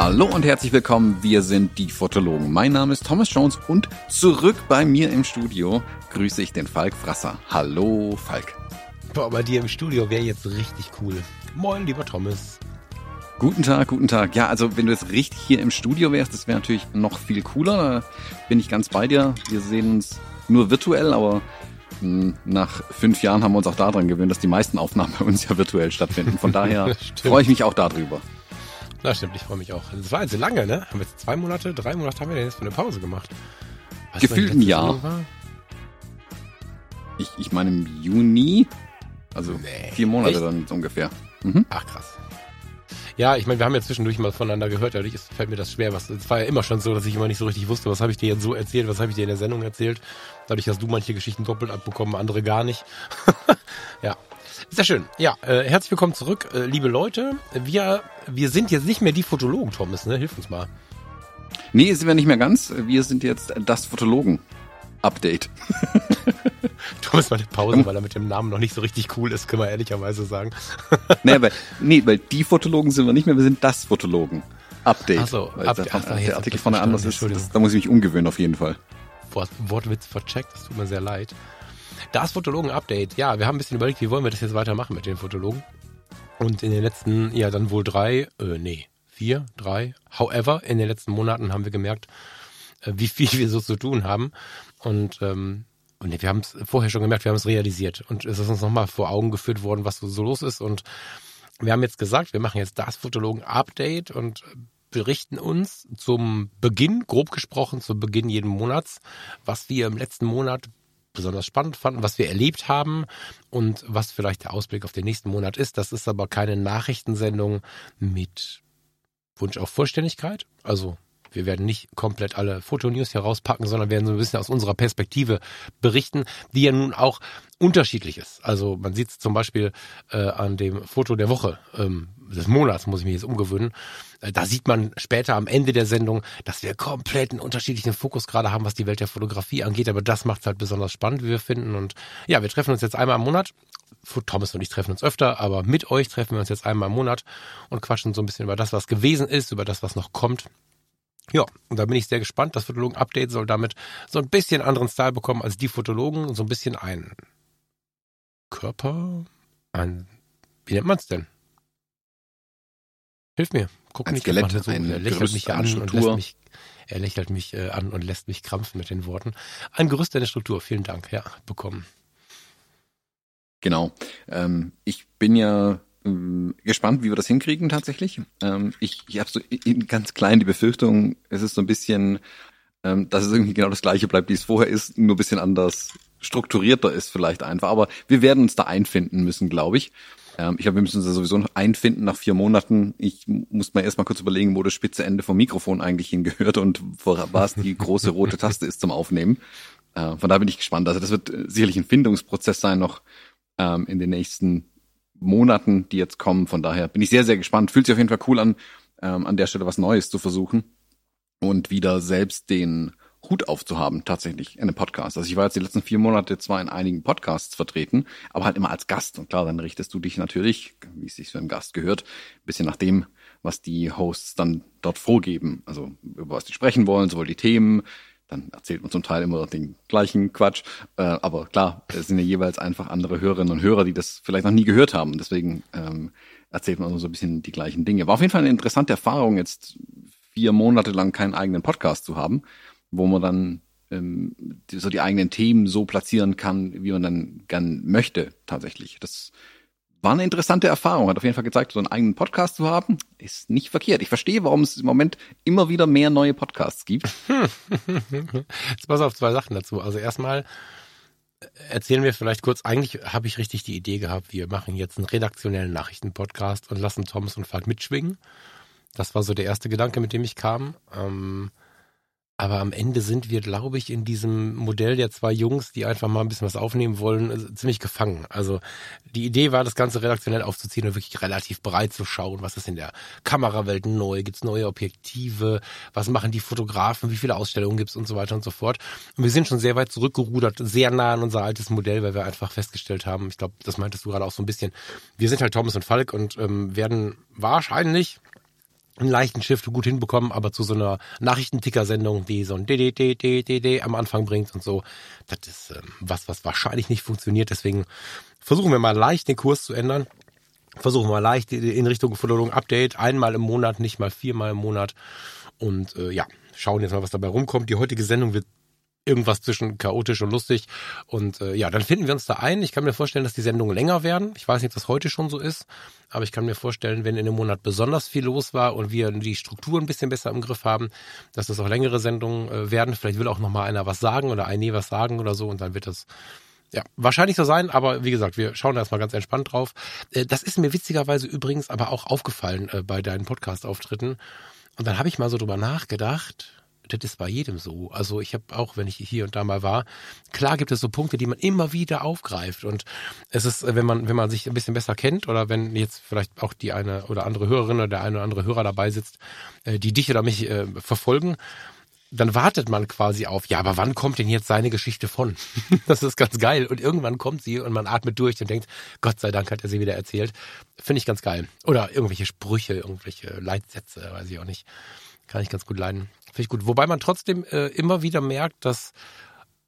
Hallo und herzlich willkommen. Wir sind die Fotologen. Mein Name ist Thomas Jones und zurück bei mir im Studio grüße ich den Falk Frasser. Hallo, Falk. Boah, bei dir im Studio wäre jetzt richtig cool. Moin, lieber Thomas. Guten Tag, guten Tag. Ja, also wenn du jetzt richtig hier im Studio wärst, das wäre natürlich noch viel cooler. Da bin ich ganz bei dir. Wir sehen uns nur virtuell, aber hm, nach fünf Jahren haben wir uns auch daran gewöhnt, dass die meisten Aufnahmen bei uns ja virtuell stattfinden. Von daher freue ich mich auch darüber. Na stimmt, ich freue mich auch. Das war jetzt lange, ne? Haben wir jetzt zwei Monate, drei Monate haben wir denn jetzt für eine Pause gemacht? Weißt Gefühlt ein Jahr. Ich, ich meine im Juni, also nee, vier Monate echt? dann ungefähr. Mhm. Ach krass. Ja, ich meine, wir haben ja zwischendurch mal voneinander gehört, dadurch ist, fällt mir das schwer. Was, es war ja immer schon so, dass ich immer nicht so richtig wusste, was habe ich dir jetzt so erzählt, was habe ich dir in der Sendung erzählt. Dadurch hast du manche Geschichten doppelt abbekommen, andere gar nicht. ja, sehr schön. Ja, äh, herzlich willkommen zurück, äh, liebe Leute. Wir, wir sind jetzt nicht mehr die Fotologen, Thomas, ne? Hilf uns mal. Nee, sind wir nicht mehr ganz. Wir sind jetzt das Fotologen. Update. Thomas mal eine Pause, weil er mit dem Namen noch nicht so richtig cool ist, können wir ehrlicherweise sagen. nee, weil, nee, weil die Fotologen sind wir nicht mehr, wir sind das Fotologen. Update. Ach so, weil Update. Der, ach, der Artikel von der anders ist. Das, da muss ich mich umgewöhnen auf jeden Fall. Wort, Wortwitz vercheckt, das tut mir sehr leid. Das Fotologen-Update. Ja, wir haben ein bisschen überlegt, wie wollen wir das jetzt weitermachen mit den Fotologen. Und in den letzten, ja, dann wohl drei, äh, nee, vier, drei, however, in den letzten Monaten haben wir gemerkt, äh, wie viel wir so zu tun haben. Und, ähm, und wir haben es vorher schon gemerkt, wir haben es realisiert. Und es ist uns nochmal vor Augen geführt worden, was so los ist. Und wir haben jetzt gesagt, wir machen jetzt das Fotologen-Update und berichten uns zum Beginn, grob gesprochen, zum Beginn jeden Monats, was wir im letzten Monat besonders spannend fanden, was wir erlebt haben und was vielleicht der Ausblick auf den nächsten Monat ist. Das ist aber keine Nachrichtensendung mit Wunsch auf Vollständigkeit. Also wir werden nicht komplett alle Fotonews herauspacken, sondern werden so ein bisschen aus unserer Perspektive berichten, die ja nun auch unterschiedlich ist. Also man sieht es zum Beispiel äh, an dem Foto der Woche, ähm, des Monats, muss ich mich jetzt umgewöhnen. Äh, da sieht man später am Ende der Sendung, dass wir komplett einen unterschiedlichen Fokus gerade haben, was die Welt der Fotografie angeht. Aber das macht es halt besonders spannend, wie wir finden. Und ja, wir treffen uns jetzt einmal im Monat. Thomas und ich treffen uns öfter, aber mit euch treffen wir uns jetzt einmal im Monat und quatschen so ein bisschen über das, was gewesen ist, über das, was noch kommt ja, und da bin ich sehr gespannt. Das Fotologen-Update soll damit so ein bisschen anderen Style bekommen als die Fotologen. So ein bisschen ein Körper, ein, wie nennt man es denn? Hilf mir. Guck ein nicht Skelett, so. Er lächelt Gerüst, mich an und lässt mich, er lächelt mich äh, an und lässt mich krampfen mit den Worten. Ein Gerüst, eine Struktur. Vielen Dank. Ja, bekommen. Genau. Ähm, ich bin ja gespannt, wie wir das hinkriegen tatsächlich. Ähm, ich ich habe so in ganz klein die Befürchtung, es ist so ein bisschen, ähm, dass es irgendwie genau das gleiche bleibt, wie es vorher ist, nur ein bisschen anders strukturierter ist vielleicht einfach. Aber wir werden uns da einfinden müssen, glaube ich. Ähm, ich glaube, wir müssen uns da sowieso noch einfinden nach vier Monaten. Ich muss mir erstmal kurz überlegen, wo das spitze Ende vom Mikrofon eigentlich hingehört und was die große rote Taste ist zum Aufnehmen. Äh, von da bin ich gespannt. Also das wird äh, sicherlich ein Findungsprozess sein noch ähm, in den nächsten Monaten, die jetzt kommen. Von daher bin ich sehr, sehr gespannt. Fühlt sich auf jeden Fall cool an, ähm, an der Stelle was Neues zu versuchen und wieder selbst den Hut aufzuhaben, tatsächlich in einem Podcast. Also ich war jetzt die letzten vier Monate zwar in einigen Podcasts vertreten, aber halt immer als Gast. Und klar, dann richtest du dich natürlich, wie es sich für einen Gast gehört, ein bisschen nach dem, was die Hosts dann dort vorgeben. Also über was die sprechen wollen, sowohl die Themen, dann erzählt man zum Teil immer den gleichen Quatsch. Äh, aber klar, es sind ja jeweils einfach andere Hörerinnen und Hörer, die das vielleicht noch nie gehört haben. Deswegen ähm, erzählt man so ein bisschen die gleichen Dinge. War auf jeden Fall eine interessante Erfahrung, jetzt vier Monate lang keinen eigenen Podcast zu haben, wo man dann ähm, so die eigenen Themen so platzieren kann, wie man dann gern möchte tatsächlich. Das war eine interessante Erfahrung. Hat auf jeden Fall gezeigt, so einen eigenen Podcast zu haben, ist nicht verkehrt. Ich verstehe, warum es im Moment immer wieder mehr neue Podcasts gibt. Jetzt pass auf zwei Sachen dazu. Also erstmal erzählen wir vielleicht kurz, eigentlich habe ich richtig die Idee gehabt, wir machen jetzt einen redaktionellen Nachrichtenpodcast und lassen Thomas und Falk mitschwingen. Das war so der erste Gedanke, mit dem ich kam. Ähm, Aber am Ende sind wir, glaube ich, in diesem Modell der zwei Jungs, die einfach mal ein bisschen was aufnehmen wollen, äh, ziemlich gefangen. Also die Idee war, das Ganze redaktionell aufzuziehen und wirklich relativ breit zu schauen, was ist in der Kamerawelt neu, gibt's neue Objektive, was machen die Fotografen, wie viele Ausstellungen gibt's und so weiter und so fort. Und wir sind schon sehr weit zurückgerudert, sehr nah an unser altes Modell, weil wir einfach festgestellt haben, ich glaube, das meintest du gerade auch so ein bisschen, wir sind halt Thomas und Falk und ähm, werden wahrscheinlich einen leichten Shift gut hinbekommen, aber zu so einer Nachrichtenticker-Sendung, die so ein DDD am Anfang bringt und so, das ist ähm, was, was wahrscheinlich nicht funktioniert. Deswegen versuchen wir mal leicht den Kurs zu ändern. Versuchen wir leicht in Richtung Förderung Update, einmal im Monat, nicht mal viermal im Monat. Und äh, ja, schauen jetzt mal, was dabei rumkommt. Die heutige Sendung wird irgendwas zwischen chaotisch und lustig. Und äh, ja, dann finden wir uns da ein. Ich kann mir vorstellen, dass die Sendungen länger werden. Ich weiß nicht, ob das heute schon so ist, aber ich kann mir vorstellen, wenn in einem Monat besonders viel los war und wir die Struktur ein bisschen besser im Griff haben, dass das auch längere Sendungen äh, werden. Vielleicht will auch noch mal einer was sagen oder eine was sagen oder so und dann wird das ja, wahrscheinlich so sein, aber wie gesagt, wir schauen da erstmal ganz entspannt drauf. Äh, das ist mir witzigerweise übrigens aber auch aufgefallen äh, bei deinen Podcast-Auftritten. Und dann habe ich mal so drüber nachgedacht, das ist bei jedem so. Also ich habe auch, wenn ich hier und da mal war, klar gibt es so Punkte, die man immer wieder aufgreift. Und es ist, wenn man, wenn man sich ein bisschen besser kennt oder wenn jetzt vielleicht auch die eine oder andere Hörerin oder der eine oder andere Hörer dabei sitzt, äh, die dich oder mich äh, verfolgen, dann wartet man quasi auf, ja, aber wann kommt denn jetzt seine Geschichte von? das ist ganz geil. Und irgendwann kommt sie und man atmet durch und denkt, Gott sei Dank hat er sie wieder erzählt. Finde ich ganz geil. Oder irgendwelche Sprüche, irgendwelche Leitsätze, weiß ich auch nicht. Kann ich ganz gut leiden. Finde ich gut. Wobei man trotzdem äh, immer wieder merkt, dass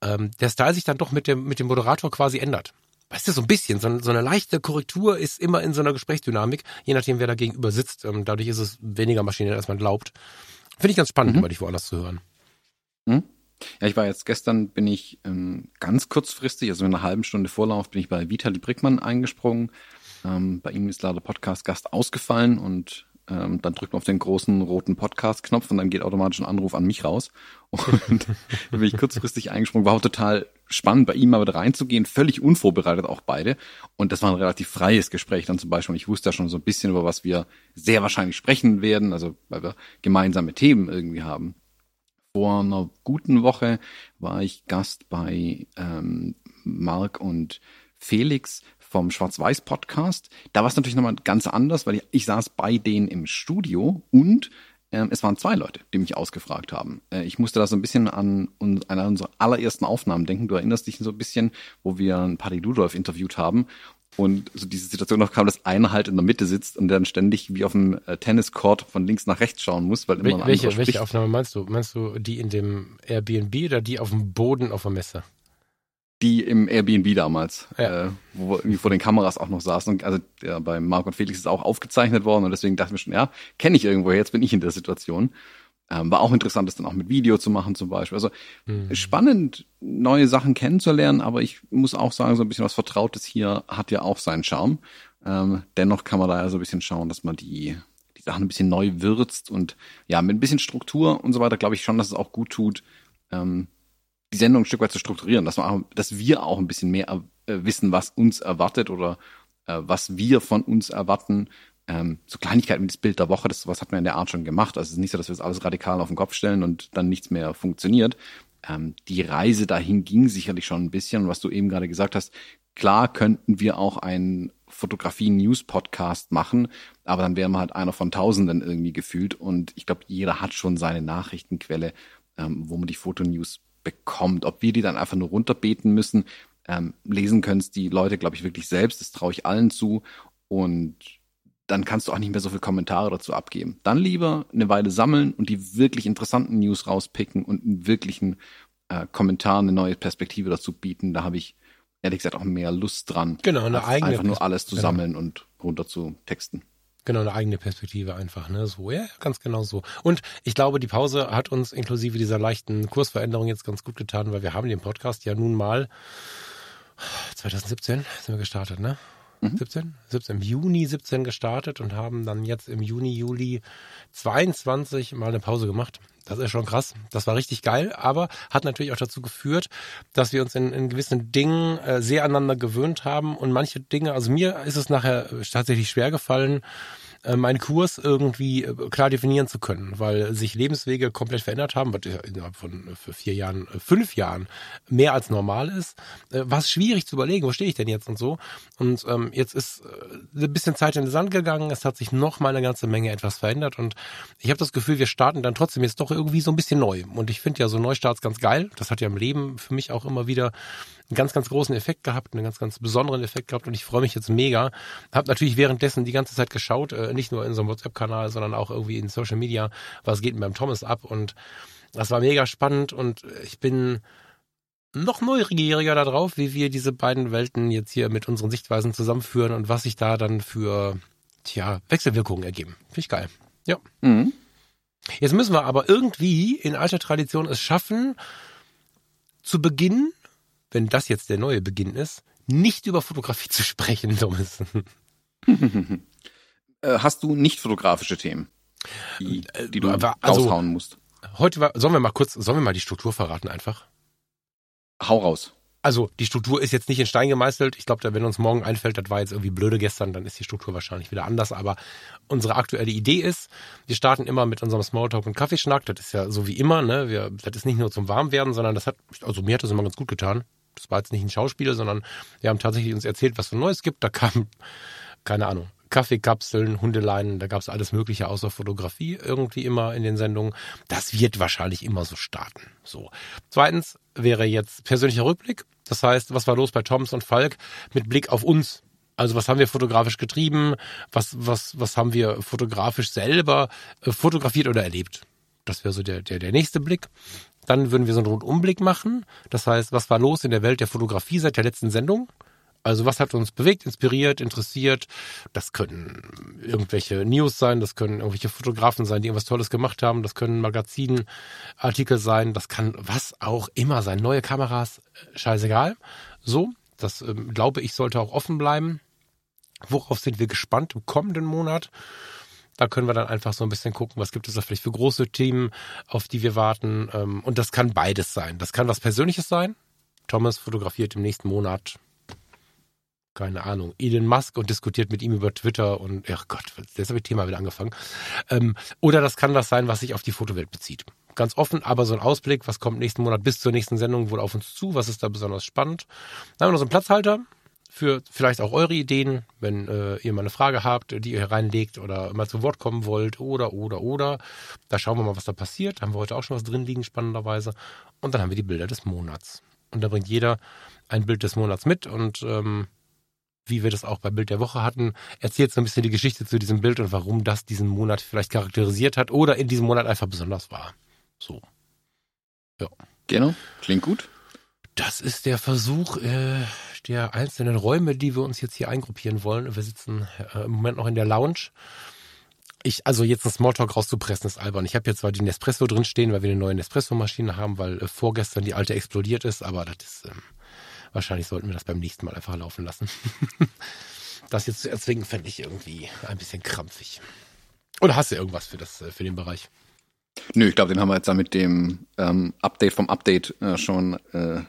ähm, der Style sich dann doch mit dem, mit dem Moderator quasi ändert. Weißt du, so ein bisschen, so, so eine leichte Korrektur ist immer in so einer Gesprächsdynamik, je nachdem, wer da gegenüber sitzt. Ähm, dadurch ist es weniger maschinell, als man glaubt. Finde ich ganz spannend, mhm. über dich woanders zu hören. Mhm. Ja, ich war jetzt gestern, bin ich ähm, ganz kurzfristig, also in einer halben Stunde Vorlauf, bin ich bei Vitali Brickmann eingesprungen. Ähm, bei ihm ist leider Podcast-Gast ausgefallen und ähm, dann drückt man auf den großen roten Podcast-Knopf und dann geht automatisch ein Anruf an mich raus. Und da bin ich kurzfristig eingesprungen. War auch total spannend, bei ihm mal wieder reinzugehen, völlig unvorbereitet auch beide. Und das war ein relativ freies Gespräch dann zum Beispiel. Und ich wusste ja schon so ein bisschen, über was wir sehr wahrscheinlich sprechen werden, also weil wir gemeinsame Themen irgendwie haben. Vor einer guten Woche war ich Gast bei ähm, Mark und Felix vom Schwarz-Weiß-Podcast. Da war es natürlich nochmal ganz anders, weil ich, ich saß bei denen im Studio und ähm, es waren zwei Leute, die mich ausgefragt haben. Äh, ich musste da so ein bisschen an einer unserer allerersten Aufnahmen denken. Du erinnerst dich so ein bisschen, wo wir einen Paddy Ludolf interviewt haben und so diese Situation noch kam, dass einer halt in der Mitte sitzt und dann ständig wie auf dem äh, Tenniscourt von links nach rechts schauen muss, weil immer Wel welche, welche Aufnahme meinst du? Meinst du die in dem Airbnb oder die auf dem Boden auf der Messe? Die im Airbnb damals, ja. äh, wo wir irgendwie vor den Kameras auch noch saßen. Und also ja, bei Marc und Felix ist auch aufgezeichnet worden und deswegen dachte ich mir schon, ja, kenne ich irgendwo, jetzt bin ich in der Situation. Ähm, war auch interessant, das dann auch mit Video zu machen zum Beispiel. Also mhm. spannend, neue Sachen kennenzulernen, aber ich muss auch sagen, so ein bisschen was Vertrautes hier hat ja auch seinen Charme. Ähm, dennoch kann man da ja so ein bisschen schauen, dass man die, die Sachen ein bisschen neu würzt und ja, mit ein bisschen Struktur und so weiter, glaube ich schon, dass es auch gut tut, ähm, die Sendung ein Stück weit zu strukturieren, dass, man, dass wir auch ein bisschen mehr äh, wissen, was uns erwartet oder äh, was wir von uns erwarten. Ähm, so Kleinigkeiten wie das Bild der Woche, das was hat man in der Art schon gemacht. Also es ist nicht so, dass wir das alles radikal auf den Kopf stellen und dann nichts mehr funktioniert. Ähm, die Reise dahin ging sicherlich schon ein bisschen. Was du eben gerade gesagt hast, klar könnten wir auch einen Fotografie-News-Podcast machen, aber dann wären wir halt einer von Tausenden irgendwie gefühlt. Und ich glaube, jeder hat schon seine Nachrichtenquelle, ähm, wo man die Fotonews bekommt. Ob wir die dann einfach nur runterbeten müssen, ähm, lesen können es die Leute, glaube ich, wirklich selbst. Das traue ich allen zu. Und dann kannst du auch nicht mehr so viele Kommentare dazu abgeben. Dann lieber eine Weile sammeln und die wirklich interessanten News rauspicken und einen wirklichen äh, Kommentar, eine neue Perspektive dazu bieten. Da habe ich ehrlich gesagt auch mehr Lust dran, genau, eine eigene einfach nur alles zu genau. sammeln und runter zu texten. Genau, eine eigene Perspektive einfach, ne? So, ja, ganz genau so. Und ich glaube, die Pause hat uns inklusive dieser leichten Kursveränderung jetzt ganz gut getan, weil wir haben den Podcast ja nun mal 2017 sind wir gestartet, ne? Mhm. 17? 17, im Juni 17 gestartet und haben dann jetzt im Juni, Juli 22 mal eine Pause gemacht. Das ist schon krass. Das war richtig geil, aber hat natürlich auch dazu geführt, dass wir uns in, in gewissen Dingen äh, sehr aneinander gewöhnt haben und manche Dinge, also mir ist es nachher tatsächlich schwer gefallen, äh, meinen Kurs irgendwie äh, klar definieren zu können, weil sich Lebenswege komplett verändert haben, was innerhalb von äh, vier Jahren, fünf Jahren mehr als normal ist. War es schwierig zu überlegen, wo stehe ich denn jetzt und so. Und ähm, jetzt ist ein bisschen Zeit in den Sand gegangen, es hat sich noch mal eine ganze Menge etwas verändert und ich habe das Gefühl, wir starten dann trotzdem jetzt doch irgendwie so ein bisschen neu. Und ich finde ja so Neustarts ganz geil. Das hat ja im Leben für mich auch immer wieder einen ganz, ganz großen Effekt gehabt, einen ganz, ganz besonderen Effekt gehabt und ich freue mich jetzt mega. Hab natürlich währenddessen die ganze Zeit geschaut, äh, nicht nur in so einem WhatsApp-Kanal, sondern auch irgendwie in Social Media, was geht denn beim Thomas ab und das war mega spannend und ich bin noch neugieriger darauf, wie wir diese beiden Welten jetzt hier mit unseren Sichtweisen zusammenführen und was sich da dann für, tja, Wechselwirkungen ergeben. Finde ich geil. Ja. Mhm. Jetzt müssen wir aber irgendwie in alter Tradition es schaffen, zu Beginn wenn das jetzt der neue Beginn ist, nicht über Fotografie zu sprechen, Thomas. Äh, hast du nicht fotografische Themen, die, äh, die du also, raushauen musst? Heute war, sollen wir mal kurz, sollen wir mal die Struktur verraten einfach? Hau raus. Also die Struktur ist jetzt nicht in Stein gemeißelt. Ich glaube, wenn uns morgen einfällt, das war jetzt irgendwie blöde gestern, dann ist die Struktur wahrscheinlich wieder anders. Aber unsere aktuelle Idee ist, wir starten immer mit unserem Smalltalk und Kaffeeschnack. Das ist ja so wie immer, ne? Wir, das ist nicht nur zum Warmwerden, sondern das hat, also mir hat das immer ganz gut getan das war jetzt nicht ein Schauspieler, sondern wir haben tatsächlich uns erzählt, was für Neues gibt. Da kam, keine Ahnung, Kaffeekapseln, Hundeleinen, da gab es alles Mögliche außer Fotografie irgendwie immer in den Sendungen. Das wird wahrscheinlich immer so starten. So. Zweitens wäre jetzt persönlicher Rückblick. Das heißt, was war los bei Toms und Falk mit Blick auf uns? Also was haben wir fotografisch getrieben? Was, was, was haben wir fotografisch selber äh, fotografiert oder erlebt? Das wäre so der, der, der nächste Blick. Dann würden wir so einen Rundumblick machen. Das heißt, was war los in der Welt der Fotografie seit der letzten Sendung? Also was hat uns bewegt, inspiriert, interessiert? Das können irgendwelche News sein, das können irgendwelche Fotografen sein, die irgendwas Tolles gemacht haben, das können Magazinartikel sein, das kann was auch immer sein. Neue Kameras, äh, scheißegal. So, das ähm, glaube ich sollte auch offen bleiben. Worauf sind wir gespannt im kommenden Monat? Da können wir dann einfach so ein bisschen gucken, was gibt es da vielleicht für große Themen, auf die wir warten. Ähm, und das kann beides sein. Das kann was Persönliches sein. Thomas fotografiert im nächsten Monat, keine Ahnung, Elon Musk und diskutiert mit ihm über Twitter und, ach Gott, jetzt habe ich Thema wieder angefangen. Ähm, oder das kann was sein, was sich auf die Fotowelt bezieht. Ganz offen, aber so ein Ausblick, was kommt nächsten Monat bis zur nächsten Sendung wohl auf uns zu, was ist da besonders spannend. Dann haben wir noch so einen Platzhalter, für vielleicht auch eure Ideen, wenn äh, ihr mal eine Frage habt, die ihr reinlegt oder mal zu Wort kommen wollt oder, oder, oder. Da schauen wir mal, was da passiert. Da haben wir heute auch schon was drin liegen, spannenderweise. Und dann haben wir die Bilder des Monats. Und da bringt jeder ein Bild des Monats mit und ähm, wie wir das auch bei Bild der Woche hatten, erzählt so ein bisschen die Geschichte zu diesem Bild und warum das diesen Monat vielleicht charakterisiert hat oder in diesem Monat einfach besonders war. So. Ja. Genau. Klingt gut. Das ist der Versuch äh, der einzelnen Räume, die wir uns jetzt hier eingruppieren wollen. Wir sitzen äh, im Moment noch in der Lounge. Ich, also jetzt ein Smalltalk rauszupressen ist albern. Ich habe jetzt zwar die Nespresso drin stehen, weil wir eine neue Nespresso-Maschine haben, weil äh, vorgestern die alte explodiert ist, aber das ist, ähm, wahrscheinlich sollten wir das beim nächsten Mal einfach laufen lassen. das jetzt zu erzwingen, fände ich irgendwie ein bisschen krampfig. Oder hast du irgendwas für das, äh, für den Bereich? Nö, ich glaube, den haben wir jetzt da mit dem ähm, Update vom Update äh, schon äh,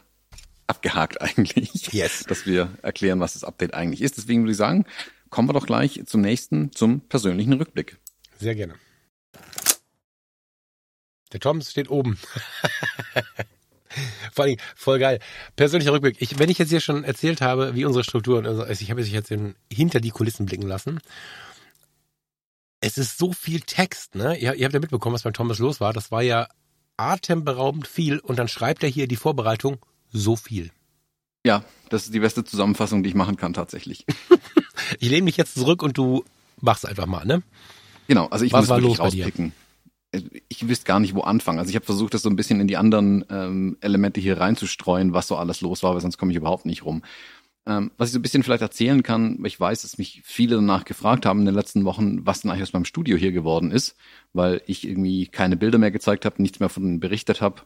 abgehakt eigentlich. Yes. Dass wir erklären, was das Update eigentlich ist. Deswegen würde ich sagen, kommen wir doch gleich zum nächsten, zum persönlichen Rückblick. Sehr gerne. Der Tom steht oben. Vor allem, voll geil. Persönlicher Rückblick. Ich, wenn ich jetzt hier schon erzählt habe, wie unsere Strukturen, also ich habe jetzt hinter die Kulissen blicken lassen. Es ist so viel Text, ne? Ihr, ihr habt ja mitbekommen, was bei Thomas los war. Das war ja atemberaubend viel und dann schreibt er hier die Vorbereitung so viel. Ja, das ist die beste Zusammenfassung, die ich machen kann tatsächlich. ich lehne mich jetzt zurück und du machst einfach mal, ne? Genau, also ich Was muss wirklich rauspicken. Ich wüsste gar nicht, wo anfangen. Also ich habe versucht, das so ein bisschen in die anderen ähm, Elemente hier reinzustreuen, was so alles los war, weil sonst komme ich überhaupt nicht rum. Ähm, was ich so ein bisschen vielleicht erzählen kann, weil ich weiß, dass mich viele danach gefragt haben in den letzten Wochen, was denn eigentlich aus meinem Studio hier geworden ist, weil ich irgendwie keine Bilder mehr gezeigt habe, nichts mehr von berichtet habe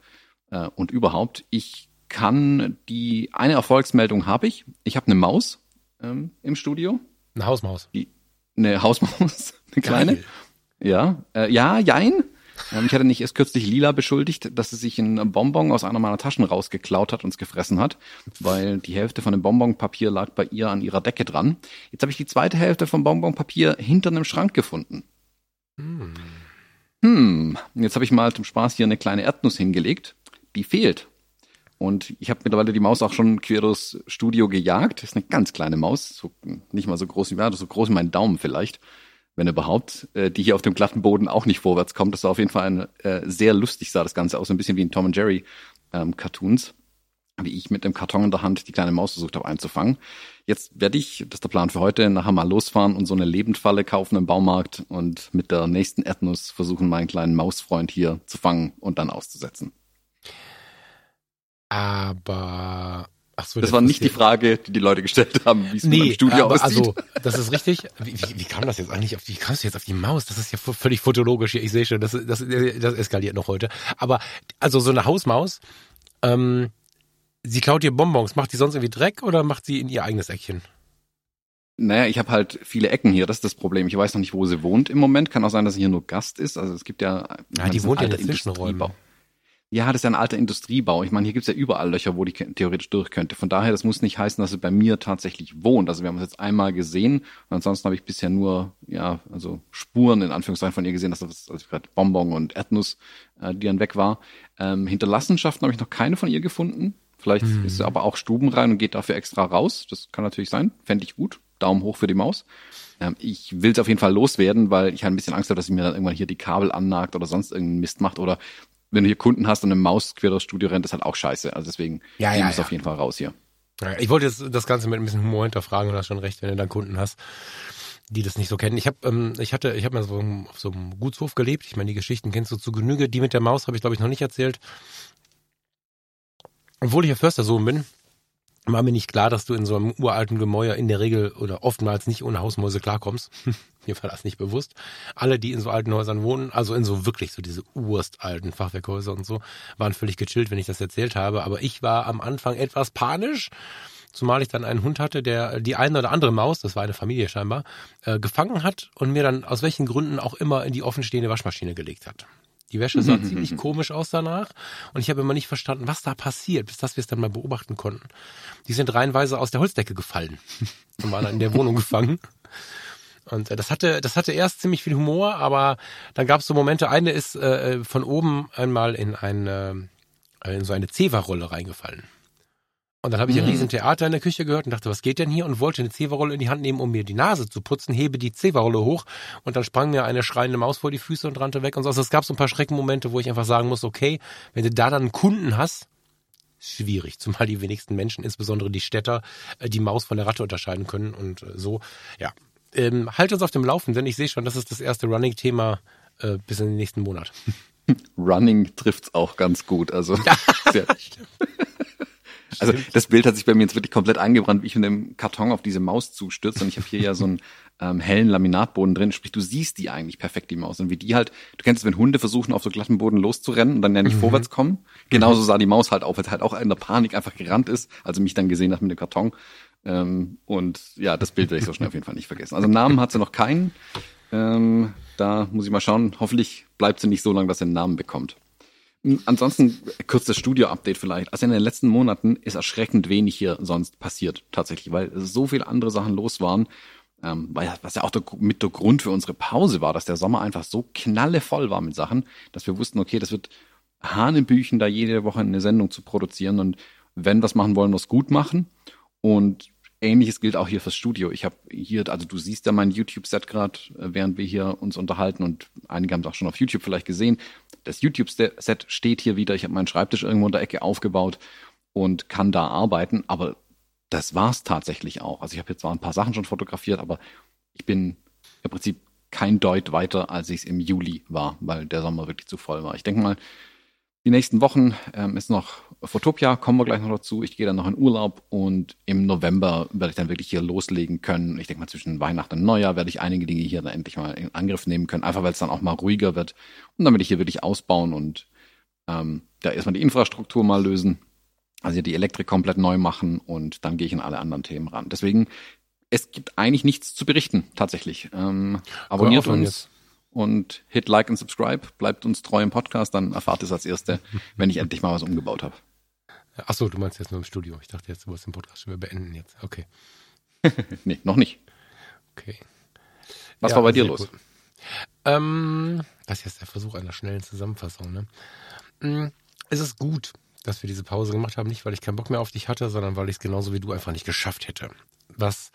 äh, und überhaupt. Ich kann die eine Erfolgsmeldung habe ich. Ich habe eine Maus ähm, im Studio. Eine Hausmaus. Die, eine Hausmaus, eine kleine. Geil. Ja, äh, ja, jein. Ähm, ich hatte nicht erst kürzlich Lila beschuldigt, dass sie sich ein Bonbon aus einer meiner Taschen rausgeklaut hat und es gefressen hat, weil die Hälfte von dem Bonbonpapier lag bei ihr an ihrer Decke dran. Jetzt habe ich die zweite Hälfte vom Bonbonpapier hinter einem Schrank gefunden. Hm. Hm, jetzt habe ich mal zum Spaß hier eine kleine Erdnuss hingelegt. Die fehlt. Und ich habe mittlerweile die Maus auch schon quer durchs Studio gejagt. Das ist eine ganz kleine Maus, so, nicht mal so groß wie ja, so groß wie mein Daumen vielleicht wenn überhaupt, äh, die hier auf dem glatten Boden auch nicht vorwärts kommt. Das war auf jeden Fall ein, äh, sehr lustig, sah das Ganze aus, ein bisschen wie in Tom and Jerry ähm, Cartoons, wie ich mit dem Karton in der Hand die kleine Maus versucht habe einzufangen. Jetzt werde ich, das ist der Plan für heute, nachher mal losfahren und so eine Lebendfalle kaufen im Baumarkt und mit der nächsten Erdnuss versuchen, meinen kleinen Mausfreund hier zu fangen und dann auszusetzen. Aber Ach so, das war nicht die Frage, die die Leute gestellt haben, wie es nee, im Studio aussieht. Also, das ist richtig. Wie, wie, wie kam das jetzt eigentlich auf, wie kamst du jetzt auf die Maus? Das ist ja völlig fotologisch hier. Ich sehe schon, das, das, das eskaliert noch heute. Aber, also so eine Hausmaus, ähm, sie klaut ihr Bonbons. Macht die sonst irgendwie Dreck oder macht sie in ihr eigenes Eckchen? Naja, ich habe halt viele Ecken hier, das ist das Problem. Ich weiß noch nicht, wo sie wohnt im Moment. Kann auch sein, dass sie hier nur Gast ist. Also es gibt ja... Ja, die wohnt ja in den Zwischenräumen. Ja, das ist ja ein alter Industriebau. Ich meine, hier gibt's ja überall Löcher, wo die theoretisch durch könnte. Von daher, das muss nicht heißen, dass sie bei mir tatsächlich wohnt. Also wir haben es jetzt einmal gesehen und ansonsten habe ich bisher nur, ja, also Spuren in Anführungszeichen von ihr gesehen, dass das also gerade Bonbon und Erdnuss, äh, die dann weg war. Ähm, Hinterlassenschaften habe ich noch keine von ihr gefunden. Vielleicht mhm. ist sie aber auch stubenrein und geht dafür extra raus. Das kann natürlich sein. Fände ich gut. Daumen hoch für die Maus. Ähm, ich will es auf jeden Fall loswerden, weil ich halt ein bisschen Angst habe, dass sie mir dann irgendwann hier die Kabel annagt oder sonst irgendeinen Mist macht oder wenn du hier Kunden hast und eine Maus quer durchs Studio rennt, ist halt auch scheiße. Also deswegen ja, ja, muss ja. auf jeden Fall raus hier. Ich wollte jetzt das Ganze mit ein bisschen Humor hinterfragen und hast schon recht, wenn du dann Kunden hast, die das nicht so kennen. Ich habe, ähm, ich hatte, ich habe mal so auf so einem Gutshof gelebt. Ich meine, die Geschichten kennst du zu Genüge. Die mit der Maus habe ich, glaube ich, noch nicht erzählt. Obwohl ich ja Förstersohn bin, war mir nicht klar, dass du in so einem uralten Gemäuer in der Regel oder oftmals nicht ohne Hausmäuse klarkommst. mir war das nicht bewusst. Alle, die in so alten Häusern wohnen, also in so wirklich so diese urstalten Fachwerkhäuser und so, waren völlig gechillt, wenn ich das erzählt habe. Aber ich war am Anfang etwas panisch, zumal ich dann einen Hund hatte, der die eine oder andere Maus, das war eine Familie scheinbar, äh, gefangen hat und mir dann aus welchen Gründen auch immer in die offenstehende Waschmaschine gelegt hat. Die Wäsche sah ziemlich komisch aus danach und ich habe immer nicht verstanden, was da passiert, bis dass wir es dann mal beobachten konnten. Die sind reihenweise aus der Holzdecke gefallen und waren dann in der Wohnung gefangen. Und äh, das hatte, das hatte erst ziemlich viel Humor, aber dann gab es so Momente. Eine ist äh, von oben einmal in eine äh, in so eine Zewa-Rolle reingefallen. Und dann habe ich mhm. ein riesen Theater in der Küche gehört und dachte, was geht denn hier? Und wollte eine Zewa-Rolle in die Hand nehmen, um mir die Nase zu putzen, hebe die Zewa-Rolle hoch und dann sprang mir eine schreiende Maus vor die Füße und rannte weg und so. Also es gab so ein paar Schreckenmomente, wo ich einfach sagen muss, okay, wenn du da dann einen Kunden hast, schwierig, zumal die wenigsten Menschen, insbesondere die Städter, äh, die Maus von der Ratte unterscheiden können und äh, so. Ja, ähm, halt uns auf dem Laufenden. Ich sehe schon, das ist das erste Running-Thema äh, bis in den nächsten Monat. Running trifft's auch ganz gut. Also sehr, also das Bild hat sich bei mir jetzt wirklich komplett eingebrannt, wie ich mit dem Karton auf diese Maus zustürze. Und ich habe hier ja so einen ähm, hellen Laminatboden drin. Sprich, du siehst die eigentlich perfekt, die Maus. Und wie die halt, du kennst es, wenn Hunde versuchen, auf so glatten Boden loszurennen und dann ja nicht mhm. vorwärts kommen. Genauso sah die Maus halt auf, weil halt auch in der Panik einfach gerannt ist, also mich dann gesehen hat mit dem Karton. Ähm, und ja, das Bild werde ich so schnell auf jeden Fall nicht vergessen. Also Namen hat sie noch keinen. Ähm, da muss ich mal schauen. Hoffentlich bleibt sie nicht so lange, dass sie einen Namen bekommt. Ansonsten kurzes Studio-Update vielleicht. Also in den letzten Monaten ist erschreckend wenig hier sonst passiert, tatsächlich, weil so viele andere Sachen los waren. Ähm, weil, was ja auch der, mit der Grund für unsere Pause war, dass der Sommer einfach so knallevoll war mit Sachen, dass wir wussten, okay, das wird Hanebüchen, da jede Woche eine Sendung zu produzieren und wenn wir es machen wollen, wir es gut machen. Und Ähnliches gilt auch hier fürs Studio. Ich habe hier, also du siehst ja mein YouTube-Set gerade, äh, während wir hier uns unterhalten und einige haben es auch schon auf YouTube vielleicht gesehen. Das YouTube-Set steht hier wieder. Ich habe meinen Schreibtisch irgendwo in der Ecke aufgebaut und kann da arbeiten, aber das war's tatsächlich auch. Also ich habe jetzt zwar ein paar Sachen schon fotografiert, aber ich bin im Prinzip kein Deut weiter, als ich es im Juli war, weil der Sommer wirklich zu voll war. Ich denke mal, die nächsten Wochen ähm, ist noch Fotopia, kommen wir gleich noch dazu. Ich gehe dann noch in Urlaub und im November werde ich dann wirklich hier loslegen können. Ich denke mal, zwischen Weihnachten und Neujahr werde ich einige Dinge hier dann endlich mal in Angriff nehmen können, einfach weil es dann auch mal ruhiger wird. Und dann werde ich hier wirklich ausbauen und ähm, da erstmal die Infrastruktur mal lösen, also die Elektrik komplett neu machen und dann gehe ich in alle anderen Themen ran. Deswegen, es gibt eigentlich nichts zu berichten, tatsächlich. Ähm, abonniert uns. Jetzt und hit like und subscribe. Bleibt uns treu im Podcast, dann erfahrt es als Erste, wenn ich endlich mal was umgebaut habe. Achso, du meinst jetzt nur im Studio. Ich dachte jetzt, du wolltest den Podcast schon beenden jetzt. Okay. nee, noch nicht. Okay. Was ja, war bei dir los? Ähm, das ist jetzt der Versuch einer schnellen Zusammenfassung. Ne? Mm, es ist gut, dass wir diese Pause gemacht haben. Nicht, weil ich keinen Bock mehr auf dich hatte, sondern weil ich es genauso wie du einfach nicht geschafft hätte. Was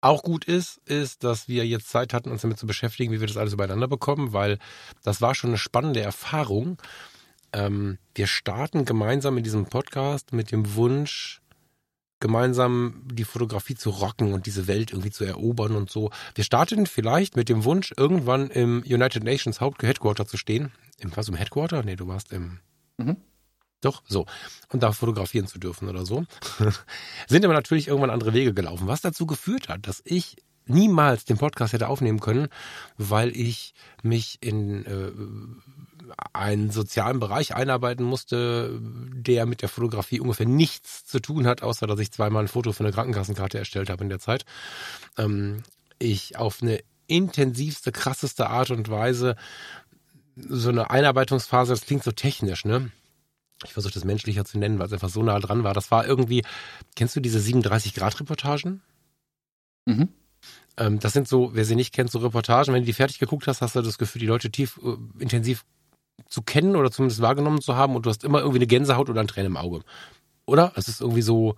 auch gut ist, ist, dass wir jetzt Zeit hatten, uns damit zu beschäftigen, wie wir das alles übereinander bekommen, weil das war schon eine spannende Erfahrung. Ähm, wir starten gemeinsam in diesem Podcast mit dem Wunsch, gemeinsam die Fotografie zu rocken und diese Welt irgendwie zu erobern und so. Wir starteten vielleicht mit dem Wunsch, irgendwann im United Nations Hauptheadquarter zu stehen. Im was, im Headquarter? Nee, du warst im... Mhm. Doch, so. Und da fotografieren zu dürfen oder so. Sind aber natürlich irgendwann andere Wege gelaufen, was dazu geführt hat, dass ich niemals den Podcast hätte aufnehmen können, weil ich mich in äh, einen sozialen Bereich einarbeiten musste, der mit der Fotografie ungefähr nichts zu tun hat, außer dass ich zweimal ein Foto für eine Krankenkassenkarte erstellt habe in der Zeit. Ähm, ich auf eine intensivste, krasseste Art und Weise so eine Einarbeitungsphase, das klingt so technisch, ne? Ich versuche das menschlicher zu nennen, weil es einfach so nah dran war. Das war irgendwie, kennst du diese 37-Grad-Reportagen? Mhm. Ähm, das sind so, wer sie nicht kennt, so Reportagen. Wenn du die fertig geguckt hast, hast du das Gefühl, die Leute tief äh, intensiv zu kennen oder zumindest wahrgenommen zu haben und du hast immer irgendwie eine Gänsehaut oder ein Tränen im Auge. Oder? Es ist irgendwie so,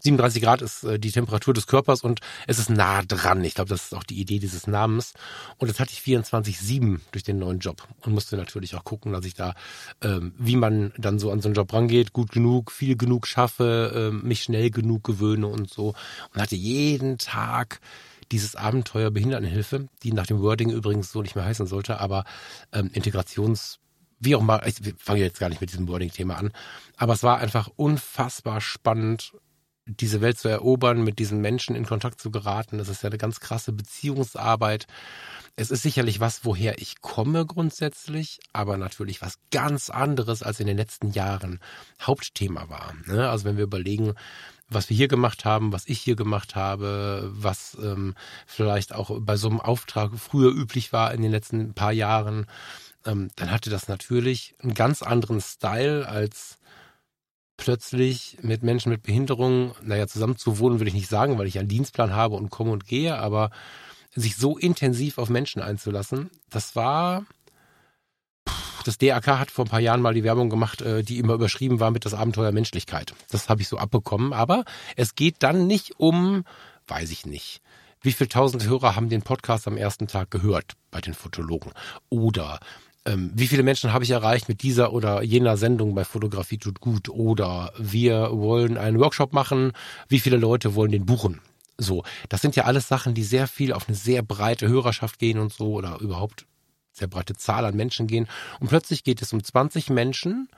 37 Grad ist äh, die Temperatur des Körpers und es ist nah dran. Ich glaube, das ist auch die Idee dieses Namens. Und jetzt hatte ich 24-7 durch den neuen Job und musste natürlich auch gucken, dass ich da, ähm, wie man dann so an so einen Job rangeht, gut genug, viel genug schaffe, äh, mich schnell genug gewöhne und so. Und hatte jeden Tag dieses Abenteuer Behindertenhilfe, die nach dem Wording übrigens so nicht mehr heißen sollte, aber ähm, Integrations wie auch mal, ich fange jetzt gar nicht mit diesem Wording-Thema an, aber es war einfach unfassbar spannend, diese Welt zu erobern, mit diesen Menschen in Kontakt zu geraten. Das ist ja eine ganz krasse Beziehungsarbeit. Es ist sicherlich was, woher ich komme grundsätzlich, aber natürlich was ganz anderes als in den letzten Jahren Hauptthema war. Ne? Also wenn wir überlegen, was wir hier gemacht haben, was ich hier gemacht habe, was ähm, vielleicht auch bei so einem Auftrag früher üblich war in den letzten paar Jahren, ähm, dann hatte das natürlich einen ganz anderen Style als plötzlich mit Menschen mit Behinderung, naja, zusammen zu wohnen, würde ich nicht sagen, weil ich einen Dienstplan habe und komme und gehe, aber sich so intensiv auf Menschen einzulassen, das war, das DAK hat vor ein paar Jahren mal die Werbung gemacht, äh, die immer überschrieben war mit das Abenteuer Menschlichkeit. Das habe ich so abbekommen, aber es geht dann nicht um, weiß ich nicht, wie viele tausend Hörer haben den Podcast am ersten Tag gehört bei den Fotologen? Oder ähm, wie viele Menschen habe ich erreicht mit dieser oder jener Sendung bei Fotografie tut gut oder wir wollen einen Workshop machen, wie viele Leute wollen den buchen? So, das sind ja alles Sachen, die sehr viel auf eine sehr breite Hörerschaft gehen und so oder überhaupt sehr breite Zahl an Menschen gehen. Und plötzlich geht es um 20 Menschen,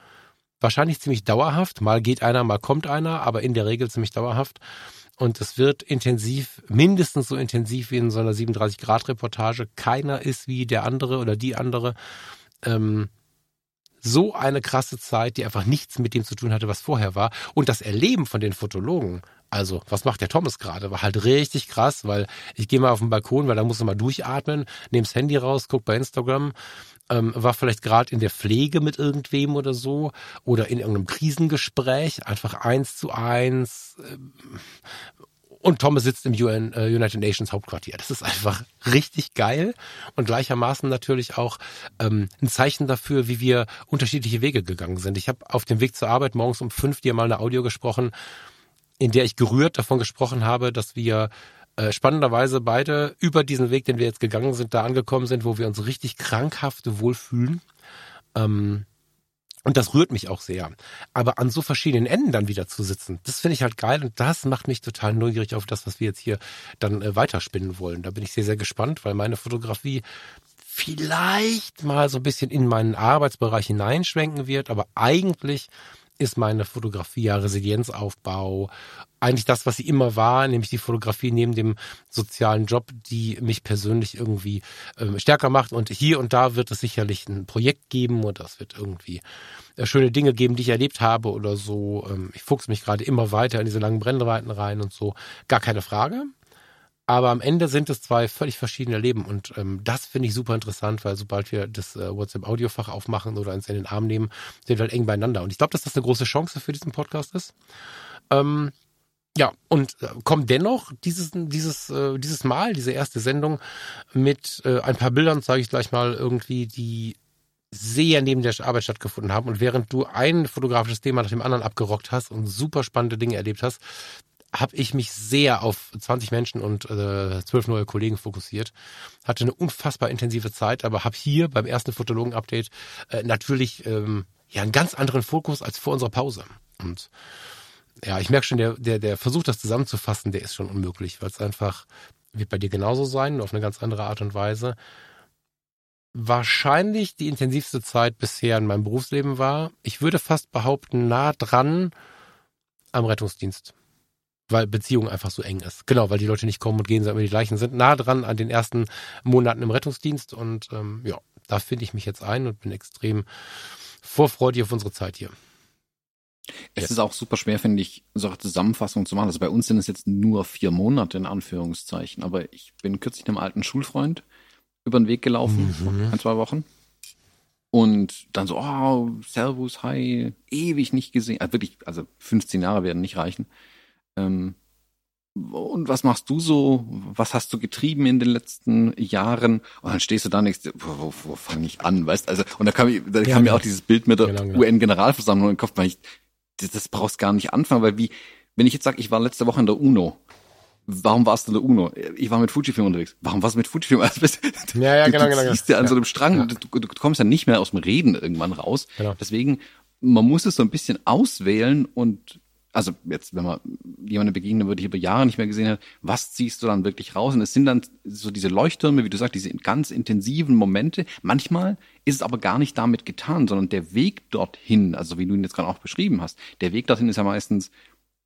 wahrscheinlich ziemlich dauerhaft. Mal geht einer, mal kommt einer, aber in der Regel ziemlich dauerhaft. Und es wird intensiv, mindestens so intensiv wie in so einer 37-Grad-Reportage. Keiner ist wie der andere oder die andere. Ähm, so eine krasse Zeit, die einfach nichts mit dem zu tun hatte, was vorher war. Und das Erleben von den Fotologen, also was macht der Thomas gerade, war halt richtig krass, weil ich gehe mal auf den Balkon, weil da muss er mal durchatmen, nehme das Handy raus, guck bei Instagram, ähm, war vielleicht gerade in der Pflege mit irgendwem oder so oder in irgendeinem Krisengespräch, einfach eins zu eins. Ähm, und Thomas sitzt im UN, äh, United Nations Hauptquartier. Das ist einfach richtig geil und gleichermaßen natürlich auch ähm, ein Zeichen dafür, wie wir unterschiedliche Wege gegangen sind. Ich habe auf dem Weg zur Arbeit morgens um fünf dir mal eine Audio gesprochen, in der ich gerührt davon gesprochen habe, dass wir äh, spannenderweise beide über diesen Weg, den wir jetzt gegangen sind, da angekommen sind, wo wir uns richtig krankhaft wohlfühlen. Ähm, und das rührt mich auch sehr. Aber an so verschiedenen Enden dann wieder zu sitzen, das finde ich halt geil und das macht mich total neugierig auf das, was wir jetzt hier dann äh, weiterspinnen wollen. Da bin ich sehr, sehr gespannt, weil meine Fotografie vielleicht mal so ein bisschen in meinen Arbeitsbereich hineinschwenken wird, aber eigentlich ist meine Fotografie ja Resilienzaufbau. Eigentlich das, was sie immer war, nämlich die Fotografie neben dem sozialen Job, die mich persönlich irgendwie äh, stärker macht. Und hier und da wird es sicherlich ein Projekt geben oder es wird irgendwie äh, schöne Dinge geben, die ich erlebt habe oder so. Ähm, ich fuchse mich gerade immer weiter in diese langen Brennweiten rein und so. Gar keine Frage. Aber am Ende sind es zwei völlig verschiedene Leben und ähm, das finde ich super interessant, weil sobald wir das äh, WhatsApp-Audiofach aufmachen oder uns in den Arm nehmen, sind wir halt eng beieinander. Und ich glaube, dass das eine große Chance für diesen Podcast ist. Ähm, ja, und äh, kommt dennoch dieses, dieses, äh, dieses Mal, diese erste Sendung mit äh, ein paar Bildern, sage ich gleich mal, irgendwie, die sehr neben der Arbeit stattgefunden haben. Und während du ein fotografisches Thema nach dem anderen abgerockt hast und super spannende Dinge erlebt hast, habe ich mich sehr auf 20 Menschen und äh, 12 neue Kollegen fokussiert. Hatte eine unfassbar intensive Zeit, aber habe hier beim ersten Fotologen-Update äh, natürlich ähm, ja einen ganz anderen Fokus als vor unserer Pause. Und ja, ich merke schon, der, der, der Versuch, das zusammenzufassen, der ist schon unmöglich, weil es einfach wird bei dir genauso sein, auf eine ganz andere Art und Weise. Wahrscheinlich die intensivste Zeit bisher in meinem Berufsleben war. Ich würde fast behaupten, nah dran am Rettungsdienst. Weil Beziehung einfach so eng ist. Genau, weil die Leute nicht kommen und gehen, sondern immer die gleichen sind. Nah dran an den ersten Monaten im Rettungsdienst. Und ähm, ja, da finde ich mich jetzt ein und bin extrem vorfreudig auf unsere Zeit hier. Es ja. ist auch super schwer, finde ich, so eine Zusammenfassung zu machen. Also bei uns sind es jetzt nur vier Monate in Anführungszeichen, aber ich bin kürzlich einem alten Schulfreund über den Weg gelaufen, mhm. ein, zwei Wochen. Und dann so, oh, Servus, hi, ewig nicht gesehen. Also wirklich, also 15 Jahre werden nicht reichen. Ähm, und was machst du so? Was hast du getrieben in den letzten Jahren? Und dann stehst du da und wo, wo, fange ich an? Weißt also, und da kam, da ja, kam mir auch dieses Bild mit der genau, UN-Generalversammlung in den Kopf, weil ich das, das brauchst gar nicht anfangen, weil wie, wenn ich jetzt sage, ich war letzte Woche in der UNO, warum warst du in der UNO? Ich war mit Fujifilm unterwegs. Warum warst du mit Fujifilm? Also, ja, ja, genau, du, genau. Du ziehst ja an so einem Strang, ja. du, du, kommst ja nicht mehr aus dem Reden irgendwann raus. Genau. Deswegen, man muss es so ein bisschen auswählen und also jetzt, wenn man jemandem begegnen würde, die über Jahre nicht mehr gesehen hat, was ziehst du dann wirklich raus? Und es sind dann so diese Leuchttürme, wie du sagst, diese ganz intensiven Momente. Manchmal ist es aber gar nicht damit getan, sondern der Weg dorthin, also wie du ihn jetzt gerade auch beschrieben hast, der Weg dorthin ist ja meistens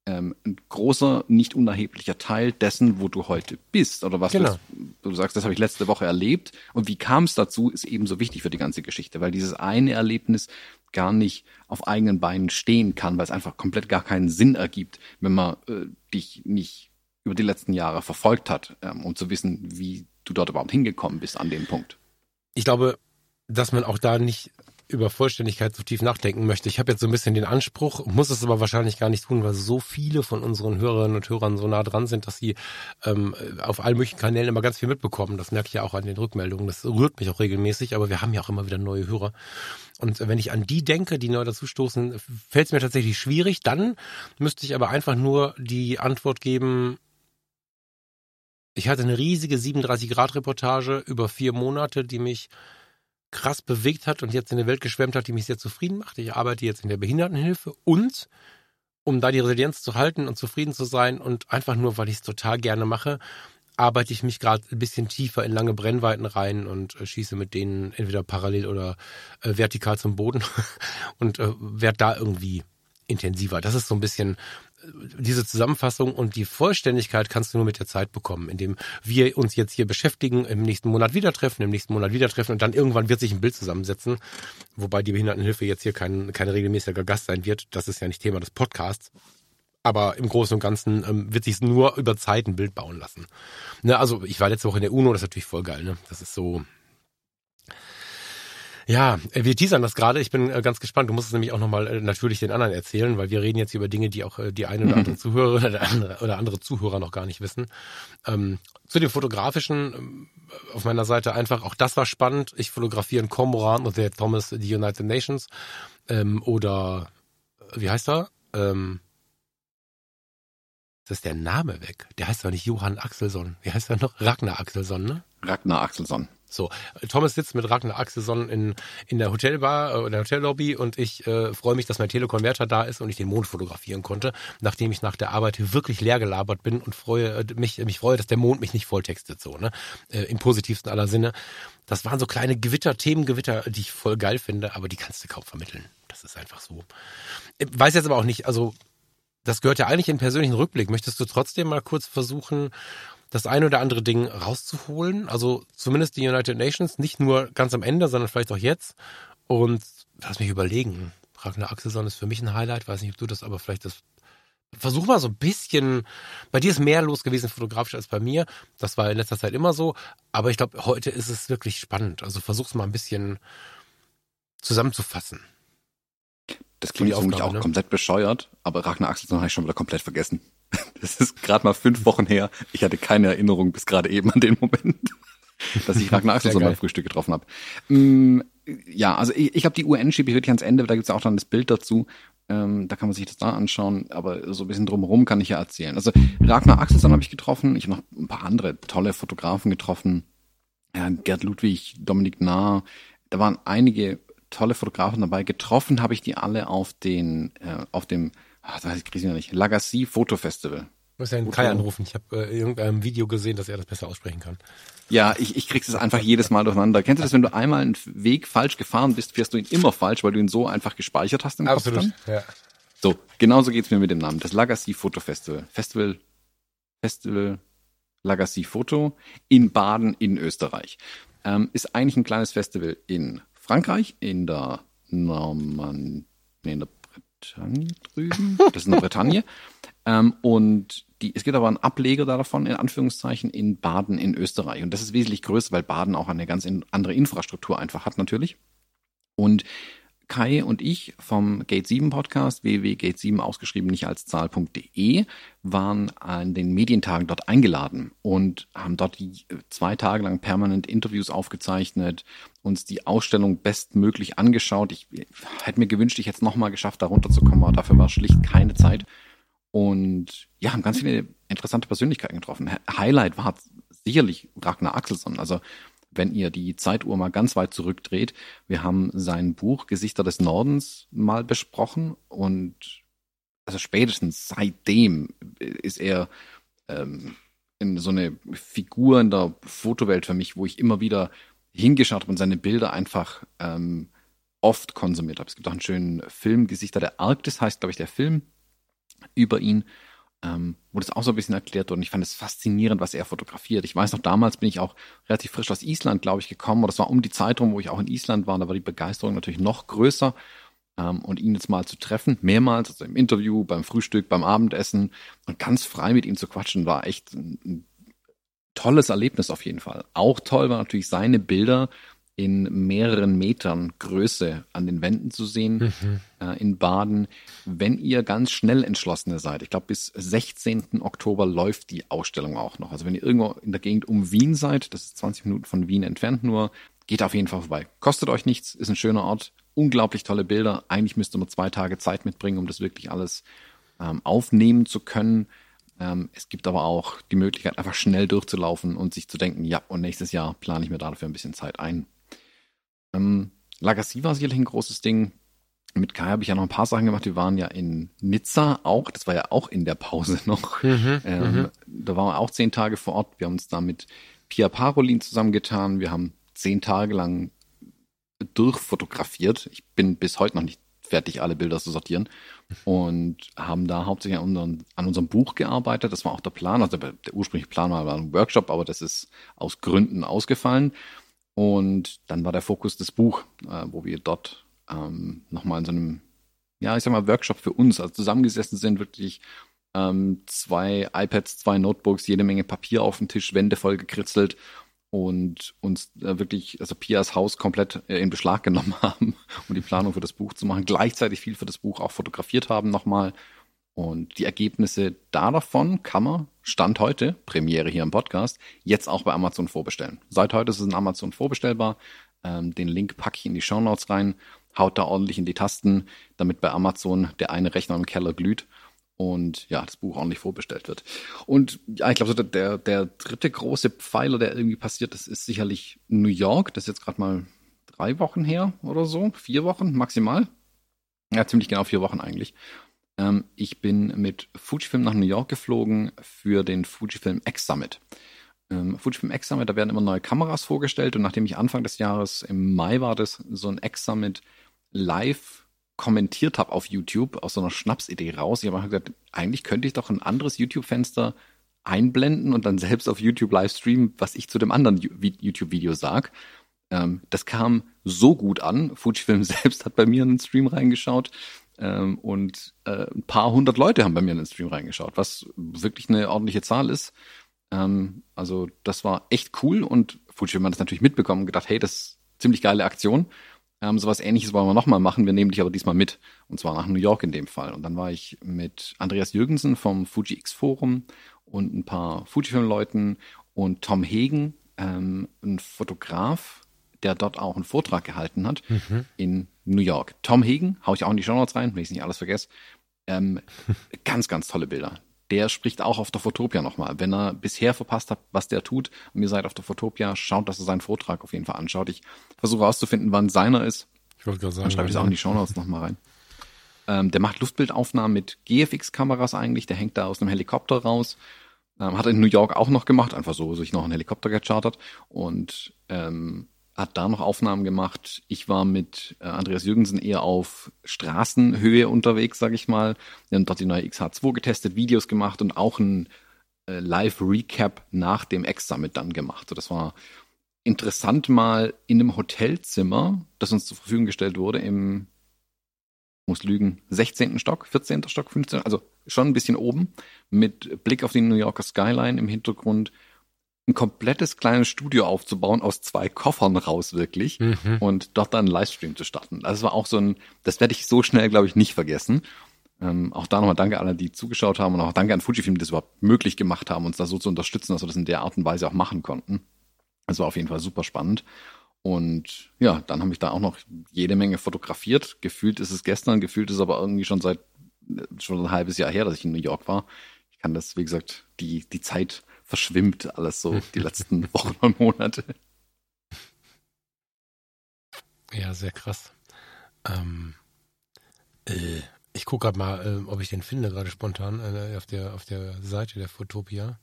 ähm, ein großer, nicht unerheblicher Teil dessen, wo du heute bist oder was genau. du, du sagst, das habe ich letzte Woche erlebt und wie kam es dazu, ist ebenso wichtig für die ganze Geschichte, weil dieses eine Erlebnis gar nicht auf eigenen Beinen stehen kann, weil es einfach komplett gar keinen Sinn ergibt, wenn man äh, dich nicht über die letzten Jahre verfolgt hat, ähm, um zu wissen, wie du dort überhaupt hingekommen bist an dem Punkt. Ich glaube, dass man auch da nicht über Vollständigkeit so tief nachdenken möchte. Ich habe jetzt so ein bisschen den Anspruch, muss es aber wahrscheinlich gar nicht tun, weil so viele von unseren Hörerinnen und Hörern so nah dran sind, dass sie ähm, auf allen möglichen Kanälen immer ganz viel mitbekommen. Das merke ich ja auch an den Rückmeldungen. Das rührt mich auch regelmäßig, aber wir haben ja auch immer wieder neue Hörer. Und wenn ich an die denke, die neu dazustoßen, fällt es mir tatsächlich schwierig. Dann müsste ich aber einfach nur die Antwort geben, ich hatte eine riesige 37-Grad-Reportage über vier Monate, die mich krass bewegt hat und jetzt in der Welt geschwemmt hat, die mich sehr zufrieden macht. Ich arbeite jetzt in der Behindertenhilfe und um da die Resilienz zu halten und zufrieden zu sein und einfach nur, weil ich es total gerne mache, arbeite ich mich gerade ein bisschen tiefer in lange Brennweiten rein und äh, schieße mit denen entweder parallel oder äh, vertikal zum Boden und äh, werde da irgendwie intensiver. Das ist so ein bisschen diese Zusammenfassung und die Vollständigkeit kannst du nur mit der Zeit bekommen, indem wir uns jetzt hier beschäftigen, im nächsten Monat wieder treffen, im nächsten Monat wieder treffen und dann irgendwann wird sich ein Bild zusammensetzen, wobei die Behindertenhilfe jetzt hier kein, kein regelmäßiger Gast sein wird. Das ist ja nicht Thema des Podcasts. Aber im Großen und Ganzen ähm, wird sich nur über Zeit ein Bild bauen lassen. Ne, also ich war letzte Woche in der UNO, das ist natürlich voll geil. Ne? Das ist so, ja, äh, wir teasern das gerade. Ich bin äh, ganz gespannt. Du musst es nämlich auch nochmal äh, natürlich den anderen erzählen, weil wir reden jetzt über Dinge, die auch die eine oder andere Zuhörer oder andere, oder andere Zuhörer noch gar nicht wissen. Ähm, zu dem Fotografischen ähm, auf meiner Seite einfach, auch das war spannend. Ich fotografiere einen Kormoran und der Thomas the United Nations. Ähm, oder wie heißt er? Ähm, das ist der Name weg. Der heißt doch nicht Johann Axelsson. Wie heißt er noch? Ragnar Axelsson, ne? Ragnar Axelsson. So, Thomas sitzt mit Ragnar Axelson in, in der Hotelbar äh, der Hotellobby und ich äh, freue mich, dass mein Telekonverter da ist und ich den Mond fotografieren konnte, nachdem ich nach der Arbeit wirklich leer gelabert bin und freue äh, mich mich freue, dass der Mond mich nicht volltextet so, ne? Äh, Im positivsten aller Sinne. Das waren so kleine Gewitter, Themengewitter, die ich voll geil finde, aber die kannst du kaum vermitteln. Das ist einfach so. Ich weiß jetzt aber auch nicht, also das gehört ja eigentlich in persönlichen Rückblick. Möchtest du trotzdem mal kurz versuchen, das ein oder andere Ding rauszuholen. Also zumindest die United Nations, nicht nur ganz am Ende, sondern vielleicht auch jetzt. Und lass mich überlegen. Ragnar Axelsson ist für mich ein Highlight. Weiß nicht, ob du das aber vielleicht das versuch mal so ein bisschen, bei dir ist mehr los gewesen fotografisch als bei mir. Das war in letzter Zeit immer so. Aber ich glaube, heute ist es wirklich spannend. Also versuch's mal ein bisschen zusammenzufassen. Das klingt für mich auch ne? komplett bescheuert, aber Ragnar Axelsson habe ich schon wieder komplett vergessen. Das ist gerade mal fünf Wochen her. Ich hatte keine Erinnerung bis gerade eben an den Moment, dass ich Ragnar Axelsson beim Frühstück getroffen habe. Mm, ja, also ich, ich habe die UN schiebe ich wirklich ans Ende, da gibt's ja auch dann das Bild dazu. Ähm, da kann man sich das da anschauen, aber so ein bisschen drumherum kann ich ja erzählen. Also Ragnar Axelsson habe ich getroffen, ich habe noch ein paar andere tolle Fotografen getroffen. Ja, Gerd Ludwig, Dominik Nahr, da waren einige tolle Fotografen dabei. Getroffen habe ich die alle auf den, äh, auf dem, ach, das heißt, ich ja nicht, Lagacy Foto Festival. Du musst ja einen Kai anrufen. Ich habe äh, irgendeinem Video gesehen, dass er das besser aussprechen kann. Ja, ich, ich krieg's es einfach jedes Mal durcheinander. Kennst du das, wenn du einmal einen Weg falsch gefahren bist, fährst du ihn immer falsch, weil du ihn so einfach gespeichert hast im Absolut, Kopf dann? ja. So, genauso geht's mir mit dem Namen. Das Lagacy Foto Festival. Festival, Festival Lagacy Foto in Baden in Österreich. Ähm, ist eigentlich ein kleines Festival in Frankreich, in der Normandie, nee, in der Bretagne drüben. Das ist in der Bretagne. Ähm, und die, es gibt aber einen Ableger davon, in Anführungszeichen, in Baden in Österreich. Und das ist wesentlich größer, weil Baden auch eine ganz andere Infrastruktur einfach hat natürlich. Und Kai und ich vom Gate 7 Podcast, www.gate7 ausgeschrieben nicht als Zahl.de, waren an den Medientagen dort eingeladen und haben dort zwei Tage lang permanent Interviews aufgezeichnet, uns die Ausstellung bestmöglich angeschaut. Ich hätte mir gewünscht, ich hätte es nochmal geschafft, da runterzukommen, aber dafür war schlicht keine Zeit. Und ja, haben ganz viele interessante Persönlichkeiten getroffen. Highlight war sicherlich Ragnar Axelsson. Also wenn ihr die Zeituhr mal ganz weit zurückdreht, wir haben sein Buch Gesichter des Nordens mal besprochen und also spätestens seitdem ist er ähm, in so eine Figur in der Fotowelt für mich, wo ich immer wieder hingeschaut habe und seine Bilder einfach ähm, oft konsumiert habe. Es gibt auch einen schönen Film, Gesichter der Arktis heißt, glaube ich, der Film über ihn ähm, wo das auch so ein bisschen erklärt. Und ich fand es faszinierend, was er fotografiert. Ich weiß noch, damals bin ich auch relativ frisch aus Island, glaube ich, gekommen. Oder das war um die Zeit rum, wo ich auch in Island war. Da war die Begeisterung natürlich noch größer. Ähm, und ihn jetzt mal zu treffen, mehrmals, also im Interview, beim Frühstück, beim Abendessen und ganz frei mit ihm zu quatschen, war echt ein, ein tolles Erlebnis auf jeden Fall. Auch toll war natürlich seine Bilder, in mehreren Metern Größe an den Wänden zu sehen mhm. äh, in Baden. Wenn ihr ganz schnell entschlossene seid, ich glaube bis 16. Oktober läuft die Ausstellung auch noch. Also wenn ihr irgendwo in der Gegend um Wien seid, das ist 20 Minuten von Wien entfernt nur, geht auf jeden Fall vorbei. Kostet euch nichts, ist ein schöner Ort, unglaublich tolle Bilder. Eigentlich müsste man zwei Tage Zeit mitbringen, um das wirklich alles ähm, aufnehmen zu können. Ähm, es gibt aber auch die Möglichkeit, einfach schnell durchzulaufen und sich zu denken, ja, und nächstes Jahr plane ich mir dafür ein bisschen Zeit ein. Ähm, Lagacy war sicherlich ein großes Ding. Mit Kai habe ich ja noch ein paar Sachen gemacht. Wir waren ja in Nizza auch. Das war ja auch in der Pause noch. Mhm, ähm, mhm. da waren wir auch zehn Tage vor Ort. Wir haben uns da mit Pia Parolin zusammengetan. Wir haben zehn Tage lang durchfotografiert. Ich bin bis heute noch nicht fertig, alle Bilder zu sortieren. Und haben da hauptsächlich an, unseren, an unserem Buch gearbeitet. Das war auch der Plan. Also der, der ursprüngliche Plan war ein Workshop, aber das ist aus Gründen ausgefallen. Und dann war der Fokus das Buch, äh, wo wir dort ähm, nochmal in so einem, ja, ich sag mal, Workshop für uns, also zusammengesessen sind, wirklich ähm, zwei iPads, zwei Notebooks, jede Menge Papier auf dem Tisch, Wände voll gekritzelt und uns äh, wirklich, also Pias Haus komplett äh, in Beschlag genommen haben, um die Planung für das Buch zu machen. Gleichzeitig viel für das Buch auch fotografiert haben nochmal und die Ergebnisse da davon kann man, Stand heute, Premiere hier im Podcast, jetzt auch bei Amazon vorbestellen. Seit heute ist es in Amazon vorbestellbar. Ähm, den Link packe ich in die Show Notes rein. Haut da ordentlich in die Tasten, damit bei Amazon der eine Rechner im Keller glüht und ja, das Buch ordentlich vorbestellt wird. Und ja, ich glaube, so der, der dritte große Pfeiler, der irgendwie passiert, das ist sicherlich New York. Das ist jetzt gerade mal drei Wochen her oder so, vier Wochen maximal. Ja, ziemlich genau vier Wochen eigentlich. Ähm, ich bin mit Fujifilm nach New York geflogen für den Fujifilm X Summit. Ähm, Fujifilm X Summit, da werden immer neue Kameras vorgestellt und nachdem ich Anfang des Jahres, im Mai war das, so ein X Summit live kommentiert habe auf YouTube aus so einer Schnapsidee raus. Ich habe gesagt, eigentlich könnte ich doch ein anderes YouTube-Fenster einblenden und dann selbst auf YouTube live streamen, was ich zu dem anderen YouTube-Video sag. Ähm, das kam so gut an. Fujifilm selbst hat bei mir in den Stream reingeschaut Ähm, und äh, ein paar hundert Leute haben bei mir in den Stream reingeschaut, was wirklich eine ordentliche Zahl ist. Ähm, also das war echt cool und Fujifilm hat das natürlich mitbekommen und gedacht, hey, das ist ziemlich geile Aktion. Ähm, sowas ähnliches wollen wir nochmal machen. Wir nehmen dich aber diesmal mit. Und zwar nach New York in dem Fall. Und dann war ich mit Andreas Jürgensen vom Fuji X Forum und ein paar Fujifilm-Leuten und Tom Hegen, ähm, ein Fotograf, der dort auch einen Vortrag gehalten hat mhm. in New York. Tom Hegen, hau ich auch in die Show Notes rein, wenn ich nicht alles vergesse. Ähm, ganz, ganz tolle Bilder. Der spricht auch auf der Fotopia nochmal. Wenn er bisher verpasst hat, was der tut, und ihr seid auf der Fotopia, schaut, dass er seinen Vortrag auf jeden Fall anschaut. Ich versuche herauszufinden, wann seiner ist. Ich wollte gerade sagen. Dann schreibe ich es auch in die Show Notes nochmal rein. Ähm, der macht Luftbildaufnahmen mit GFX-Kameras eigentlich. Der hängt da aus einem Helikopter raus. Ähm, hat er in New York auch noch gemacht, einfach so sich noch einen Helikopter gechartert und ähm, hat da noch Aufnahmen gemacht. Ich war mit äh, Andreas Jürgensen eher auf Straßenhöhe unterwegs, sag ich mal. Wir haben dort die neue XH2 getestet, Videos gemacht und auch ein äh, Live-Recap nach dem X-Summit dann gemacht. So, das war interessant mal in einem Hotelzimmer, das uns zur Verfügung gestellt wurde, im, muss lügen, 16. Stock, 14. Stock, 15. Also schon ein bisschen oben, mit Blick auf die New Yorker Skyline im Hintergrund, ein komplettes kleines Studio aufzubauen aus zwei Koffern raus wirklich mhm. und dort dann einen Livestream zu starten. Das war auch so ein, das werde ich so schnell, glaube ich, nicht vergessen. Ähm, auch da nochmal danke alle, die zugeschaut haben und auch danke an Fujifilm, die das überhaupt möglich gemacht haben, uns da so zu unterstützen, dass wir das in der Art und Weise auch machen konnten. Das war auf jeden Fall super spannend. Und ja, dann habe ich da auch noch jede Menge fotografiert. Gefühlt ist es gestern, gefühlt ist es aber irgendwie schon seit schon ein halbes Jahr her, dass ich in New York war. Ich kann das, wie gesagt, die, die Zeit verschwimmt alles so die letzten Wochen und Monate. Ja, sehr krass. Ähm, äh, ich gucke gerade mal, äh, ob ich den finde, gerade spontan äh, auf, der, auf der Seite der Fotopia.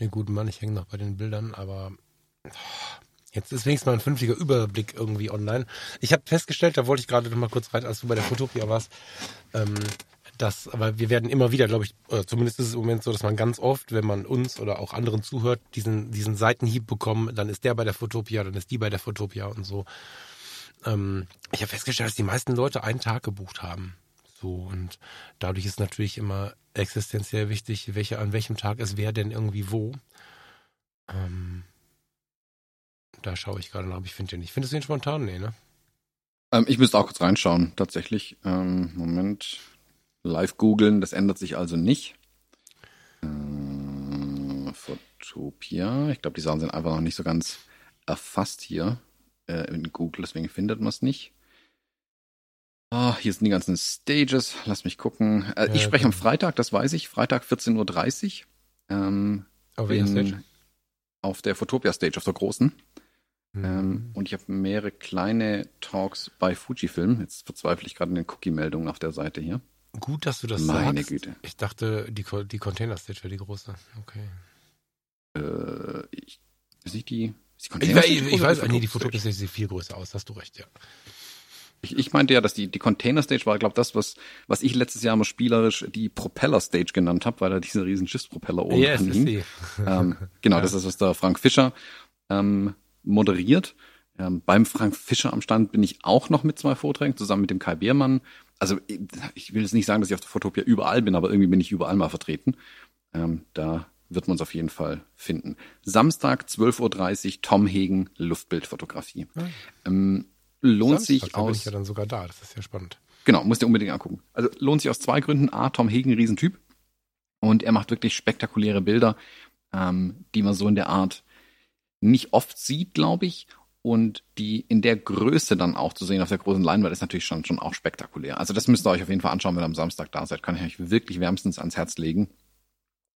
Den guten Mann, ich hänge noch bei den Bildern, aber jetzt ist wenigstens mal ein vernünftiger Überblick irgendwie online. Ich habe festgestellt, da wollte ich gerade noch mal kurz rein, als du bei der Fotopia warst, ähm, dass, aber wir werden immer wieder, glaube ich, oder zumindest ist es im Moment so, dass man ganz oft, wenn man uns oder auch anderen zuhört, diesen, diesen Seitenhieb bekommen, dann ist der bei der Fotopia, dann ist die bei der Fotopia und so. Ähm, ich habe festgestellt, dass die meisten Leute einen Tag gebucht haben. So, und dadurch ist natürlich immer existenziell wichtig, welche, an welchem Tag ist wer denn irgendwie wo. Ähm, da schaue ich gerade nach, aber ich finde den nicht. Findest du den spontan? Nee, ne? Ähm, ich müsste auch kurz reinschauen, tatsächlich. Ähm, Moment live googeln, das ändert sich also nicht. Äh, Fotopia, ich glaube, die Sachen sind einfach noch nicht so ganz erfasst hier äh, in Google, deswegen findet man es nicht. Oh, hier sind die ganzen Stages. Lass mich gucken. Äh, ja, ich spreche am Freitag, das weiß ich. Freitag 14.30 Uhr. Ähm, auf welcher Stage? Auf der Fotopia Stage, auf der großen. Mhm. Ähm, und ich habe mehrere kleine Talks bei Fujifilm. Jetzt verzweifle ich gerade in den Cookie-Meldungen auf der Seite hier. Gut, dass du das Meine sagst. Güte. Ich dachte, die, die Container Stage wäre die große. Okay. Äh, ich, ist nicht die, ist die Container Stage? Ich, ich, ich weiß, nee, die Stage sieht viel größer aus, hast du recht, ja. Ich, ich meinte ja, dass die, die Container Stage war, glaube das, was, was ich letztes Jahr mal spielerisch die Propeller Stage genannt habe, weil da diese riesen Schiffspropeller oben yes, dran hing. Ähm, genau, ja. das ist, was der Frank Fischer ähm, moderiert. Ähm, beim Frank Fischer am Stand bin ich auch noch mit zwei Vorträgen, zusammen mit dem Kai Beermann also ich will jetzt nicht sagen, dass ich auf der Fotopia überall bin, aber irgendwie bin ich überall mal vertreten. Ähm, da wird man uns auf jeden Fall finden. Samstag 12.30 Uhr Tom Hegen Luftbildfotografie. Ja. Ähm, lohnt Samstag, sich aus. bin ich ja dann sogar da. Das ist ja spannend. Genau, musst du unbedingt angucken. Also lohnt sich aus zwei Gründen. A, Tom Hegen, Riesentyp. Und er macht wirklich spektakuläre Bilder, ähm, die man so in der Art nicht oft sieht, glaube ich und die in der Größe dann auch zu sehen auf der großen Leinwand ist natürlich schon, schon auch spektakulär. Also das müsst ihr euch auf jeden Fall anschauen, wenn ihr am Samstag da seid. Kann ich euch wirklich wärmstens ans Herz legen.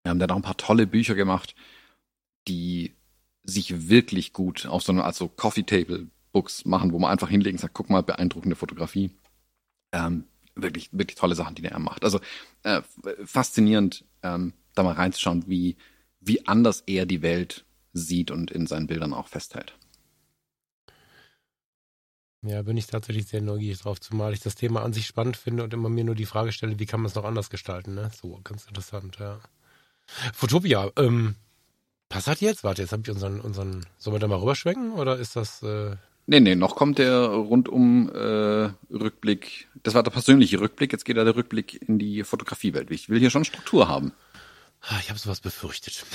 Wir haben da noch ein paar tolle Bücher gemacht, die sich wirklich gut auf so eine also Coffee Table Books machen, wo man einfach hinlegen und sagt, guck mal, beeindruckende Fotografie. Ähm, wirklich, wirklich tolle Sachen, die der macht. Also äh, faszinierend, ähm, da mal reinzuschauen, wie, wie anders er die Welt sieht und in seinen Bildern auch festhält. Ja, bin ich tatsächlich sehr neugierig drauf, zumal ich das Thema an sich spannend finde und immer mir nur die Frage stelle, wie kann man es noch anders gestalten, ne? So, ganz interessant, ja. Fotopia, ähm, was hat jetzt? Warte, jetzt habe ich unseren, unseren, sollen wir da mal rüberschwenken oder ist das, äh... Nee, nee, noch kommt der rundum äh, Rückblick das war der persönliche Rückblick. Jetzt geht ja der Rückblick in die Fotografiewelt. Ich will hier schon Struktur haben. Ah, ich habe sowas befürchtet.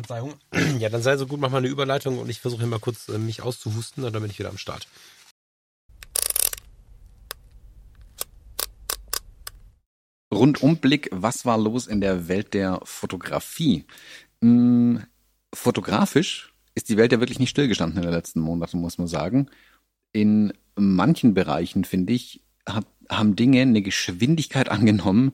Verzeihung. Ja, dann sei so gut, mach mal eine Überleitung und ich versuche mal kurz äh, mich auszuhusten und dann bin ich wieder am Start. Rundumblick, was war los in der Welt der Fotografie? Hm, fotografisch ist die Welt ja wirklich nicht stillgestanden in den letzten Monaten, muss man sagen. In manchen Bereichen, finde ich, hat, haben Dinge eine Geschwindigkeit angenommen,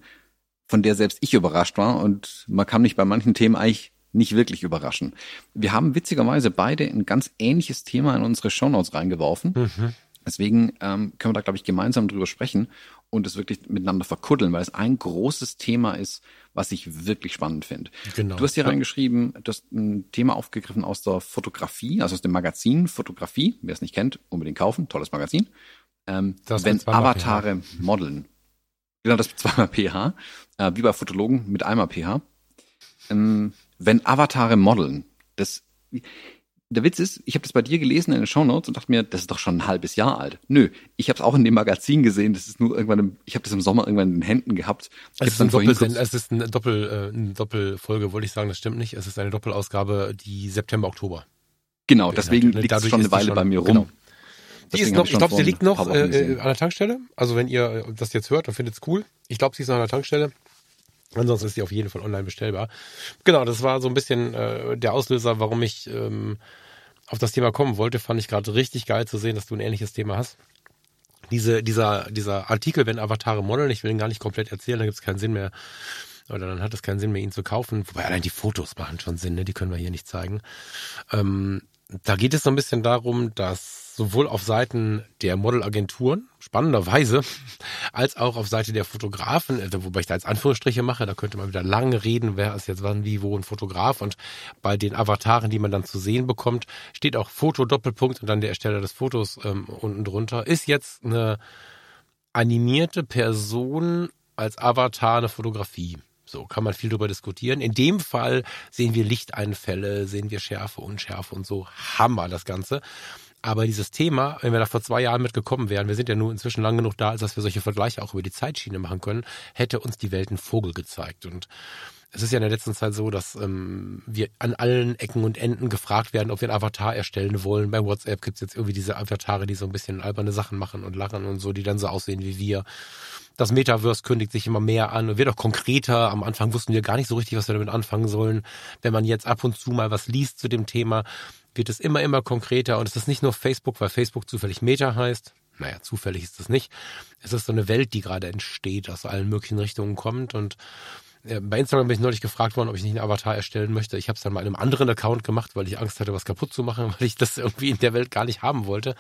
von der selbst ich überrascht war und man kann mich bei manchen Themen eigentlich nicht wirklich überraschen. Wir haben witzigerweise beide ein ganz ähnliches Thema in unsere Shownotes reingeworfen. Mhm. Deswegen ähm, können wir da, glaube ich, gemeinsam drüber sprechen und es wirklich miteinander verkuddeln, weil es ein großes Thema ist, was ich wirklich spannend finde. Genau. Du hast hier reingeschrieben, du hast ein Thema aufgegriffen aus der Fotografie, also aus dem Magazin Fotografie. Wer es nicht kennt, unbedingt kaufen. Tolles Magazin. Ähm, wenn Avatare PH. modeln. Genau, das zweimal PH, äh, wie bei Fotologen mit einmal PH. Ähm, wenn Avatare modeln, das der Witz ist, ich habe das bei dir gelesen in den Shownotes und dachte mir, das ist doch schon ein halbes Jahr alt. Nö, ich habe es auch in dem Magazin gesehen. Das ist nur irgendwann, im, ich habe das im Sommer irgendwann in den Händen gehabt. Es ist, ein Doppel, es ist eine Doppel, äh, eine Doppelfolge, wollte ich sagen. Das stimmt nicht. Es ist eine Doppelausgabe, die September Oktober. Genau, deswegen liegt es schon eine Weile schon, bei mir rum. Genau. Die ist noch, ich, ich glaube, sie liegt noch äh, äh, an der Tankstelle. Also wenn ihr das jetzt hört, dann findet es cool. Ich glaube, sie ist noch an der Tankstelle. Ansonsten ist sie auf jeden Fall online bestellbar. Genau, das war so ein bisschen äh, der Auslöser, warum ich ähm, auf das Thema kommen wollte. Fand ich gerade richtig geil zu sehen, dass du ein ähnliches Thema hast. Diese, dieser, dieser Artikel, wenn Avatare modeln, ich will ihn gar nicht komplett erzählen, dann gibt es keinen Sinn mehr. Oder dann hat es keinen Sinn mehr, ihn zu kaufen. Wobei allein die Fotos machen schon Sinn, ne? die können wir hier nicht zeigen. Ähm, da geht es so ein bisschen darum, dass sowohl auf Seiten der Modelagenturen, spannenderweise, als auch auf Seite der Fotografen, also wobei ich da jetzt Anführungsstriche mache, da könnte man wieder lange reden, wer ist jetzt wann, wie, wo ein Fotograf und bei den Avataren, die man dann zu sehen bekommt, steht auch Foto Doppelpunkt und dann der Ersteller des Fotos ähm, unten drunter. Ist jetzt eine animierte Person als Avatar eine Fotografie? So kann man viel darüber diskutieren. In dem Fall sehen wir Lichteinfälle, sehen wir Schärfe, Unschärfe und so. Hammer das Ganze. Aber dieses Thema, wenn wir da vor zwei Jahren mitgekommen wären, wir sind ja nun inzwischen lang genug da, als dass wir solche Vergleiche auch über die Zeitschiene machen können, hätte uns die Welt einen Vogel gezeigt. Und es ist ja in der letzten Zeit so, dass ähm, wir an allen Ecken und Enden gefragt werden, ob wir einen Avatar erstellen wollen. Bei WhatsApp gibt's jetzt irgendwie diese Avatare, die so ein bisschen alberne Sachen machen und lachen und so, die dann so aussehen wie wir. Das Metaverse kündigt sich immer mehr an und wird auch konkreter. Am Anfang wussten wir gar nicht so richtig, was wir damit anfangen sollen. Wenn man jetzt ab und zu mal was liest zu dem Thema, wird es immer, immer konkreter und es ist nicht nur Facebook, weil Facebook zufällig Meta heißt. Naja, zufällig ist es nicht. Es ist so eine Welt, die gerade entsteht, aus allen möglichen Richtungen kommt und äh, bei Instagram bin ich neulich gefragt worden, ob ich nicht einen Avatar erstellen möchte. Ich habe es dann mal in einem anderen Account gemacht, weil ich Angst hatte, was kaputt zu machen, weil ich das irgendwie in der Welt gar nicht haben wollte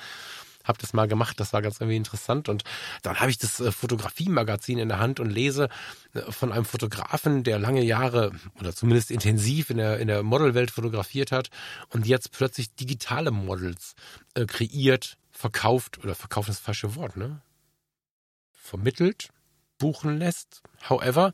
habe das mal gemacht, das war ganz irgendwie interessant und dann habe ich das äh, Fotografiemagazin in der Hand und lese äh, von einem Fotografen, der lange Jahre oder zumindest intensiv in der in der Modelwelt fotografiert hat und jetzt plötzlich digitale Models äh, kreiert, verkauft oder verkauft ist das falsche Wort, ne? Vermittelt, buchen lässt, however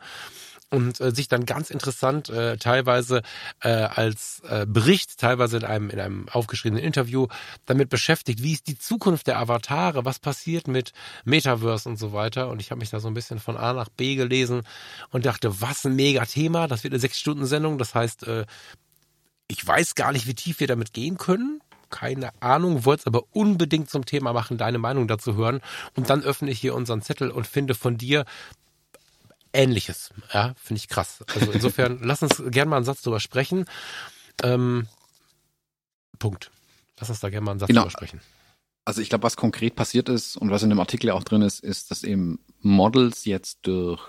und äh, sich dann ganz interessant äh, teilweise äh, als äh, Bericht, teilweise in einem in einem aufgeschriebenen Interview damit beschäftigt, wie ist die Zukunft der Avatare, was passiert mit Metaverse und so weiter. Und ich habe mich da so ein bisschen von A nach B gelesen und dachte, was ein mega Thema. Das wird eine sechs Stunden Sendung. Das heißt, äh, ich weiß gar nicht, wie tief wir damit gehen können keine Ahnung, wollte es aber unbedingt zum Thema machen, deine Meinung dazu hören. Und dann öffne ich hier unseren Zettel und finde von dir Ähnliches. Ja, finde ich krass. Also insofern, lass uns gerne mal einen Satz drüber sprechen. Ähm, Punkt. Lass uns da gerne mal einen Satz genau. drüber sprechen. Also ich glaube, was konkret passiert ist und was in dem Artikel auch drin ist, ist, dass eben Models jetzt durch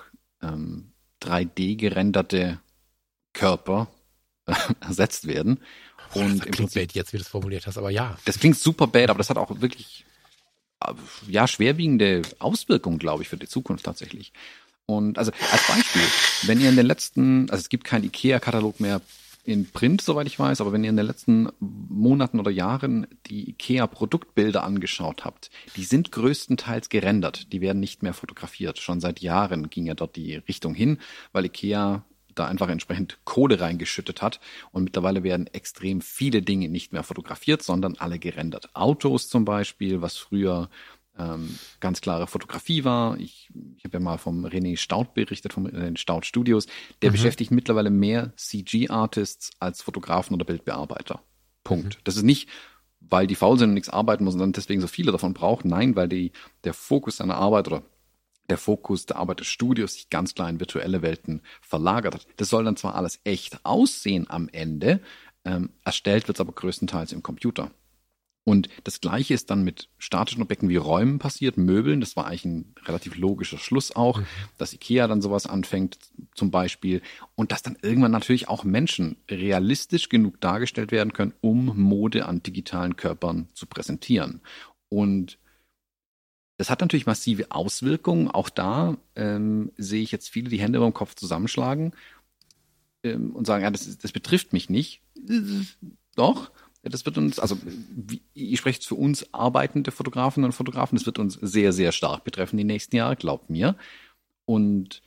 ähm, 3D gerenderte Körper ersetzt werden. Und das klingt bad jetzt, wie du es formuliert hast, aber ja. Das klingt super bad, aber das hat auch wirklich äh, ja schwerwiegende Auswirkungen, glaube ich, für die Zukunft tatsächlich. Und also als Beispiel, wenn ihr in den letzten, also es gibt keinen IKEA-Katalog mehr in Print, soweit ich weiß, aber wenn ihr in den letzten Monaten oder Jahren die IKEA-Produktbilder angeschaut habt, die sind größtenteils gerendert. Die werden nicht mehr fotografiert. Schon seit Jahren ging ja dort die Richtung hin, weil IKEA da einfach entsprechend Kohle reingeschüttet hat. Und mittlerweile werden extrem viele Dinge nicht mehr fotografiert, sondern alle gerendert. Autos zum Beispiel, was früher ähm, ganz klare Fotografie war. Ich, ich habe ja mal vom René Staud berichtet, vom René Staud Studios. Der mhm. beschäftigt mittlerweile mehr CG-Artists als Fotografen oder Bildbearbeiter. Punkt. Mhm. Das ist nicht, weil die faul sind und nichts arbeiten müssen und dann deswegen so viele davon braucht. Nein, weil die, der Fokus seiner Arbeit oder der Fokus der Arbeit des Studios sich ganz klar in virtuelle Welten verlagert hat. Das soll dann zwar alles echt aussehen am Ende, ähm, erstellt wird es aber größtenteils im Computer. Und das Gleiche ist dann mit statischen Objekten wie Räumen passiert, Möbeln. Das war eigentlich ein relativ logischer Schluss auch, mhm. dass Ikea dann sowas anfängt zum Beispiel. Und dass dann irgendwann natürlich auch Menschen realistisch genug dargestellt werden können, um Mode an digitalen Körpern zu präsentieren. Und das hat natürlich massive Auswirkungen. Auch da ähm, sehe ich jetzt viele die Hände über dem Kopf zusammenschlagen ähm, und sagen, ja, das, das betrifft mich nicht. Doch, das wird uns, also ich spreche jetzt für uns arbeitende Fotografen und Fotografen, das wird uns sehr, sehr stark betreffen die nächsten Jahre, glaubt mir. Und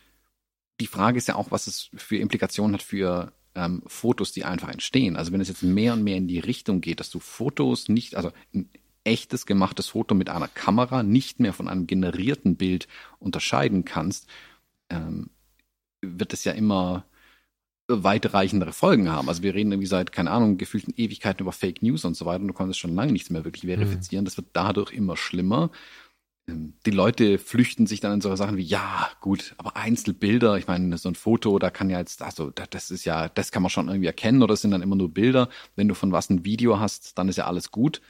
die Frage ist ja auch, was es für Implikationen hat für ähm, Fotos, die einfach entstehen. Also wenn es jetzt mehr und mehr in die Richtung geht, dass du Fotos nicht, also ein echtes gemachtes Foto mit einer Kamera nicht mehr von einem generierten Bild unterscheiden kannst, ähm, wird es ja immer weitreichendere Folgen haben. Also wir reden irgendwie seit, keine Ahnung, gefühlten Ewigkeiten über Fake News und so weiter und du konntest schon lange nichts mehr wirklich verifizieren. Mhm. Das wird dadurch immer schlimmer. Ähm, die Leute flüchten sich dann in solche Sachen wie, ja, gut, aber Einzelbilder, ich meine, so ein Foto, da kann ja jetzt, also das ist ja, das kann man schon irgendwie erkennen oder es sind dann immer nur Bilder. Wenn du von was ein Video hast, dann ist ja alles gut.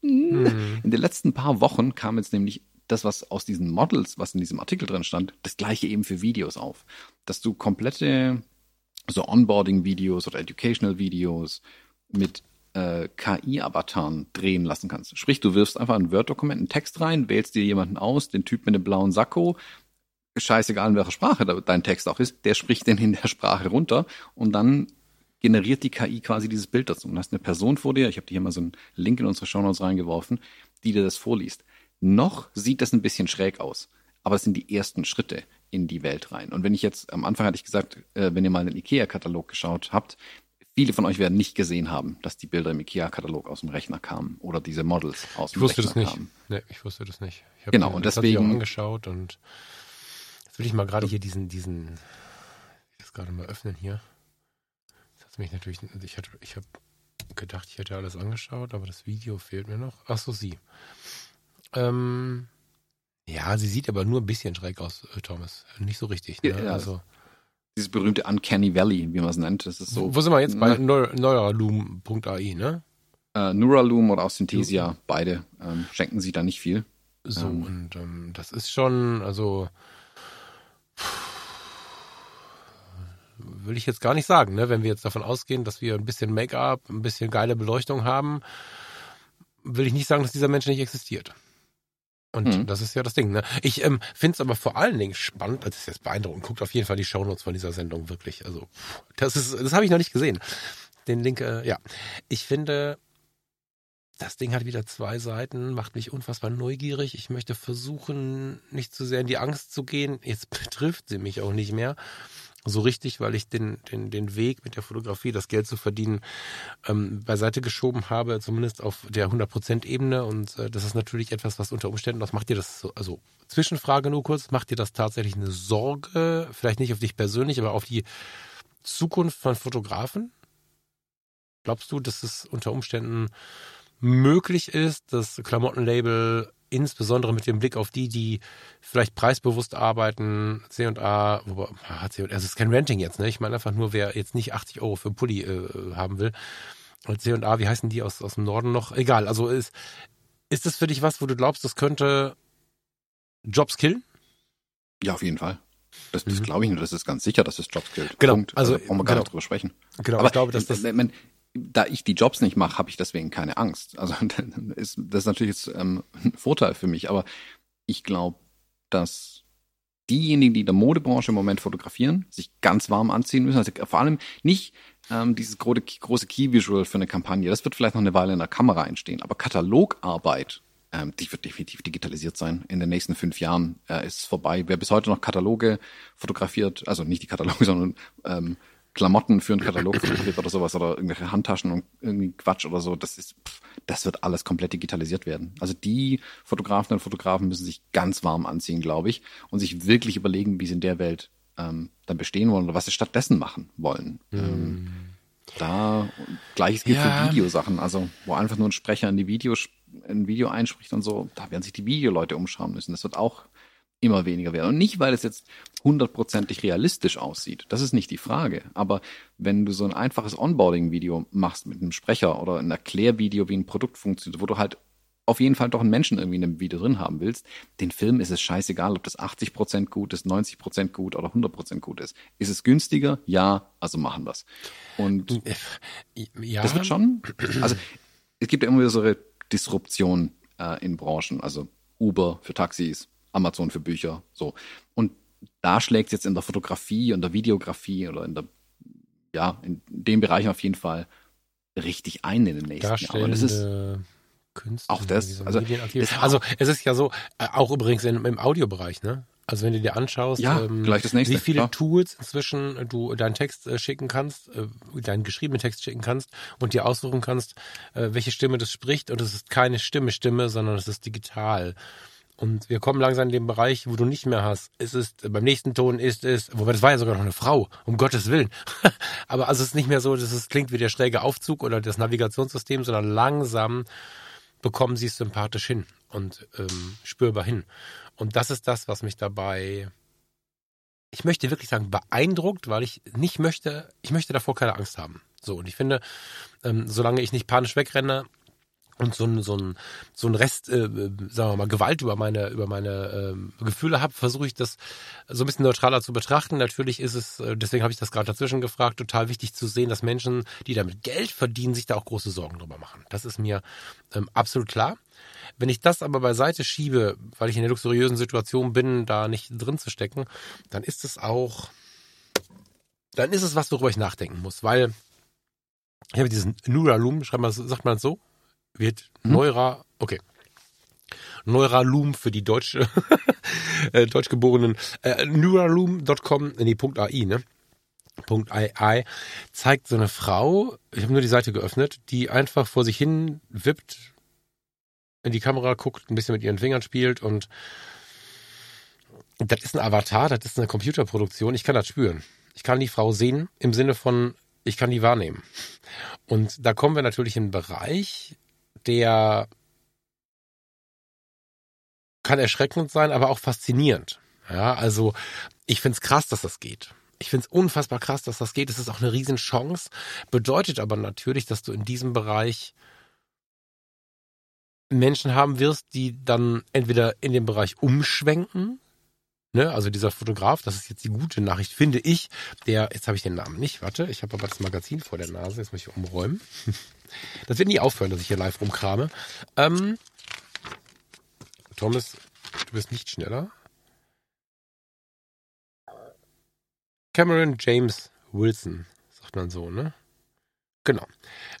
Mhm. In den letzten paar Wochen kam jetzt nämlich das, was aus diesen Models, was in diesem Artikel drin stand, das gleiche eben für Videos auf. Dass du komplette so Onboarding-Videos oder Educational-Videos mit äh, KI-Avataren drehen lassen kannst. Sprich, du wirfst einfach ein Word-Dokument, einen Text rein, wählst dir jemanden aus, den Typ mit dem blauen Sakko, scheißegal in welcher Sprache dein Text auch ist, der spricht den in der Sprache runter und dann generiert die KI quasi dieses Bild dazu. Und hast eine Person vor dir, ich habe dir hier mal so einen Link in unsere Show Notes reingeworfen, die dir das vorliest. Noch sieht das ein bisschen schräg aus, aber es sind die ersten Schritte in die Welt rein. Und wenn ich jetzt, am Anfang hatte ich gesagt, äh, wenn ihr mal den IKEA-Katalog geschaut habt, viele von euch werden nicht gesehen haben, dass die Bilder im IKEA-Katalog aus dem Rechner kamen oder diese Models aus dem Rechner kamen. Ich wusste das nicht. Nee, ich wusste das nicht. Ich genau, und deswegen. Ich angeschaut und jetzt will ich mal gerade hier diesen, diesen, ich das gerade mal öffnen hier. Das hat mich natürlich, ich hatte, ich habe gedacht, ich hätte alles angeschaut, aber das Video fehlt mir noch. Ach so, sie. Ähm, ja, sie sieht aber nur ein bisschen schräg aus, äh, Thomas. Nicht so richtig. Ne? Ja, also, dieses berühmte Uncanny Valley, wie man es nennt. Das ist so. Wo sind wir jetzt? Bei ne? Neuraloom.ai, ne? Äh, Neuraloom oder auch Synthesia, beide ähm, schenken sie da nicht viel. So, ähm, und ähm, das ist schon, also will ich jetzt gar nicht sagen, ne? Wenn wir jetzt davon ausgehen, dass wir ein bisschen Make-up, ein bisschen geile Beleuchtung haben, will ich nicht sagen, dass dieser Mensch nicht existiert. Und mhm. das ist ja das Ding. Ne? Ich ähm, finde es aber vor allen Dingen spannend, das ist jetzt beeindruckend. Guckt auf jeden Fall die Shownotes von dieser Sendung wirklich. Also das ist, das habe ich noch nicht gesehen. Den Link, äh, ja. Ich finde, das Ding hat wieder zwei Seiten, macht mich unfassbar neugierig. Ich möchte versuchen, nicht zu sehr in die Angst zu gehen. Jetzt betrifft sie mich auch nicht mehr so richtig, weil ich den, den, den Weg mit der Fotografie, das Geld zu verdienen, ähm, beiseite geschoben habe, zumindest auf der 100%-Ebene. Und äh, das ist natürlich etwas, was unter Umständen, was macht dir das so, also Zwischenfrage nur kurz, macht dir das tatsächlich eine Sorge, vielleicht nicht auf dich persönlich, aber auf die Zukunft von Fotografen? Glaubst du, dass es unter Umständen möglich ist, das Klamottenlabel insbesondere mit dem Blick auf die, die vielleicht preisbewusst arbeiten, C&A, wobei, also es ist kein Renting jetzt, ne? Ich meine einfach nur, wer jetzt nicht 80 Euro für einen Pulli äh, haben will. Und C&A, wie heißen die aus, aus dem Norden noch? Egal, also ist, ist das für dich was, wo du glaubst, das könnte Jobs killen? Ja, auf jeden Fall. Das, das mhm. glaube ich nur, das ist ganz sicher, dass es Jobs killt. Genau. Punkt. Also, also brauchen wir gar genau. nicht drüber sprechen. Genau, Aber ich glaube, dass das. Man, da ich die Jobs nicht mache, habe ich deswegen keine Angst. Also ist, das ist natürlich jetzt ähm, ein Vorteil für mich, aber ich glaube, dass diejenigen, die in der Modebranche im Moment fotografieren, sich ganz warm anziehen müssen. Also vor allem nicht ähm, dieses große, große Key-Visual für eine Kampagne. Das wird vielleicht noch eine Weile in der Kamera entstehen. Aber Katalogarbeit, ähm, die wird definitiv digitalisiert sein. In den nächsten fünf Jahren äh, ist es vorbei. Wer bis heute noch Kataloge fotografiert, also nicht die Kataloge, sondern ähm, Klamotten für einen Katalog oder sowas oder irgendwelche Handtaschen und irgendwie Quatsch oder so, das ist, pff, das wird alles komplett digitalisiert werden. Also die Fotografen und Fotografen müssen sich ganz warm anziehen, glaube ich, und sich wirklich überlegen, wie sie in der Welt ähm, dann bestehen wollen oder was sie stattdessen machen wollen. Mhm. Ähm, da gleiches gilt ja. für Videosachen, also wo einfach nur ein Sprecher in die Videos ein Video einspricht und so, da werden sich die Videoleute umschauen müssen. Das wird auch immer weniger werden. Und nicht, weil es jetzt hundertprozentig realistisch aussieht. Das ist nicht die Frage. Aber wenn du so ein einfaches Onboarding-Video machst mit einem Sprecher oder ein Erklärvideo, wie ein Produkt funktioniert, wo du halt auf jeden Fall doch einen Menschen irgendwie in einem Video drin haben willst, den Film ist es scheißegal, ob das 80% gut ist, 90% gut oder 100% gut ist. Ist es günstiger? Ja, also machen wir's. Und ja. das wird schon, also es gibt ja immer wieder so eine Disruption äh, in Branchen, also Uber für Taxis, Amazon für Bücher, so. Und da schlägt es jetzt in der Fotografie und der Videografie oder in der, ja, in dem Bereich auf jeden Fall richtig ein in den nächsten Jahren. Und das ist Künstler. Auch das, also, das also es ist ja so, äh, auch übrigens im, im Audiobereich, ne? Also wenn du dir anschaust, ja, ähm, nächste, wie viele klar. Tools inzwischen du deinen Text äh, schicken kannst, äh, deinen geschriebenen Text schicken kannst und dir aussuchen kannst, äh, welche Stimme das spricht und es ist keine Stimme Stimme, sondern es ist digital. Und wir kommen langsam in den Bereich, wo du nicht mehr hast. Es ist, beim nächsten Ton ist es, wobei das war ja sogar noch eine Frau, um Gottes Willen. Aber also es ist nicht mehr so, dass es klingt wie der schräge Aufzug oder das Navigationssystem, sondern langsam bekommen sie es sympathisch hin und ähm, spürbar hin. Und das ist das, was mich dabei, ich möchte wirklich sagen, beeindruckt, weil ich nicht möchte, ich möchte davor keine Angst haben. So, und ich finde, ähm, solange ich nicht panisch wegrenne, und so ein so ein so ein Rest, äh, sagen wir mal Gewalt über meine über meine äh, Gefühle habe, versuche ich das so ein bisschen neutraler zu betrachten. Natürlich ist es, äh, deswegen habe ich das gerade dazwischen gefragt, total wichtig zu sehen, dass Menschen, die damit Geld verdienen, sich da auch große Sorgen drüber machen. Das ist mir ähm, absolut klar. Wenn ich das aber beiseite schiebe, weil ich in der luxuriösen Situation bin, da nicht drin zu stecken, dann ist es auch, dann ist es was, worüber ich nachdenken muss, weil ich habe diesen Nuralum, schreibt man, sagt man so? Wird hm? Neura, okay. Neuralum für die deutsche, äh, deutschgeborenen, äh, Neuralum.com, nee, .ai, ne? .ai zeigt so eine Frau, ich habe nur die Seite geöffnet, die einfach vor sich hin wippt, in die Kamera guckt, ein bisschen mit ihren Fingern spielt und das ist ein Avatar, das ist eine Computerproduktion, ich kann das spüren. Ich kann die Frau sehen im Sinne von, ich kann die wahrnehmen. Und da kommen wir natürlich in einen Bereich, der kann erschreckend sein, aber auch faszinierend. Ja, also ich find's krass, dass das geht. Ich find's unfassbar krass, dass das geht. Es ist auch eine Riesenchance. Bedeutet aber natürlich, dass du in diesem Bereich Menschen haben wirst, die dann entweder in dem Bereich umschwenken, ne, also dieser Fotograf, das ist jetzt die gute Nachricht, finde ich, der, jetzt habe ich den Namen nicht, warte, ich habe aber das Magazin vor der Nase, jetzt muss ich umräumen. Das wird nie aufhören, dass ich hier live rumkrame. Ähm, Thomas, du bist nicht schneller. Cameron James Wilson, sagt man so, ne? Genau.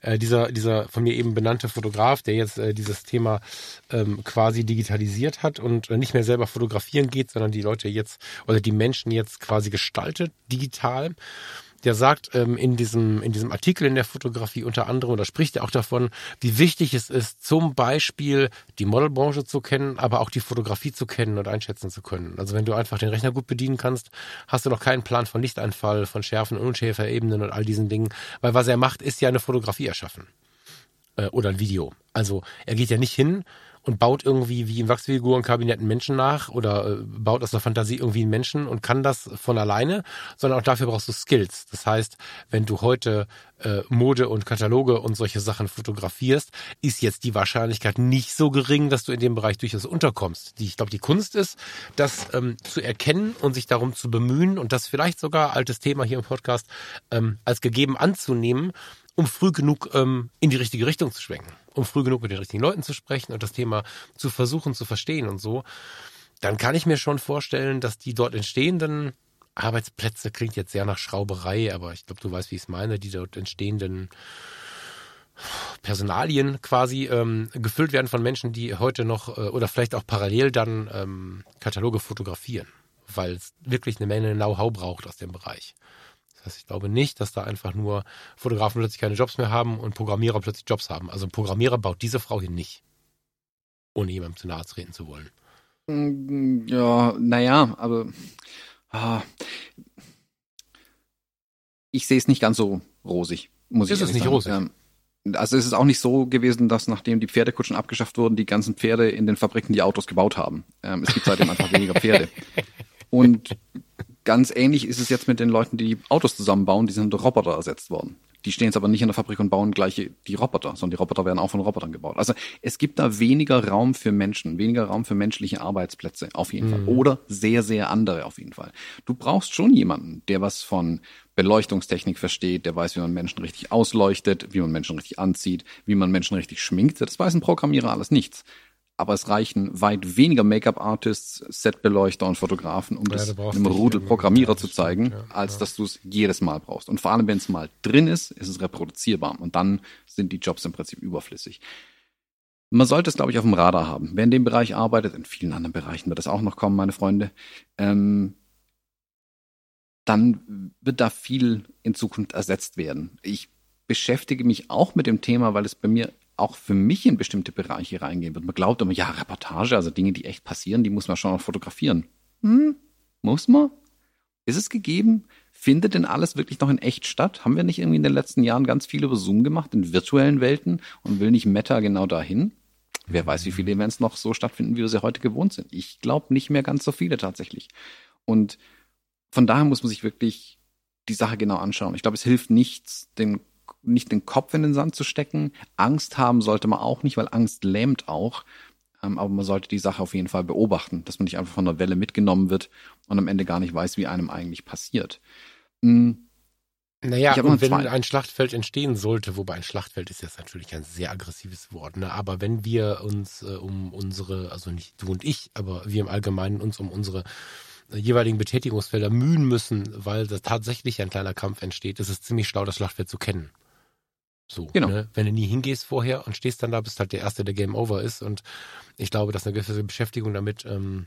Äh, dieser, dieser von mir eben benannte Fotograf, der jetzt äh, dieses Thema ähm, quasi digitalisiert hat und äh, nicht mehr selber fotografieren geht, sondern die Leute jetzt oder die Menschen jetzt quasi gestaltet, digital der sagt ähm, in, diesem, in diesem Artikel in der Fotografie unter anderem, oder spricht er auch davon, wie wichtig es ist, zum Beispiel die Modelbranche zu kennen, aber auch die Fotografie zu kennen und einschätzen zu können. Also wenn du einfach den Rechner gut bedienen kannst, hast du noch keinen Plan von Lichteinfall, von Schärfen, Unschärferebenen und all diesen Dingen, weil was er macht, ist ja eine Fotografie erschaffen äh, oder ein Video. Also er geht ja nicht hin und baut irgendwie wie im Wachsfigurenkabinett einen Menschen nach oder äh, baut aus der Fantasie irgendwie einen Menschen und kann das von alleine, sondern auch dafür brauchst du Skills. Das heißt, wenn du heute äh, Mode und Kataloge und solche Sachen fotografierst, ist jetzt die Wahrscheinlichkeit nicht so gering, dass du in dem Bereich durchaus unterkommst. Die, ich glaube, die Kunst ist, das ähm, zu erkennen und sich darum zu bemühen und das vielleicht sogar, altes Thema hier im Podcast, ähm, als gegeben anzunehmen um früh genug ähm, in die richtige Richtung zu schwenken, um früh genug mit den richtigen Leuten zu sprechen und das Thema zu versuchen zu verstehen und so, dann kann ich mir schon vorstellen, dass die dort entstehenden Arbeitsplätze klingt jetzt sehr nach Schrauberei, aber ich glaube, du weißt, wie ich es meine, die dort entstehenden Personalien quasi ähm, gefüllt werden von Menschen, die heute noch äh, oder vielleicht auch parallel dann ähm, Kataloge fotografieren, weil es wirklich eine Menge Know-how braucht aus dem Bereich. Heißt, ich glaube nicht, dass da einfach nur Fotografen plötzlich keine Jobs mehr haben und Programmierer plötzlich Jobs haben. Also ein Programmierer baut diese Frau hier nicht, ohne jemandem zu nahe treten zu wollen. Mm, ja, naja, aber ah, ich sehe es nicht ganz so rosig, muss ist ich es nicht sagen. rosig? Ähm, also es ist auch nicht so gewesen, dass nachdem die Pferdekutschen abgeschafft wurden, die ganzen Pferde in den Fabriken die Autos gebaut haben. Ähm, es gibt seitdem einfach weniger Pferde. Und ganz ähnlich ist es jetzt mit den Leuten, die Autos zusammenbauen, die sind durch Roboter ersetzt worden. Die stehen jetzt aber nicht in der Fabrik und bauen gleiche die Roboter, sondern die Roboter werden auch von Robotern gebaut. Also es gibt da weniger Raum für Menschen, weniger Raum für menschliche Arbeitsplätze auf jeden Fall. Oder sehr, sehr andere auf jeden Fall. Du brauchst schon jemanden, der was von Beleuchtungstechnik versteht, der weiß, wie man Menschen richtig ausleuchtet, wie man Menschen richtig anzieht, wie man Menschen richtig schminkt. Das weiß ein Programmierer alles nichts. Aber es reichen weit weniger Make-up-Artists, Setbeleuchter und Fotografen, um Ja, das einem Rudel Programmierer zu zeigen, ja, als ja. dass du es jedes Mal brauchst. Und vor allem, wenn es mal drin ist, ist es reproduzierbar. Und dann sind die Jobs im Prinzip überflüssig. Man sollte es, glaube ich, auf dem Radar haben. Wer in dem Bereich arbeitet, in vielen anderen Bereichen wird das auch noch kommen, meine Freunde, ähm, dann wird da viel in Zukunft ersetzt werden. Ich beschäftige mich auch mit dem Thema, weil es bei mir auch für mich in bestimmte Bereiche reingehen wird. Man glaubt immer, ja, Reportage, also Dinge, die echt passieren, die muss man schon noch fotografieren. Hm, muss man? Ist es gegeben? Findet denn alles wirklich noch in echt statt? Haben wir nicht irgendwie in den letzten Jahren ganz viel über Zoom gemacht, in virtuellen Welten und will nicht Meta genau dahin? Wer weiß, wie viele Events noch so stattfinden, wie wir sie heute gewohnt sind. Ich glaube nicht mehr ganz so viele tatsächlich. Und von daher muss man sich wirklich die Sache genau anschauen. Ich glaube, es hilft nichts, den, nicht den Kopf in den Sand zu stecken. Angst haben sollte man auch nicht, weil Angst lähmt auch. Ähm, aber man sollte die Sache auf jeden Fall beobachten, dass man nicht einfach von der Welle mitgenommen wird und am Ende gar nicht weiß, wie einem eigentlich passiert. Hm, Naja, und wenn ein Schlachtfeld entstehen sollte, wobei ein Schlachtfeld ist jetzt natürlich ein sehr aggressives Wort, ne? aber wenn wir uns äh, um unsere, also nicht du und ich, aber wir im Allgemeinen uns um unsere äh, jeweiligen Betätigungsfelder mühen müssen, weil da tatsächlich ein kleiner Kampf entsteht, ist es ziemlich schlau, das Schlachtfeld zu kennen. So, Genau. ne? wenn du nie hingehst vorher und stehst dann da, bist halt der Erste, der Game Over ist und ich glaube, dass eine gewisse Beschäftigung damit ähm,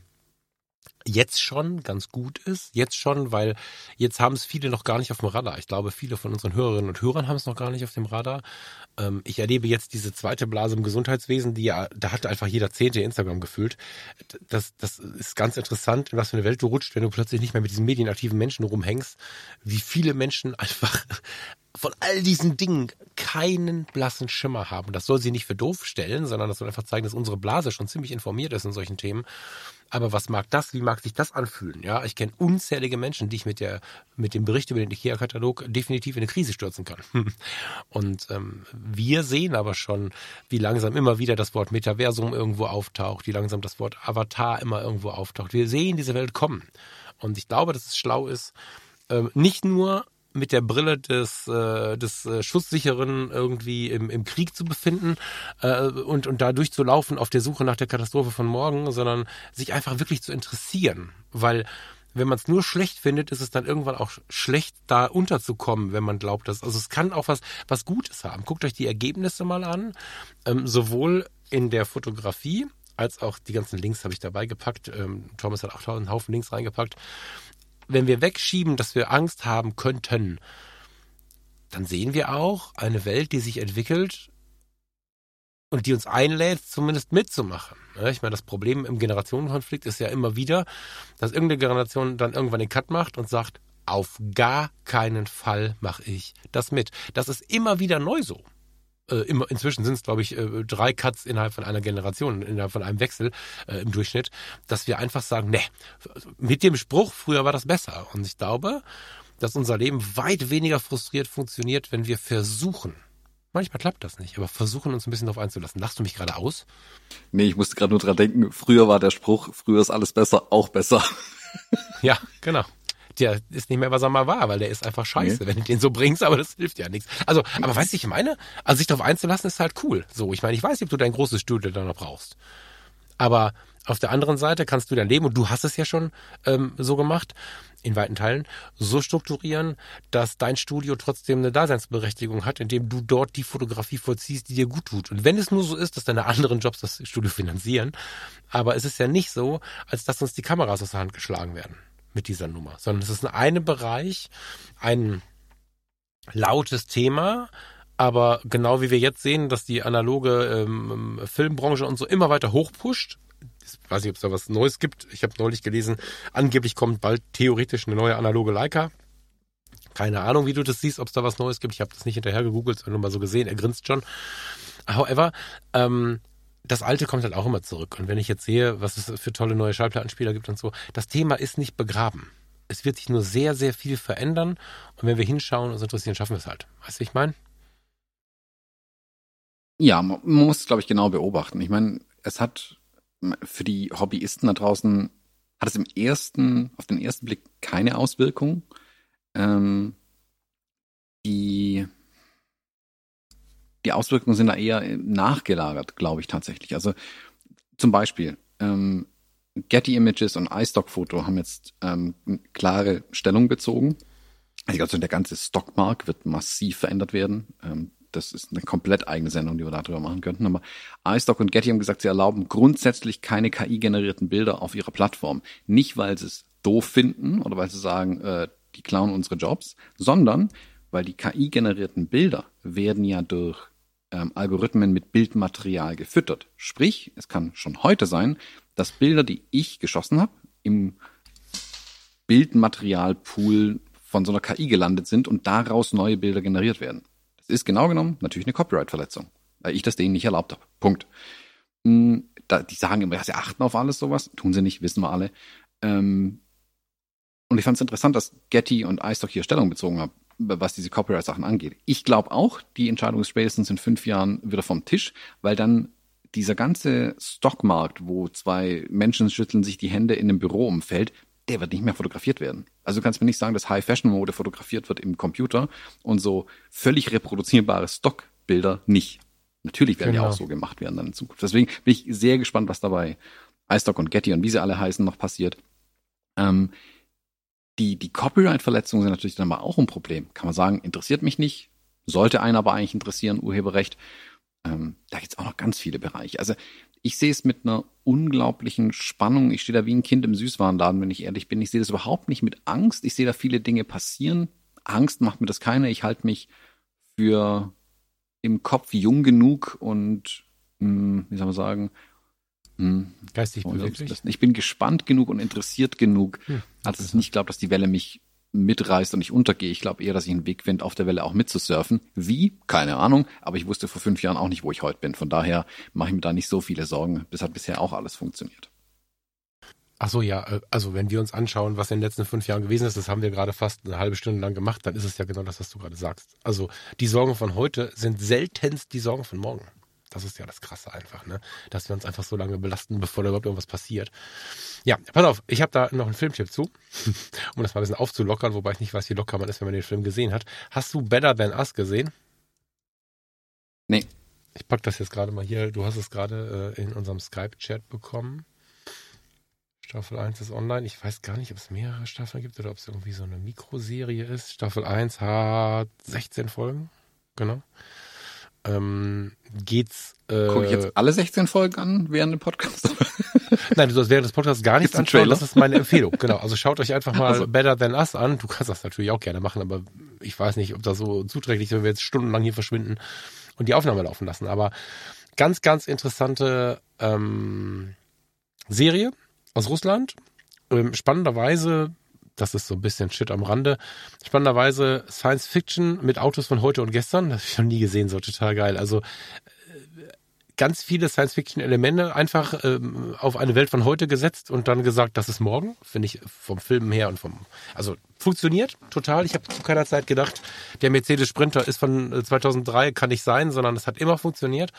jetzt schon ganz gut ist. Jetzt schon, weil jetzt haben es viele noch gar nicht auf dem Radar. Ich glaube, viele von unseren Hörerinnen und Hörern haben es noch gar nicht auf dem Radar. Ähm, ich erlebe jetzt diese zweite Blase im Gesundheitswesen, die ja, da hat einfach jeder Zehnte Instagram gefüllt. Das, das ist ganz interessant, in was für eine Welt du rutscht, wenn du plötzlich nicht mehr mit diesen medienaktiven Menschen rumhängst. Wie viele Menschen einfach von all diesen Dingen keinen blassen Schimmer haben. Das soll sie nicht für doof stellen, sondern das soll einfach zeigen, dass unsere Blase schon ziemlich informiert ist in solchen Themen. Aber was mag das? Wie mag sich das anfühlen? Ja, ich kenne unzählige Menschen, die ich mit der mit dem Bericht über den IKEA-Katalog definitiv in eine Krise stürzen kann. Und ähm, wir sehen aber schon, wie langsam immer wieder das Wort Metaversum irgendwo auftaucht, wie langsam das Wort Avatar immer irgendwo auftaucht. Wir sehen diese Welt kommen. Und ich glaube, dass es schlau ist, ähm, nicht nur mit der Brille des, äh, des äh, Schusssicheren irgendwie im, im Krieg zu befinden äh, und, und da durchzulaufen auf der Suche nach der Katastrophe von morgen, sondern sich einfach wirklich zu interessieren. Weil wenn man es nur schlecht findet, ist es dann irgendwann auch schlecht, da unterzukommen, wenn man glaubt, dass. Also es kann auch was, was Gutes haben. Guckt euch die Ergebnisse mal an. Ähm, sowohl in der Fotografie als auch die ganzen Links habe ich dabei gepackt. Ähm, Thomas hat auch einen Haufen Links reingepackt wenn wir wegschieben, dass wir Angst haben könnten, dann sehen wir auch eine Welt, die sich entwickelt und die uns einlädt, zumindest mitzumachen. Ich meine, das Problem im Generationenkonflikt ist ja immer wieder, dass irgendeine Generation dann irgendwann den Cut macht und sagt, auf gar keinen Fall mache ich das mit. Das ist immer wieder neu so. Äh, immer, inzwischen sind es, glaube ich, äh, drei Cuts innerhalb von einer Generation, innerhalb von einem Wechsel äh, im Durchschnitt, dass wir einfach sagen, ne, mit dem Spruch, früher war das besser. Und ich glaube, dass unser Leben weit weniger frustriert funktioniert, wenn wir versuchen, manchmal klappt das nicht, aber versuchen uns ein bisschen darauf einzulassen. Lachst du mich gerade aus? nee, ich musste gerade nur dran denken, früher war der Spruch, früher ist alles besser, auch besser. Ja, genau. Der ist nicht mehr, was er mal war, weil der ist einfach scheiße, Nee. wenn du den so bringst, aber das hilft ja nichts. Also, aber weißt du, ich meine, also sich darauf einzulassen ist halt cool. So, ich meine, ich weiß nicht, ob du dein großes Studio da noch brauchst. Aber auf der anderen Seite kannst du dein Leben, und du hast es ja schon ähm, so gemacht, in weiten Teilen, so strukturieren, dass dein Studio trotzdem eine Daseinsberechtigung hat, indem du dort die Fotografie vollziehst, die dir gut tut. Und wenn es nur so ist, dass deine anderen Jobs das Studio finanzieren, aber es ist ja nicht so, als dass uns die Kameras aus der Hand geschlagen werden mit dieser Nummer, sondern es ist in einem Bereich ein lautes Thema, aber genau wie wir jetzt sehen, dass die analoge ähm, Filmbranche und so immer weiter hochpusht, ich weiß nicht, ob es da was Neues gibt. Ich habe neulich gelesen, angeblich kommt bald theoretisch eine neue analoge Leica. Keine Ahnung, wie du das siehst, ob es da was Neues gibt. Ich habe das nicht hinterher gegoogelt, sondern mal so gesehen. Er grinst schon. However, ähm, das Alte kommt halt auch immer zurück. Und wenn ich jetzt sehe, was es für tolle neue Schallplattenspieler gibt und so, das Thema ist nicht begraben. Es wird sich nur sehr, sehr viel verändern. Und wenn wir hinschauen und uns interessieren, schaffen wir es halt. Weißt du, ich meine? Ja, man muss, glaube ich, genau beobachten. Ich meine, es hat für die Hobbyisten da draußen, hat es im ersten, auf den ersten Blick keine Auswirkung. Ähm, die, die Auswirkungen sind da eher nachgelagert, glaube ich tatsächlich. Also zum Beispiel, ähm, Getty Images und iStock Photo haben jetzt ähm, klare Stellung bezogen. Also der ganze Stockmark wird massiv verändert werden. Ähm, das ist eine komplett eigene Sendung, die wir darüber machen könnten. Aber iStock und Getty haben gesagt, sie erlauben grundsätzlich keine KI-generierten Bilder auf ihrer Plattform. Nicht, weil sie es doof finden oder weil sie sagen, äh, die klauen unsere Jobs, sondern weil die KI-generierten Bilder werden ja durch ähm, Algorithmen mit Bildmaterial gefüttert. Sprich, es kann schon heute sein, dass Bilder, die ich geschossen habe, im Bildmaterialpool von so einer KI gelandet sind und daraus neue Bilder generiert werden. Das ist genau genommen natürlich eine Copyright-Verletzung, weil ich das denen nicht erlaubt habe. Punkt. Hm, die sagen immer, ja, sie achten auf alles sowas. Tun sie nicht, wissen wir alle. Ähm, und ich fand es interessant, dass Getty und iStock hier Stellung bezogen haben, was diese Copyright-Sachen angeht. Ich glaube auch, die Entscheidung ist spätestens in fünf Jahren wieder vom Tisch, weil dann dieser ganze Stockmarkt, wo zwei Menschen schütteln sich die Hände in einem Büroumfeld, der wird nicht mehr fotografiert werden. Also du kannst mir nicht sagen, dass High-Fashion-Mode fotografiert wird im Computer und so völlig reproduzierbare Stockbilder nicht. Natürlich werden genau. die auch so gemacht werden dann in Zukunft. Deswegen bin ich sehr gespannt, was dabei iStock und Getty und wie sie alle heißen noch passiert. Ähm, die, die Copyright-Verletzungen sind natürlich dann aber auch ein Problem. Kann man sagen, interessiert mich nicht, sollte einen aber eigentlich interessieren, Urheberrecht. Ähm, da gibt's auch noch ganz viele Bereiche. Also ich sehe es mit einer unglaublichen Spannung. Ich stehe da wie ein Kind im Süßwarenladen, wenn ich ehrlich bin. Ich sehe das überhaupt nicht mit Angst. Ich sehe da viele Dinge passieren. Angst macht mir das keine. Ich halte mich für im Kopf jung genug und, mh, hm, wie soll man sagen, mh, hm, geistig beweglich. Ich bin gespannt genug und interessiert genug, hm, als ich nicht glaube, dass die Welle mich mitreißt und ich untergehe. Ich glaube eher, dass ich einen Weg finde, auf der Welle auch mitzusurfen. Wie? Keine Ahnung. Aber ich wusste vor fünf Jahren auch nicht, wo ich heute bin. Von daher mache ich mir da nicht so viele Sorgen. Das hat bisher auch alles funktioniert. Ach so, ja. Äh, also wenn wir uns anschauen, was in den letzten fünf Jahren gewesen ist, das haben wir gerade fast eine halbe Stunde lang gemacht, dann ist es ja genau das, was du gerade sagst. Also die Sorgen von heute sind seltenst die Sorgen von morgen. Das ist ja das Krasse einfach, ne? Dass wir uns einfach so lange belasten, bevor da überhaupt irgendwas passiert. Ja, pass auf, ich habe da noch einen Filmtipp zu, um das mal ein bisschen aufzulockern, wobei ich nicht weiß, wie locker man ist, wenn man den Film gesehen hat. Hast du Better Than Us gesehen? Nee. Ich pack das jetzt gerade mal hier. Du hast es gerade äh, in unserem Skype-Chat bekommen. Staffel 1 ist online. Ich weiß gar nicht, ob es mehrere Staffeln gibt oder ob es irgendwie so eine Mikroserie ist. Staffel 1 hat 16 Folgen. Genau ähm, geht's. Äh, Gucke ich jetzt alle 16 Folgen an während dem Podcast? Nein, du sollst während des Podcasts gar nichts anschauen. Das ist meine Empfehlung. Genau. Also schaut euch einfach mal also. Better Than Us an. Du kannst das natürlich auch gerne machen, aber ich weiß nicht, ob das so zuträglich ist, wenn wir jetzt stundenlang hier verschwinden und die Aufnahme laufen lassen. Aber ganz, ganz interessante ähm, Serie aus Russland. Ähm, spannenderweise das ist so ein bisschen Shit am Rande. Spannenderweise Science Fiction mit Autos von heute und gestern. Das habe ich noch nie gesehen, so total geil. Also äh, ganz viele Science-Fiction-Elemente einfach ähm, auf eine Welt von heute gesetzt und dann gesagt, das ist morgen. Finde ich vom Film her und vom, also funktioniert total. Ich habe zu keiner Zeit gedacht, der Mercedes Sprinter ist von 2003, äh, kann nicht sein, sondern es hat immer funktioniert.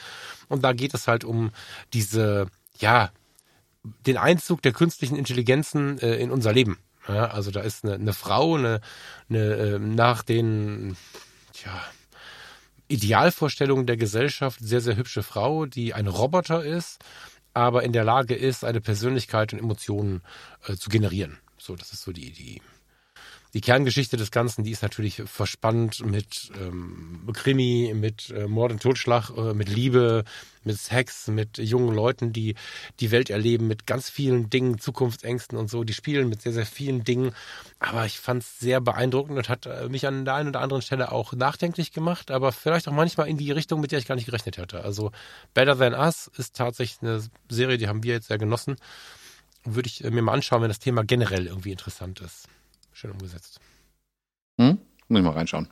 Und da geht es halt um diese, ja, den Einzug der künstlichen Intelligenzen äh, in unser Leben. Ja, also da ist eine, eine Frau, eine, eine äh, nach den ja, Idealvorstellungen der Gesellschaft sehr, sehr hübsche Frau, die ein Roboter ist, aber in der Lage ist, eine Persönlichkeit und Emotionen äh, zu generieren. So, das ist so die, die die Kerngeschichte des Ganzen, die ist natürlich verspannt mit ähm, Krimi, mit äh, Mord und Totschlag, äh, mit Liebe, mit Sex, mit jungen Leuten, die die Welt erleben, mit ganz vielen Dingen, Zukunftsängsten und so. Die spielen mit sehr, sehr vielen Dingen. Aber ich fand es sehr beeindruckend und hat äh, mich an der einen oder anderen Stelle auch nachdenklich gemacht, aber vielleicht auch manchmal in die Richtung, mit der ich gar nicht gerechnet hätte. Also Better Than Us ist tatsächlich eine Serie, die haben wir jetzt sehr genossen. Würde ich äh, mir mal anschauen, wenn das Thema generell irgendwie interessant ist. Schön umgesetzt. Hm? Muss ich mal reinschauen.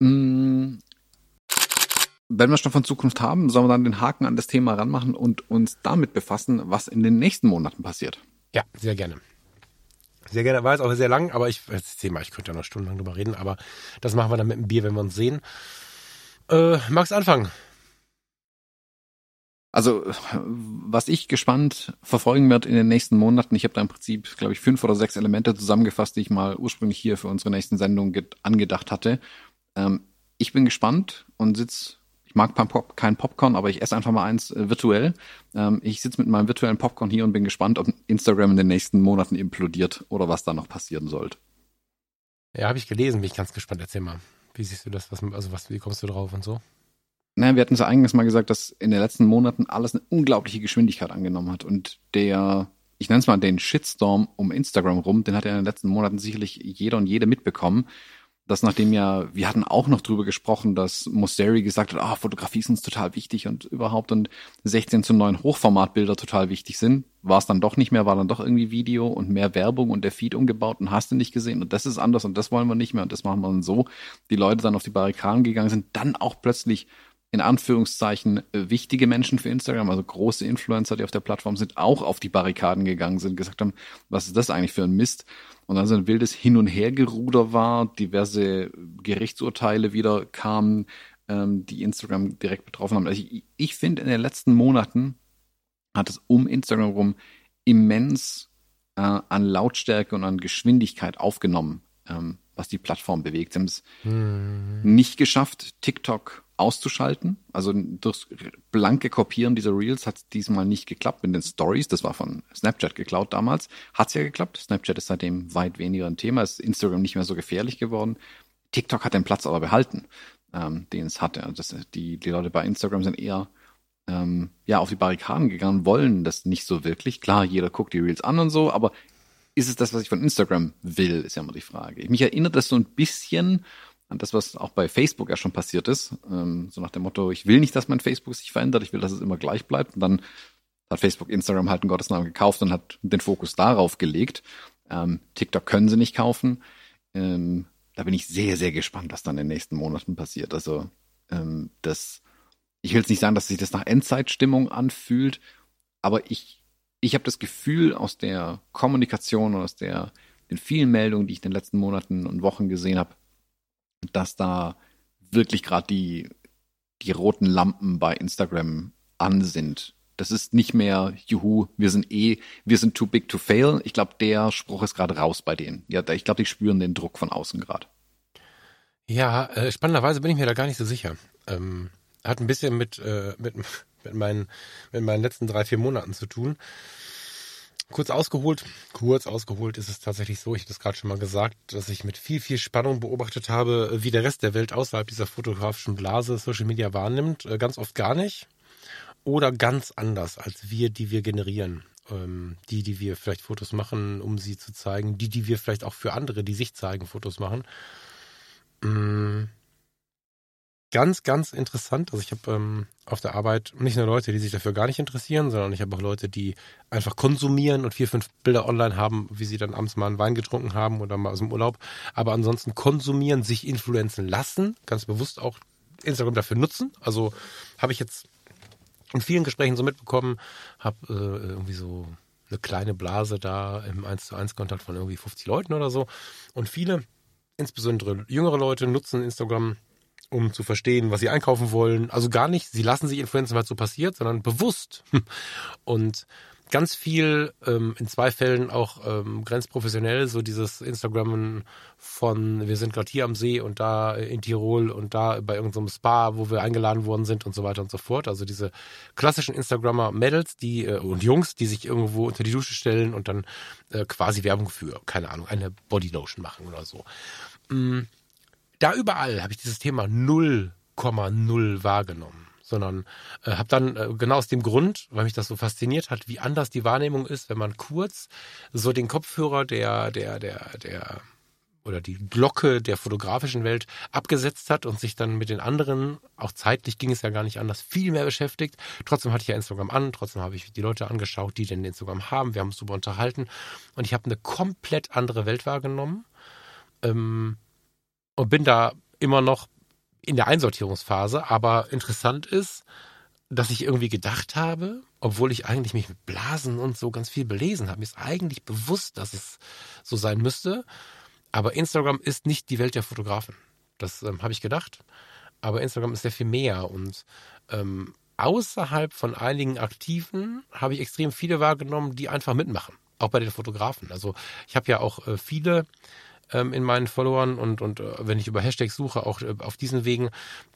Hm, wenn wir schon von Zukunft haben, sollen wir dann den Haken an das Thema ranmachen und uns damit befassen, was in den nächsten Monaten passiert. Ja, sehr gerne. Sehr gerne. War jetzt auch sehr lang, aber ich, das Thema, ich könnte ja noch stundenlang drüber reden, aber das machen wir dann mit dem Bier, wenn wir uns sehen. Äh, magst anfangen? Also, was ich gespannt verfolgen werde in den nächsten Monaten, ich habe da im Prinzip, glaube ich, fünf oder sechs Elemente zusammengefasst, die ich mal ursprünglich hier für unsere nächsten Sendung angedacht hatte. Ähm, ich bin gespannt und sitz mag Pop kein Popcorn, aber ich esse einfach mal eins äh, virtuell. Ähm, ich sitze mit meinem virtuellen Popcorn hier und bin gespannt, ob Instagram in den nächsten Monaten implodiert oder was da noch passieren sollte. Ja, habe ich gelesen, bin ich ganz gespannt. Erzähl mal. Wie siehst du das? Was, also was, wie kommst du drauf und so? Naja, wir hatten es ja eingangs mal gesagt, dass in den letzten Monaten alles eine unglaubliche Geschwindigkeit angenommen hat. Und der, ich nenne es mal den Shitstorm um Instagram rum, den hat ja in den letzten Monaten sicherlich jeder und jede mitbekommen dass nachdem ja, wir hatten auch noch drüber gesprochen, dass Mosseri gesagt hat, ah, Fotografie ist uns total wichtig und überhaupt und 16 zu 9 Hochformatbilder total wichtig sind, war es dann doch nicht mehr, war dann doch irgendwie Video und mehr Werbung und der Feed umgebaut und hast du nicht gesehen und das ist anders und das wollen wir nicht mehr und das machen wir dann so. Die Leute dann auf die Barrikaden gegangen sind, dann auch plötzlich in Anführungszeichen äh, wichtige Menschen für Instagram, also große Influencer, die auf der Plattform sind, auch auf die Barrikaden gegangen sind, gesagt haben, was ist das eigentlich für ein Mist? Und dann so ein wildes Hin- und Hergeruder war, diverse Gerichtsurteile wieder kamen, ähm, die Instagram direkt betroffen haben. Also ich, ich finde, in den letzten Monaten hat es um Instagram rum immens äh, an Lautstärke und an Geschwindigkeit aufgenommen, ähm, was die Plattform bewegt. Sie haben es hm. nicht geschafft, TikTok auszuschalten. Also durch blanke Kopieren dieser Reels hat es diesmal nicht geklappt mit den Stories. Das war von Snapchat geklaut damals. Hat es ja geklappt. Snapchat ist seitdem weit weniger ein Thema. Ist Instagram nicht mehr so gefährlich geworden. TikTok hat den Platz aber behalten, ähm, den es hatte. Also das, die, die Leute bei Instagram sind eher ähm, ja auf die Barrikaden gegangen, wollen das nicht so wirklich. Klar, jeder guckt die Reels an und so, aber ist es das, was ich von Instagram will, ist ja immer die Frage. Mich erinnert das so ein bisschen an das, was auch bei Facebook ja schon passiert ist. Ähm, so nach dem Motto, ich will nicht, dass mein Facebook sich verändert, ich will, dass es immer gleich bleibt. Und dann hat Facebook Instagram halt einen Gottesnamen gekauft und hat den Fokus darauf gelegt. Ähm, TikTok können sie nicht kaufen. Ähm, da bin ich sehr, sehr gespannt, was dann in den nächsten Monaten passiert. Also ähm, das, ich will jetzt nicht sagen, dass sich das nach Endzeitstimmung anfühlt, aber ich, ich habe das Gefühl aus der Kommunikation und aus der, den vielen Meldungen, die ich in den letzten Monaten und Wochen gesehen habe, dass da wirklich gerade die, die roten Lampen bei Instagram an sind. Das ist nicht mehr, juhu, wir sind eh, wir sind too big to fail. Ich glaube, der Spruch ist gerade raus bei denen. Ja, ich glaube, die spüren den Druck von außen gerade. Ja, äh, spannenderweise bin ich mir da gar nicht so sicher. Ähm, hat ein bisschen mit, äh, mit, mit, meinen, mit meinen letzten drei, vier Monaten zu tun. Kurz ausgeholt, kurz ausgeholt ist es tatsächlich so, ich hatte es gerade schon mal gesagt, dass ich mit viel, viel Spannung beobachtet habe, wie der Rest der Welt außerhalb dieser fotografischen Blase Social Media wahrnimmt. Äh, ganz oft gar nicht. Oder ganz anders als wir, die wir generieren. Ähm, die, die wir vielleicht Fotos machen, um sie zu zeigen. Die, die wir vielleicht auch für andere, die sich zeigen, Fotos machen. Ganz, ganz interessant. Also ich habe ähm, auf der Arbeit nicht nur Leute, die sich dafür gar nicht interessieren, sondern ich habe auch Leute, die einfach konsumieren und vier, fünf Bilder online haben, wie sie dann abends mal einen Wein getrunken haben oder mal aus dem Urlaub. Aber ansonsten konsumieren, sich influenzen lassen, ganz bewusst auch Instagram dafür nutzen. Also habe ich jetzt in vielen Gesprächen so mitbekommen, habe äh, irgendwie so eine kleine Blase da im 1 zu 1 Kontakt von irgendwie 50 Leuten oder so. Und viele, insbesondere jüngere Leute, nutzen Instagram um zu verstehen, was sie einkaufen wollen. Also gar nicht, sie lassen sich influenzen, es so passiert, sondern bewusst. Und ganz viel, ähm, in zwei Fällen auch ähm, grenzprofessionell, so dieses Instagrammen von, wir sind gerade hier am See und da in Tirol und da bei irgendeinem Spa, wo wir eingeladen worden sind und so weiter und so fort. Also diese klassischen Instagrammer-Mädels die, äh, und Jungs, die sich irgendwo unter die Dusche stellen und dann äh, quasi Werbung für, keine Ahnung, eine Bodylotion machen oder so. Mhm. Da überall habe ich dieses Thema 0,0 wahrgenommen sondern äh, habe dann äh, genau aus dem Grund, weil mich das so fasziniert hat, wie anders die Wahrnehmung ist, wenn man kurz so den Kopfhörer der der der der oder die Glocke der fotografischen Welt abgesetzt hat und sich dann mit den anderen, auch zeitlich ging es ja gar nicht anders, viel mehr beschäftigt. Trotzdem hatte ich ja Instagram an, trotzdem habe ich die Leute angeschaut, die denn Instagram haben. Wir haben uns super unterhalten und ich habe eine komplett andere Welt wahrgenommen ähm, und bin da immer noch in der Einsortierungsphase, aber interessant ist, dass ich irgendwie gedacht habe, obwohl ich eigentlich mich mit Blasen und so ganz viel belesen habe, mir ist eigentlich bewusst, dass es so sein müsste. Aber Instagram ist nicht die Welt der Fotografen. Das ähm, habe ich gedacht. Aber Instagram ist sehr viel mehr. Und ähm, außerhalb von einigen Aktiven habe ich extrem viele wahrgenommen, die einfach mitmachen. Auch bei den Fotografen. Also ich habe ja auch äh, viele ähm, in meinen Followern und, und äh, wenn ich über Hashtags suche, auch äh, auf diesen Wegen,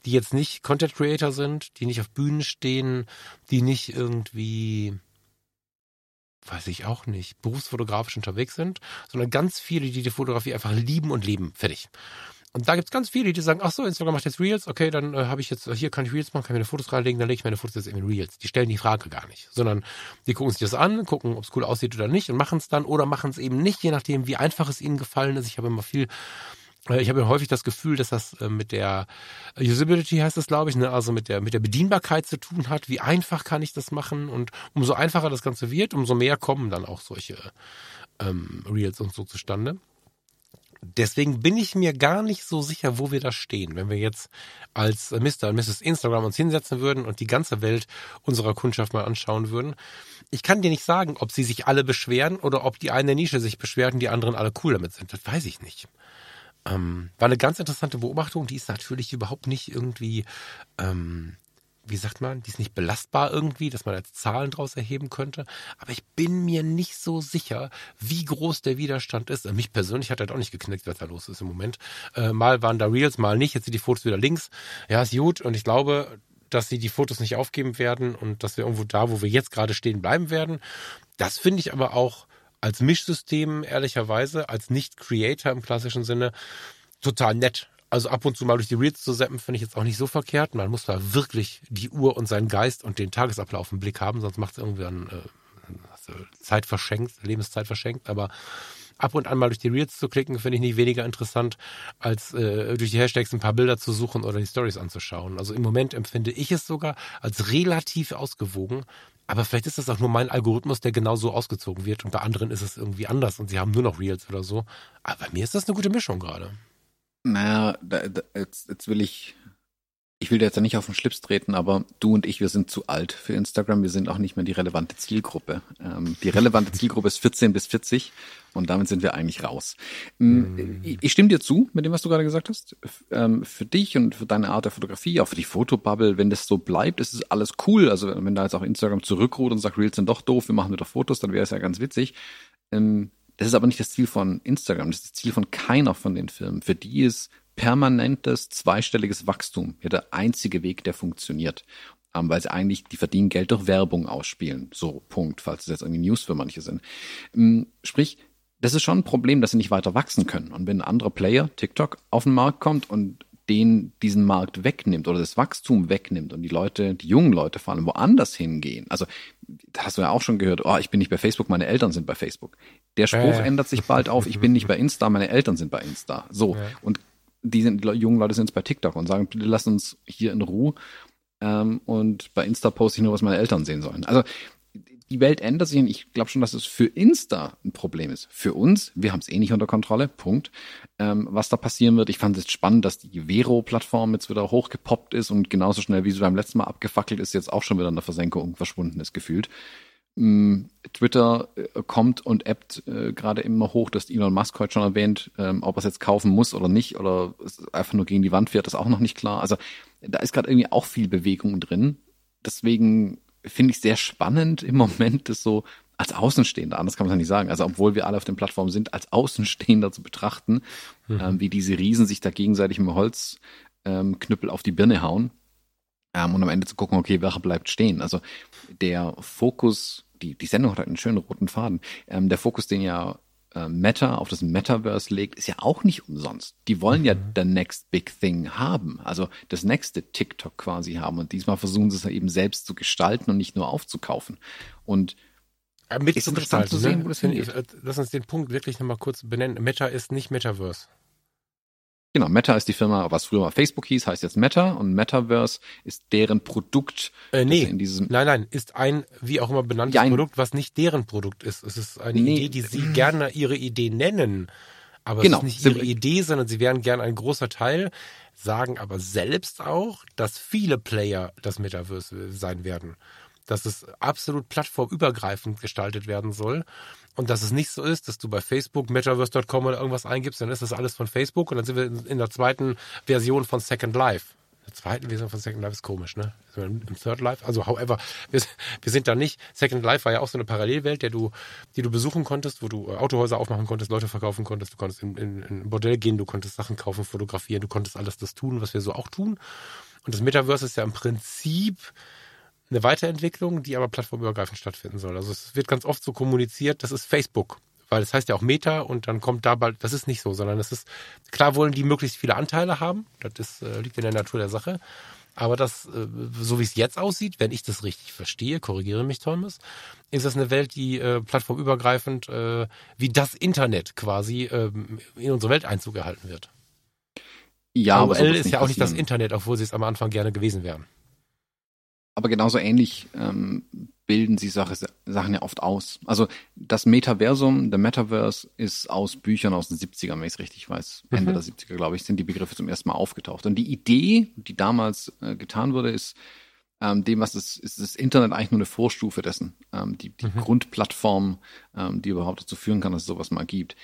die jetzt nicht Content Creator sind, die nicht auf Bühnen stehen, die nicht irgendwie, weiß ich auch nicht, berufsfotografisch unterwegs sind, sondern ganz viele, die die Fotografie einfach lieben und leben. Fertig. Und da gibt's ganz viele, die sagen, ach so, Instagram macht jetzt Reels, okay, dann äh, habe ich jetzt, hier kann ich Reels machen, kann ich meine Fotos reinlegen, dann lege ich meine Fotos jetzt in Reels. Die stellen die Frage gar nicht, sondern die gucken sich das an, gucken, ob es cool aussieht oder nicht und machen es dann oder machen es eben nicht, je nachdem, wie einfach es ihnen gefallen ist. Ich habe immer viel äh, ich habe häufig das Gefühl, dass das äh, mit der Usability heißt das, glaube ich, ne? also mit der mit der Bedienbarkeit zu tun hat. Wie einfach kann ich das machen? Und umso einfacher das Ganze wird, umso mehr kommen dann auch solche ähm, Reels und so zustande. Deswegen bin ich mir gar nicht so sicher, wo wir da stehen. Wenn wir jetzt als Mr. und Mrs. Instagram uns hinsetzen würden und die ganze Welt unserer Kundschaft mal anschauen würden. Ich kann dir nicht sagen, ob sie sich alle beschweren oder ob die eine Nische sich beschwert und die anderen alle cool damit sind. Das weiß ich nicht. Ähm, war eine ganz interessante Beobachtung. Die ist natürlich überhaupt nicht irgendwie ähm, wie sagt man, die ist nicht belastbar irgendwie, dass man jetzt Zahlen draus erheben könnte. Aber ich bin mir nicht so sicher, wie groß der Widerstand ist. Mich persönlich hat halt auch nicht geknickt, was da los ist im Moment. Äh, mal waren da Reels, mal nicht. Jetzt sind die Fotos wieder links. Ja, ist gut. Und ich glaube, dass sie die Fotos nicht aufgeben werden und dass wir irgendwo da, wo wir jetzt gerade stehen, bleiben werden. Das finde ich aber auch als Mischsystem, ehrlicherweise, als Nicht-Creator im klassischen Sinne, total nett. Also ab und zu mal durch die Reels zu zappen, finde ich jetzt auch nicht so verkehrt. Man muss da wirklich die Uhr und seinen Geist und den Tagesablauf im Blick haben, sonst macht es irgendwie dann äh, Zeit verschenkt, Lebenszeit verschenkt. Aber ab und an mal durch die Reels zu klicken, finde ich nicht weniger interessant, als äh, durch die Hashtags ein paar Bilder zu suchen oder die Stories anzuschauen. Also im Moment empfinde ich es sogar als relativ ausgewogen. Aber vielleicht ist das auch nur mein Algorithmus, der genau so ausgezogen wird und bei anderen ist es irgendwie anders und sie haben nur noch Reels oder so. Aber bei mir ist das eine gute Mischung gerade. Naja, da, da, jetzt, jetzt will ich, ich will dir jetzt ja nicht auf den Schlips treten, aber du und ich, wir sind zu alt für Instagram. Wir sind auch nicht mehr die relevante Zielgruppe. Ähm, die relevante Zielgruppe ist 14 bis 40 und damit sind wir eigentlich raus. Mhm. Ich, ich stimme dir zu mit dem, was du gerade gesagt hast. Ähm, für dich und für deine Art der Fotografie, auch für die Fotobubble, wenn das so bleibt, ist es alles cool. Also wenn da jetzt auch Instagram zurückruht und sagt, Reels sind doch doof, wir machen wieder Fotos, dann wäre es ja ganz witzig. Ähm, das ist aber nicht das Ziel von Instagram, das ist das Ziel von keiner von den Firmen. Für die ist permanentes zweistelliges Wachstum ja der einzige Weg, der funktioniert. Ähm, weil sie eigentlich, die verdienen Geld durch Werbung ausspielen. So, Punkt, falls es jetzt irgendwie News für manche sind. Ähm, sprich, das ist schon ein Problem, dass sie nicht weiter wachsen können. Und wenn ein anderer Player, TikTok, auf den Markt kommt und den diesen Markt wegnimmt oder das Wachstum wegnimmt und die Leute, die jungen Leute vor allem woanders hingehen. Also, hast du ja auch schon gehört, oh, ich bin nicht bei Facebook, meine Eltern sind bei Facebook. Der Spruch äh. ändert sich bald auf, ich bin nicht bei Insta, meine Eltern sind bei Insta. So. Ja. Und die, sind, die jungen Leute sind jetzt bei TikTok und sagen, bitte lass uns hier in Ruhe. Ähm, und bei Insta poste ich nur, was meine Eltern sehen sollen. Also die Welt ändert sich und ich glaube schon, dass es für Insta ein Problem ist. Für uns, wir haben es eh nicht unter Kontrolle, Punkt. Ähm, was da passieren wird, ich fand es spannend, dass die Vero-Plattform jetzt wieder hochgepoppt ist und genauso schnell, wie sie beim letzten Mal abgefackelt ist, jetzt auch schon wieder in der Versenkung verschwunden ist, gefühlt. Ähm, Twitter äh, kommt und appt äh, gerade immer hoch, dass Elon Musk heute schon erwähnt, ähm, ob er es jetzt kaufen muss oder nicht oder einfach nur gegen die Wand fährt, ist auch noch nicht klar. Also da ist gerade irgendwie auch viel Bewegung drin. Deswegen finde ich sehr spannend im Moment, das so als Außenstehender, anders kann man es ja nicht sagen, also obwohl wir alle auf den Plattformen sind, als Außenstehender zu betrachten, mhm. ähm, wie diese Riesen sich da gegenseitig mit Holzknüppel ähm, auf die Birne hauen ähm, und am Ende zu gucken, okay, welcher bleibt stehen. Also der Fokus, die, die Sendung hat halt einen schönen roten Faden. Ähm, der Fokus, den ja äh, Meta auf das Metaverse legt, ist ja auch nicht umsonst. Die wollen mhm. ja the next big thing haben, also das nächste TikTok quasi haben. Und diesmal versuchen sie es eben selbst zu gestalten und nicht nur aufzukaufen. Und mit ist interessant zu sehen, ne? wo das hingeht. Äh, lass uns den Punkt wirklich nochmal kurz benennen. Meta ist nicht Metaverse. Genau, Meta ist die Firma, was früher mal Facebook hieß, heißt jetzt Meta und Metaverse ist deren Produkt. Äh, nee, in diesem nein, nein, ist ein wie auch immer benanntes ja, Produkt, was nicht deren Produkt ist. Es ist eine nee. Idee, die sie gerne ihre Idee nennen, aber genau. es ist nicht ihre Idee, sondern sie wären gern ein großer Teil, sagen aber selbst auch, dass viele Player das Metaverse sein werden dass es absolut plattformübergreifend gestaltet werden soll und dass es nicht so ist, dass du bei Facebook metaverse.com oder irgendwas eingibst, dann ist das alles von Facebook und dann sind wir in der zweiten Version von Second Life. In der zweiten Version von Second Life ist komisch, ne? Im Third Life, also however, wir, wir sind da nicht. Second Life war ja auch so eine Parallelwelt, der du, die du besuchen konntest, wo du äh, Autohäuser aufmachen konntest, Leute verkaufen konntest, du konntest in, in, in ein Bordell gehen, du konntest Sachen kaufen, fotografieren, du konntest alles das tun, was wir so auch tun. Und das Metaverse ist ja im Prinzip eine Weiterentwicklung, die aber plattformübergreifend stattfinden soll. Also es wird ganz oft so kommuniziert, das ist Facebook. Weil das heißt ja auch Meta und dann kommt da bald, das ist nicht so, sondern es ist, klar wollen die möglichst viele Anteile haben, das ist, äh, liegt in der Natur der Sache. Aber das, äh, so wie es jetzt aussieht, wenn ich das richtig verstehe, korrigiere mich Thomas, ist das eine Welt, die äh, plattformübergreifend äh, wie das Internet quasi äh, in unsere Welt Einzug erhalten wird. Ja, aber, aber so ist ja auch nicht das Internet, obwohl sie es am Anfang gerne gewesen wären. Aber genauso ähnlich ähm, bilden sie Sache, Sachen ja oft aus. Also das Metaversum, der Metaverse, ist aus Büchern aus den 70ern, wenn ich es richtig weiß. Mhm. Ende der 70er, glaube ich, sind die Begriffe zum ersten Mal aufgetaucht. Und die Idee, die damals äh, getan wurde, ist, ähm, dem, was ist, ist das Internet eigentlich nur eine Vorstufe dessen. Ähm, die die mhm. Grundplattform, ähm, die überhaupt dazu führen kann, dass es sowas mal gibt.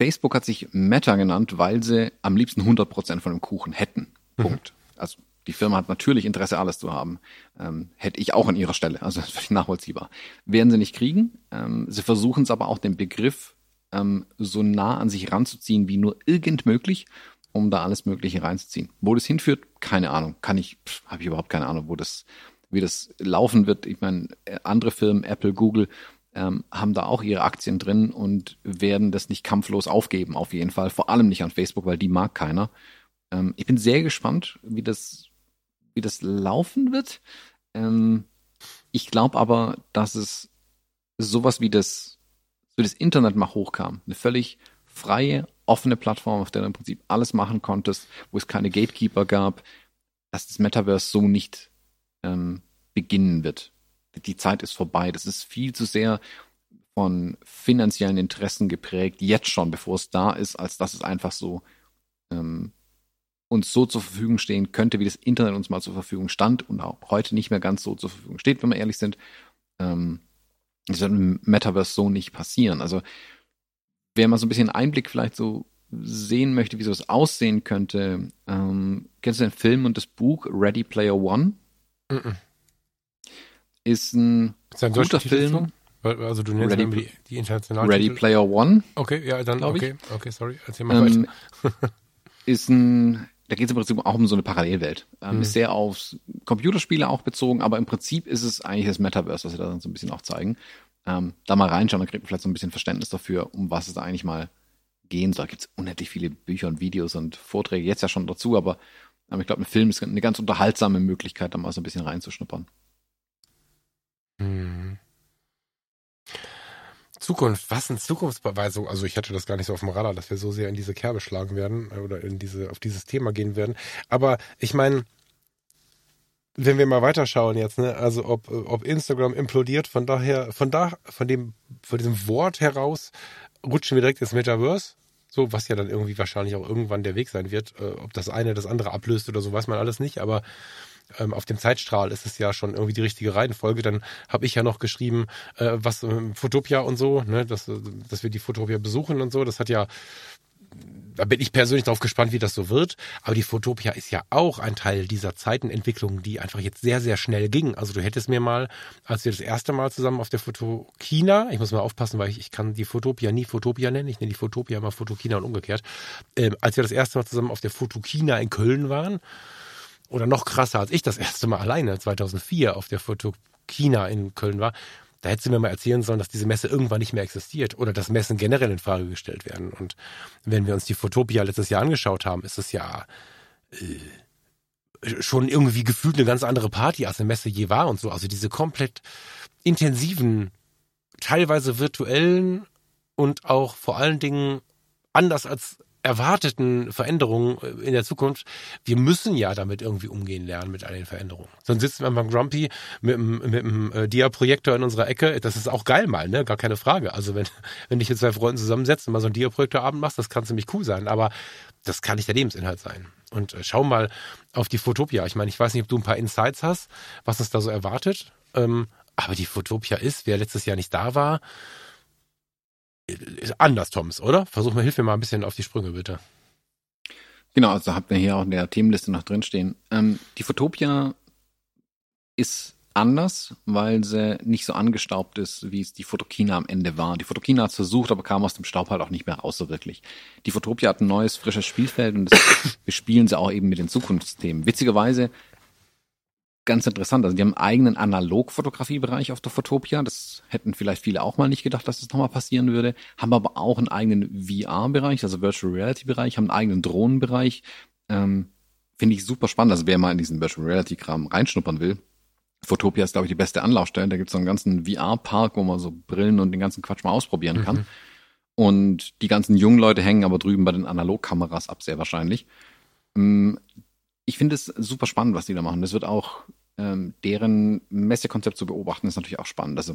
Facebook hat sich Meta genannt, weil sie am liebsten 100% von dem Kuchen hätten. Mhm. Punkt. Mhm. Also die Firma hat natürlich Interesse, alles zu haben. Ähm, hätte ich auch an ihrer Stelle. Also das ist völlig nachvollziehbar. Werden sie nicht kriegen. Ähm, sie versuchen es aber auch den Begriff ähm, so nah an sich ranzuziehen, wie nur irgend möglich, um da alles Mögliche reinzuziehen. Wo das hinführt, keine Ahnung. Kann ich, habe ich überhaupt keine Ahnung, wo das, wie das laufen wird. Ich meine, äh, andere Firmen, Apple, Google, ähm, haben da auch ihre Aktien drin und werden das nicht kampflos aufgeben, auf jeden Fall. Vor allem nicht an Facebook, weil die mag keiner. Ähm, ich bin sehr gespannt, wie das wie das laufen wird. Ähm, ich glaube aber, dass es sowas wie das, wie das Internet mal hochkam. Eine völlig freie, offene Plattform, auf der du im Prinzip alles machen konntest, wo es keine Gatekeeper gab, dass das Metaverse so nicht ähm, beginnen wird. Die Zeit ist vorbei. Das ist viel zu sehr von finanziellen Interessen geprägt, jetzt schon, bevor es da ist, als dass es einfach so ähm, uns so zur Verfügung stehen könnte, wie das Internet uns mal zur Verfügung stand und auch heute nicht mehr ganz so zur Verfügung steht, wenn wir ehrlich sind. Ähm, das wird im Metaverse so nicht passieren. Also wer mal so ein bisschen Einblick vielleicht so sehen möchte, wie sowas aussehen könnte, ähm, kennst du den Film und das Buch Ready Player One? Mm -mm. Ist ein, ist ein guter Film. Also du nennst Ready, die, die internationalen Ready Titel. Player One. Okay, ja, dann okay, okay, sorry. Erzähl mal ähm, ist ein da geht es im Prinzip auch um so eine Parallelwelt. Ähm, mhm. Ist sehr aufs Computerspiele auch bezogen, aber im Prinzip ist es eigentlich das Metaverse, was wir da dann so ein bisschen auch zeigen. Ähm, da mal reinschauen, dann kriegt man vielleicht so ein bisschen Verständnis dafür, um was es da eigentlich mal gehen soll. Da gibt es unendlich viele Bücher und Videos und Vorträge jetzt ja schon dazu, aber ähm, ich glaube, ein Film ist eine ganz unterhaltsame Möglichkeit, da mal so ein bisschen reinzuschnuppern. Mhm. Zukunft, was ein Zukunftsbeweisung. Also ich hatte das gar nicht so auf dem Radar, dass wir so sehr in diese Kerbe schlagen werden äh, oder in diese, auf dieses Thema gehen werden. Aber ich meine, wenn wir mal weiterschauen jetzt, ne, also ob, ob Instagram implodiert, von daher, von da, von dem, von diesem Wort heraus rutschen wir direkt ins Metaverse. So, was ja dann irgendwie wahrscheinlich auch irgendwann der Weg sein wird. Äh, ob das eine das andere ablöst oder so, weiß man alles nicht, aber ähm, auf dem Zeitstrahl ist es ja schon irgendwie die richtige Reihenfolge. Dann habe ich ja noch geschrieben, äh, was äh, Fotopia und so, ne, dass, dass wir die Fotopia besuchen und so. Das hat ja da bin ich persönlich drauf gespannt, wie das so wird. Aber die Fotopia ist ja auch ein Teil dieser Zeitenentwicklung, die einfach jetzt sehr, sehr schnell ging. Also du hättest mir mal, als wir das erste Mal zusammen auf der Fotokina, ich muss mal aufpassen, weil ich, ich kann die Fotopia nie Fotopia nennen, ich nenne die Fotopia immer Fotokina und umgekehrt. Ähm, als wir das erste Mal zusammen auf der Fotokina in Köln waren, oder noch krasser, als ich das erste Mal alleine 2004 auf der Fotokina in Köln war, da hättest du mir mal erzählen sollen, dass diese Messe irgendwann nicht mehr existiert oder dass Messen generell in Frage gestellt werden. Und wenn wir uns die Fotopia letztes Jahr angeschaut haben, ist es ja äh, schon irgendwie gefühlt eine ganz andere Party, als eine Messe je war und so. Also diese komplett intensiven, teilweise virtuellen und auch vor allen Dingen anders als erwarteten Veränderungen äh, in der Zukunft, wir müssen ja damit irgendwie umgehen lernen mit all den Veränderungen. Sonst sitzen wir beim Grumpy mit einem, mit einem äh, Dia-Projektor in unserer Ecke. Das ist auch geil mal, ne? Gar keine Frage. Also wenn, wenn dich jetzt zwei Freunden zusammensetzt und mal so einen Dia-Projektor-Abend machst, das kann ziemlich cool sein. Aber das kann nicht der Lebensinhalt sein. Und äh, schau mal auf die Fotopia. Ich meine, ich weiß nicht, ob du ein paar Insights hast, was uns da so erwartet. Ähm, aber die Fotopia ist, wer letztes Jahr nicht da war, anders, Toms, oder? Versuch mal, hilf mir mal ein bisschen auf die Sprünge, bitte. Genau, also habt ihr hier auch in der Themenliste noch drinstehen. Ähm, die Fotopia ist anders, weil sie nicht so angestaubt ist, wie es die Fotokina am Ende war. Die Fotokina hat versucht, aber kam aus dem Staub halt auch nicht mehr raus so wirklich. Die Fotopia hat ein neues, frisches Spielfeld und das bespielen sie auch eben mit den Zukunftsthemen. Witzigerweise ganz interessant. Also die haben einen eigenen Analogfotografiebereich auf der Fotopia. Das hätten vielleicht viele auch mal nicht gedacht, dass das nochmal passieren würde. Haben aber auch einen eigenen VR-Bereich, also Virtual Reality-Bereich, haben einen eigenen Drohnenbereich. Ähm, Finde ich super spannend. Also wer mal in diesen Virtual Reality-Kram reinschnuppern will, Fotopia ist, glaube ich, die beste Anlaufstelle. Da gibt es so einen ganzen VR-Park, wo man so Brillen und den ganzen Quatsch mal ausprobieren kann. Mhm. Und die ganzen jungen Leute hängen aber drüben bei den Analogkameras ab, sehr wahrscheinlich. Ähm, ich finde es super spannend, was die da machen. Das wird auch ähm, deren Messekonzept zu beobachten, ist natürlich auch spannend. Also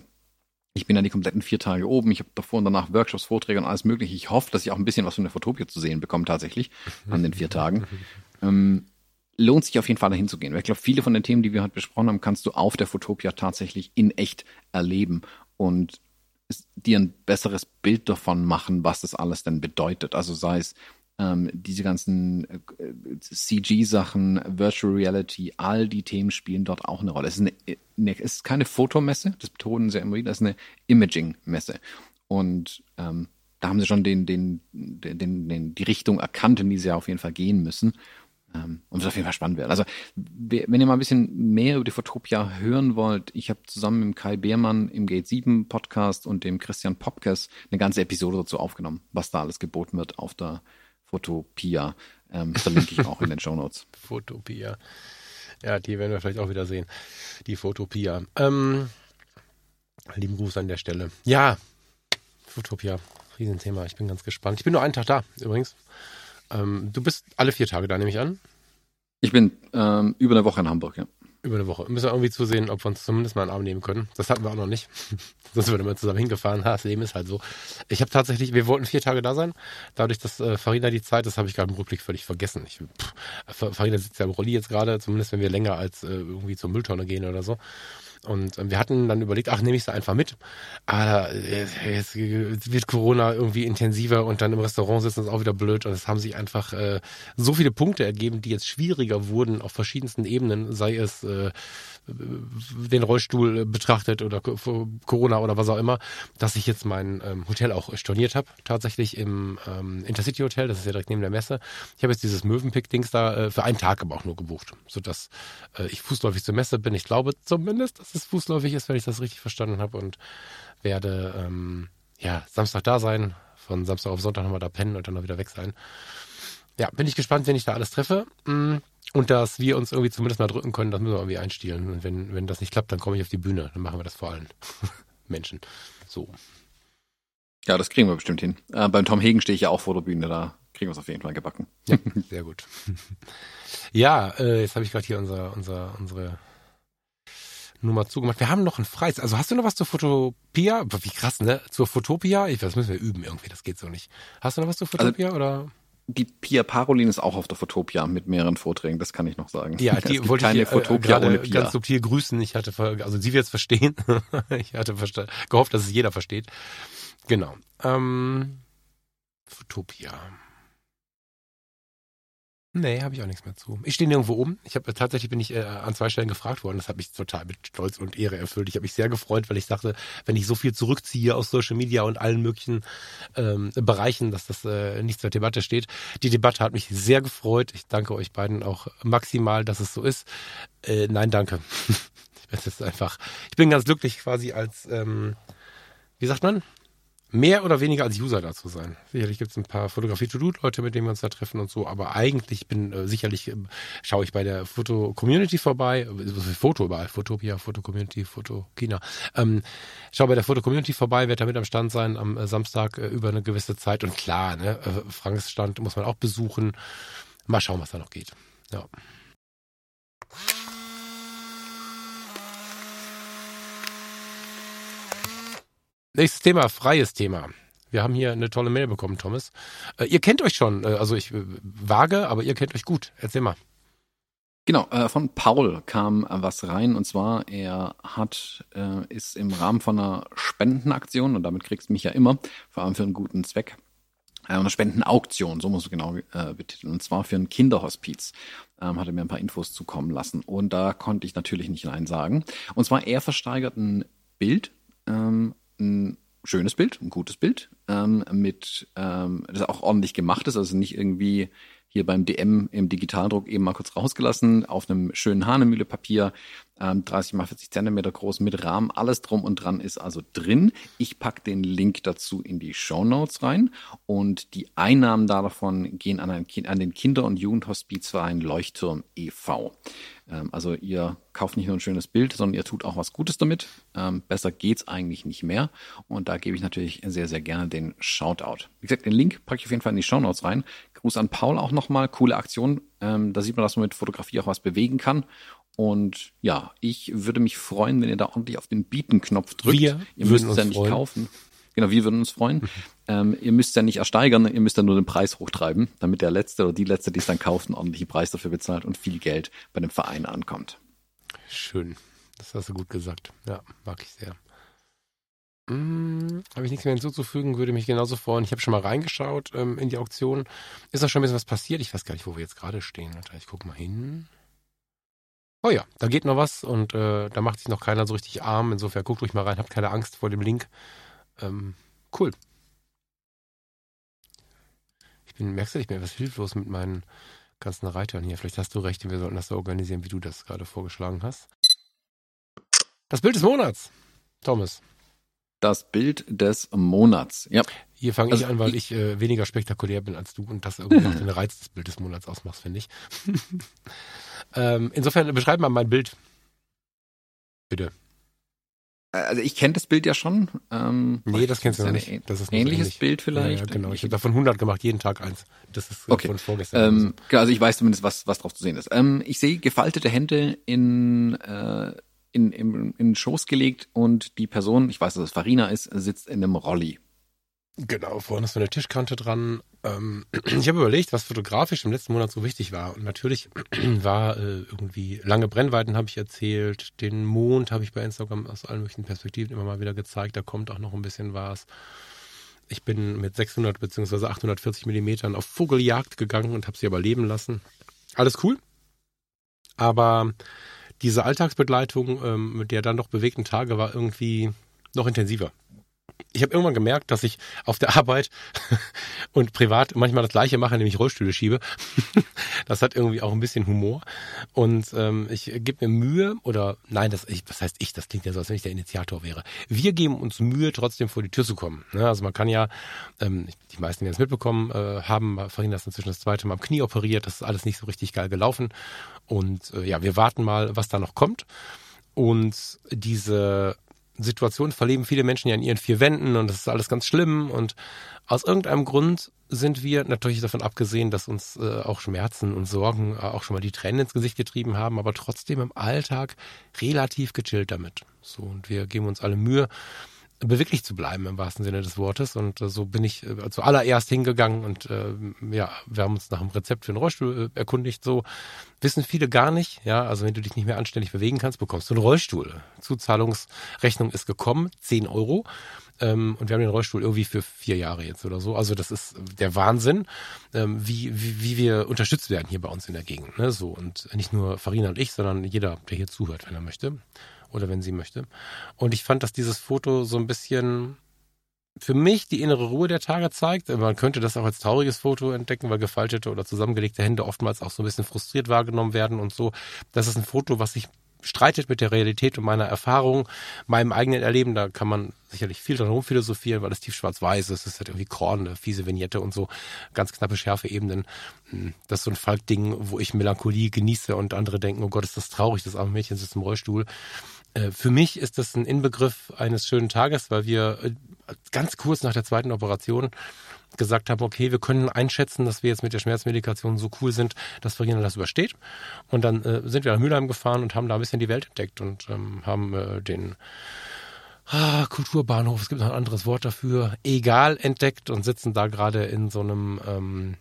ich bin dann die kompletten vier Tage oben. Ich habe davor und danach Workshops, Vorträge und alles mögliche. Ich hoffe, dass ich auch ein bisschen was von der Fotopia zu sehen bekomme tatsächlich an den vier Tagen. Ähm, lohnt sich auf jeden Fall dahin zu gehen. Weil ich glaube, viele von den Themen, die wir heute besprochen haben, kannst du auf der Fotopia tatsächlich in echt erleben und dir ein besseres Bild davon machen, was das alles denn bedeutet. Also sei es ähm, diese ganzen äh, CG-Sachen, Virtual Reality, all die Themen spielen dort auch eine Rolle. Es ist, eine, eine, es ist keine Fotomesse, das betonen sie immer wieder, es ist eine Imaging-Messe. Und ähm, da haben sie schon den, den, den, den, die Richtung erkannt, in die sie auf jeden Fall gehen müssen. Ähm, und es auf jeden Fall spannend werden. Also, wenn ihr mal ein bisschen mehr über die Fotopia hören wollt, ich habe zusammen mit Kai Beermann im Gate 7 Podcast und dem Christian Popkes eine ganze Episode dazu aufgenommen, was da alles geboten wird auf der Fotopia. Ähm, verlinke ich auch in den Show Notes. Fotopia. Ja, die werden wir vielleicht auch wieder sehen. Die Fotopia. Ähm, lieben Gruß an der Stelle. Ja, Fotopia. Riesenthema. Ich bin ganz gespannt. Ich bin nur einen Tag da, übrigens. Ähm, du bist alle vier Tage da, nehme ich an. Ich bin ähm, über eine Woche in Hamburg, ja. Über eine Woche. Müssen wir irgendwie zusehen, ob wir uns zumindest mal einen Arm nehmen können. Das hatten wir auch noch nicht. Sonst würden wir zusammen hingefahren. Ha, das Leben ist halt so. Ich habe tatsächlich, wir wollten vier Tage da sein. Dadurch, dass äh, Farina die Zeit, das habe ich gerade im Rückblick völlig vergessen. Ich, pff, Farina sitzt ja im Rolli jetzt gerade, zumindest wenn wir länger als äh, irgendwie zur Mülltonne gehen oder so. Und ähm, wir hatten dann überlegt, ach, nehme ich sie einfach mit. Aber äh, jetzt wird Corona irgendwie intensiver und dann im Restaurant sitzen ist auch wieder blöd. Und es haben sich einfach äh, so viele Punkte ergeben, die jetzt schwieriger wurden auf verschiedensten Ebenen, sei es äh, den Rollstuhl betrachtet oder Corona oder was auch immer, dass ich jetzt mein ähm, Hotel auch storniert habe. Tatsächlich im ähm, Intercity Hotel, das ist ja direkt neben der Messe. Ich habe jetzt dieses Möwenpick-Dings da äh, für einen Tag aber auch nur gebucht, sodass äh, ich fußläufig zur Messe bin. Ich glaube zumindest, dass es fußläufig ist, wenn ich das richtig verstanden habe und werde ähm, ja Samstag da sein, von Samstag auf Sonntag nochmal da pennen und dann noch wieder weg sein. Ja, bin ich gespannt, wenn ich da alles treffe. Mm. Und dass wir uns irgendwie zumindest mal drücken können, das müssen wir irgendwie einstielen. Und wenn, wenn das nicht klappt, dann komme ich auf die Bühne. Dann machen wir das vor allen Menschen. So. Ja, das kriegen wir bestimmt hin. Äh, beim Tom Hegen stehe ich ja auch vor der Bühne, da kriegen wir es auf jeden Fall gebacken. Ja, sehr gut. ja, äh, jetzt habe ich gerade hier unser, unser, unsere Nummer zugemacht. Wir haben noch ein freies. Also hast du noch was zur Fotopia? Wie krass, ne? Zur Fotopia? Ich, das müssen wir üben irgendwie, das geht so nicht. Hast du noch was zur also Fotopia also, oder? Die Pia Parolin ist auch auf der Fotopia mit mehreren Vorträgen, das kann ich noch sagen. Ja, die wollte keine ich Fotopia äh, ohne Pia. ganz subtil grüßen. Ich hatte, also sie wird es verstehen. ich hatte gehofft, dass es jeder versteht. Genau. Ähm, Fotopia. Nee, habe ich auch nichts mehr zu. Ich stehe nirgendwo oben. Ich habe tatsächlich bin ich äh, an zwei Stellen gefragt worden. Das hat mich total mit Stolz und Ehre erfüllt. Ich habe mich sehr gefreut, weil ich dachte, wenn ich so viel zurückziehe aus Social Media und allen möglichen ähm, Bereichen, dass das äh, nicht zur Debatte steht. Die Debatte hat mich sehr gefreut. Ich danke euch beiden auch maximal, dass es so ist. Äh, nein, danke. ich bin einfach. Ich bin ganz glücklich, quasi als ähm, wie sagt man? Mehr oder weniger als User da zu sein. Sicherlich gibt es ein paar Fotografie-to-do-Leute, mit denen wir uns da treffen und so, aber eigentlich bin äh, sicherlich, äh, schaue ich bei der Foto-Community vorbei, äh, Foto überall, Fotopia, Foto-Community, Foto-China. Ähm, schaue bei der Foto-Community vorbei, werde damit am Stand sein am äh, Samstag äh, über eine gewisse Zeit und klar, ne, äh, Franks Stand muss man auch besuchen. Mal schauen, was da noch geht. Ja. Nächstes Thema, freies Thema. Wir haben hier eine tolle Mail bekommen, Thomas. Äh, ihr kennt euch schon, äh, also ich äh, wage, aber ihr kennt euch gut. Erzähl mal. Genau, von Paul kam was rein und zwar er hat ist im Rahmen von einer Spendenaktion und damit kriegst du mich ja immer, vor allem für einen guten Zweck, eine Spendenauktion, so muss man genau äh, betiteln, und zwar für ein Kinderhospiz. Ähm, hat er mir ein paar Infos zukommen lassen und da konnte ich natürlich nicht Nein sagen. Und zwar er versteigert ein Bild ähm, ein schönes Bild, ein gutes Bild, ähm, mit ähm, das auch ordentlich gemacht ist, also nicht irgendwie hier beim DM im Digitaldruck eben mal kurz rausgelassen, auf einem schönen Hanemühle-Papier, ähm, 30 mal 40 Zentimeter groß mit Rahmen, alles drum und dran ist also drin. Ich pack den Link dazu in die Show Notes rein und die Einnahmen davon gehen an, ein, an den Kinder- und Jugendhospizverein Leuchtturm e.V. Ähm, also ihr kauft nicht nur ein schönes Bild, sondern ihr tut auch was Gutes damit. Ähm, besser geht's eigentlich nicht mehr. Und da gebe ich natürlich sehr, sehr gerne den Shoutout. Wie gesagt, den Link packe ich auf jeden Fall in die Show Notes rein. Gruß an Paul auch nochmal. Coole Aktion. Ähm, da sieht man, dass man mit Fotografie auch was bewegen kann. Und ja, ich würde mich freuen, wenn ihr da ordentlich auf den Bieten-Knopf drückt. Wir ihr müsst es ja nicht freuen. kaufen. Genau, wir würden uns freuen. Mhm. Ähm, ihr müsst ja nicht ersteigern, ihr müsst ja nur den Preis hochtreiben, damit der Letzte oder die Letzte, die es dann kauft, einen ordentlichen Preis dafür bezahlt und viel Geld bei dem Verein ankommt. Schön. Das hast du gut gesagt. Ja, mag ich sehr. Hm, habe ich nichts mehr hinzuzufügen, würde mich genauso freuen. Ich habe schon mal reingeschaut ähm, in die Auktion. Ist da schon ein bisschen was passiert? Ich weiß gar nicht, wo wir jetzt gerade stehen. Ich gucke mal hin. Oh ja, da geht noch was und äh, da macht sich noch keiner so richtig arm. Insofern guckt ruhig mal rein, habt keine Angst vor dem Link. Ähm, cool. Ich bin, merkst du, ich bin etwas hilflos mit meinen ganzen Reitern hier. Vielleicht hast du recht, wir sollten das so organisieren, wie du das gerade vorgeschlagen hast. Das Bild des Monats, Thomas. Das Bild des Monats. Ja. Hier fange also ich an, weil ich, ich äh, weniger spektakulär bin als du und das irgendwie auch den Reiz des Bild des Monats ausmacht, finde ich. ähm, insofern beschreib mal mein Bild. Bitte. Also ich kenne das Bild ja schon. Ähm, nee, das kennst du noch nicht. Das ist ein ähnliches ähnlich. Bild vielleicht. Ja, ja, genau. Ich habe davon 100 gemacht, jeden Tag eins. Das ist okay. von vorgestern. Ähm, so. Also ich weiß zumindest, was, was drauf zu sehen ist. Ähm, ich sehe gefaltete Hände in, äh, in, in, in den Schoß gelegt und die Person, ich weiß, dass es Farina ist, sitzt in einem Rolli. Genau, vorne ist so eine Tischkante dran. Ähm, ich habe überlegt, was fotografisch im letzten Monat so wichtig war. Und natürlich war äh, irgendwie lange Brennweiten habe ich erzählt. Den Mond habe ich bei Instagram aus allen möglichen Perspektiven immer mal wieder gezeigt. Da kommt auch noch ein bisschen was. Ich bin mit 600 bzw. 840 Millimetern auf Vogeljagd gegangen und habe sie aber leben lassen. Alles cool. Aber diese Alltagsbegleitung ähm, mit der dann doch bewegten Tage war irgendwie noch intensiver ich habe irgendwann gemerkt, dass ich auf der Arbeit und privat manchmal das gleiche mache, nämlich Rollstühle schiebe. das hat irgendwie auch ein bisschen Humor. Und ähm, ich gebe mir Mühe, oder nein, das, ich, das heißt ich, das klingt ja so, als wenn ich der Initiator wäre. Wir geben uns Mühe, trotzdem vor die Tür zu kommen. Ne? Also man kann ja, ähm, die meisten, die das mitbekommen äh, haben, vorhin das inzwischen das zweite Mal am Knie operiert. Das ist alles nicht so richtig geil gelaufen. Und äh, ja, wir warten mal, was da noch kommt. Und diese Situation verleben viele Menschen ja in ihren vier Wänden und das ist alles ganz schlimm und aus irgendeinem Grund sind wir natürlich davon abgesehen, dass uns äh, auch Schmerzen und Sorgen äh, auch schon mal die Tränen ins Gesicht getrieben haben, aber trotzdem im Alltag relativ gechillt damit. So und wir geben uns alle Mühe, beweglich zu bleiben im wahrsten Sinne des Wortes. Und äh, so bin ich äh, zuallererst hingegangen und äh, ja, wir haben uns nach dem Rezept für den Rollstuhl äh, erkundigt. So wissen viele gar nicht. Ja, also wenn du dich nicht mehr anständig bewegen kannst, bekommst du einen Rollstuhl. Zuzahlungsrechnung ist gekommen, 10 Euro. Ähm, und wir haben den Rollstuhl irgendwie für vier Jahre jetzt oder so. Also das ist der Wahnsinn, ähm, wie, wie, wie wir unterstützt werden hier bei uns in der Gegend. Ne? So und nicht nur Farina und ich, sondern jeder, der hier zuhört, wenn er möchte oder wenn sie möchte. Und ich fand, dass dieses Foto so ein bisschen für mich die innere Ruhe der Tage zeigt. Man könnte das auch als trauriges Foto entdecken, weil gefaltete oder zusammengelegte Hände oftmals auch so ein bisschen frustriert wahrgenommen werden und so. Das ist ein Foto, was sich streitet mit der Realität und meiner Erfahrung, meinem eigenen Erleben. Da kann man sicherlich viel dran rumphilosophieren, weil es tief schwarz-weiß ist. Es ist halt irgendwie Korn, eine fiese Vignette und so ganz knappe schärfe Ebenen. Hm, das ist so ein Falk-Ding, wo ich Melancholie genieße und andere denken, oh Gott, ist das traurig, das arme Mädchen sitzt im Rollstuhl. Äh, für mich ist das ein Inbegriff eines schönen Tages, weil wir äh, ganz kurz nach der zweiten Operation gesagt haben, okay, wir können einschätzen, dass wir jetzt mit der Schmerzmedikation so cool sind, dass Verena das übersteht. Und dann äh, sind wir nach Mülheim gefahren und haben da ein bisschen die Welt entdeckt und ähm, haben äh, den ah, Kulturbahnhof, es gibt noch ein anderes Wort dafür, egal entdeckt und sitzen da gerade in so einem ähm,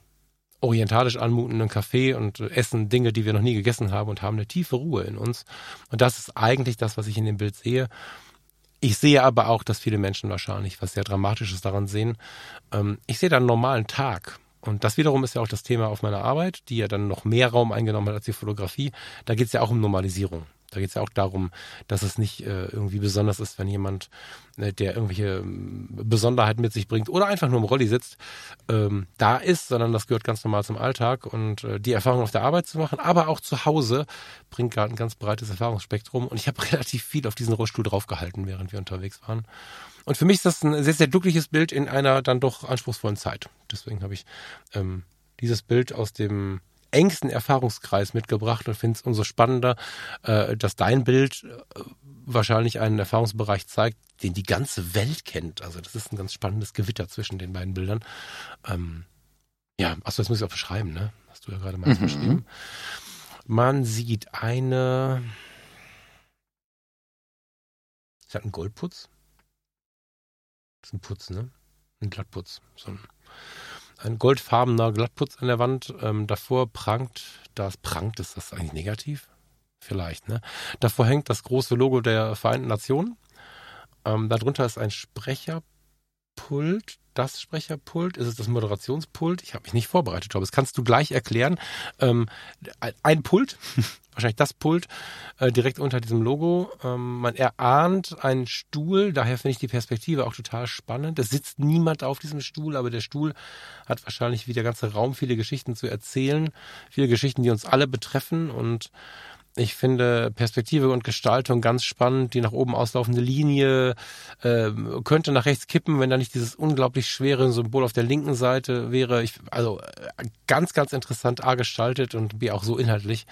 orientalisch anmutenden Café und essen Dinge, die wir noch nie gegessen haben und haben eine tiefe Ruhe in uns. Und das ist eigentlich das, was ich in dem Bild sehe. Ich sehe aber auch, dass viele Menschen wahrscheinlich was sehr Dramatisches daran sehen. Ähm, ich sehe da einen normalen Tag. Und das wiederum ist ja auch das Thema auf meiner Arbeit, die ja dann noch mehr Raum eingenommen hat als die Fotografie. Da geht es ja auch um Normalisierung. Da geht es ja auch darum, dass es nicht äh, irgendwie besonders ist, wenn jemand, äh, der irgendwelche ähm, Besonderheiten mit sich bringt oder einfach nur im Rolli sitzt, ähm, da ist, sondern das gehört ganz normal zum Alltag und äh, die Erfahrung auf der Arbeit zu machen, aber auch zu Hause bringt gerade ein ganz breites Erfahrungsspektrum und ich habe relativ viel auf diesen Rollstuhl draufgehalten, während wir unterwegs waren. Und für mich ist das ein sehr, sehr glückliches Bild in einer dann doch anspruchsvollen Zeit. Deswegen habe ich ähm, dieses Bild aus dem engsten Erfahrungskreis mitgebracht und finde es umso spannender, äh, dass dein Bild äh, wahrscheinlich einen Erfahrungsbereich zeigt, den die ganze Welt kennt. Also das ist ein ganz spannendes Gewitter zwischen den beiden Bildern. Ähm, ja, achso, das muss ich auch beschreiben, ne? Hast du ja gerade mal mhm. beschrieben. Man sieht eine. Ist das ein Goldputz? Das ist ein Putz, ne? Ein Glattputz. So ein ein goldfarbener Glattputz an der Wand. Ähm, davor prangt, das prangt, ist das eigentlich negativ? Vielleicht, ne? Davor hängt das große Logo der Vereinten Nationen. Ähm, darunter ist ein Sprecherpult. Das Sprecherpult? Ist es das Moderationspult? Ich habe mich nicht vorbereitet, glaube Das kannst du gleich erklären. Ähm, ein Pult wahrscheinlich das Pult äh, direkt unter diesem Logo. Ähm, man erahnt einen Stuhl, daher finde ich die Perspektive auch total spannend. Es sitzt niemand auf diesem Stuhl, aber der Stuhl hat wahrscheinlich wie der ganze Raum viele Geschichten zu erzählen, viele Geschichten, die uns alle betreffen und ich finde Perspektive und Gestaltung ganz spannend. Die nach oben auslaufende Linie äh, könnte nach rechts kippen, wenn da nicht dieses unglaublich schwere Symbol auf der linken Seite wäre. Ich, also äh, ganz, ganz interessant A gestaltet und B auch so inhaltlich.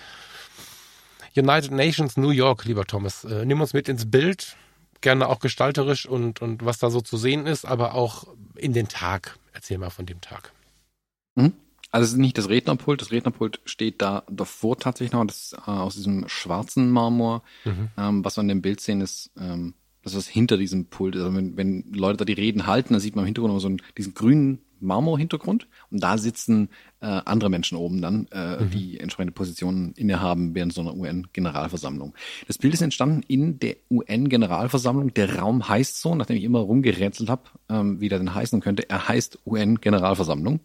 United Nations New York, lieber Thomas. Äh, nimm uns mit ins Bild, gerne auch gestalterisch und, und was da so zu sehen ist, aber auch in den Tag. Erzähl mal von dem Tag. Mhm. Also es ist nicht das Rednerpult, das Rednerpult steht da davor tatsächlich noch, das ist äh, aus diesem schwarzen Marmor. Mhm. Ähm, was wir in dem Bild sehen, ist, ähm, das ist hinter diesem Pult. Also wenn, wenn Leute da die Reden halten, dann sieht man im Hintergrund immer so einen, diesen grünen Marmorhintergrund und da sitzen äh, andere Menschen oben dann, äh, mhm. die entsprechende Positionen innehaben während so einer UN-Generalversammlung. Das Bild ist entstanden in der UN-Generalversammlung. Der Raum heißt so, nachdem ich immer rumgerätselt habe, ähm, wie der denn heißen könnte. Er heißt UN-Generalversammlung.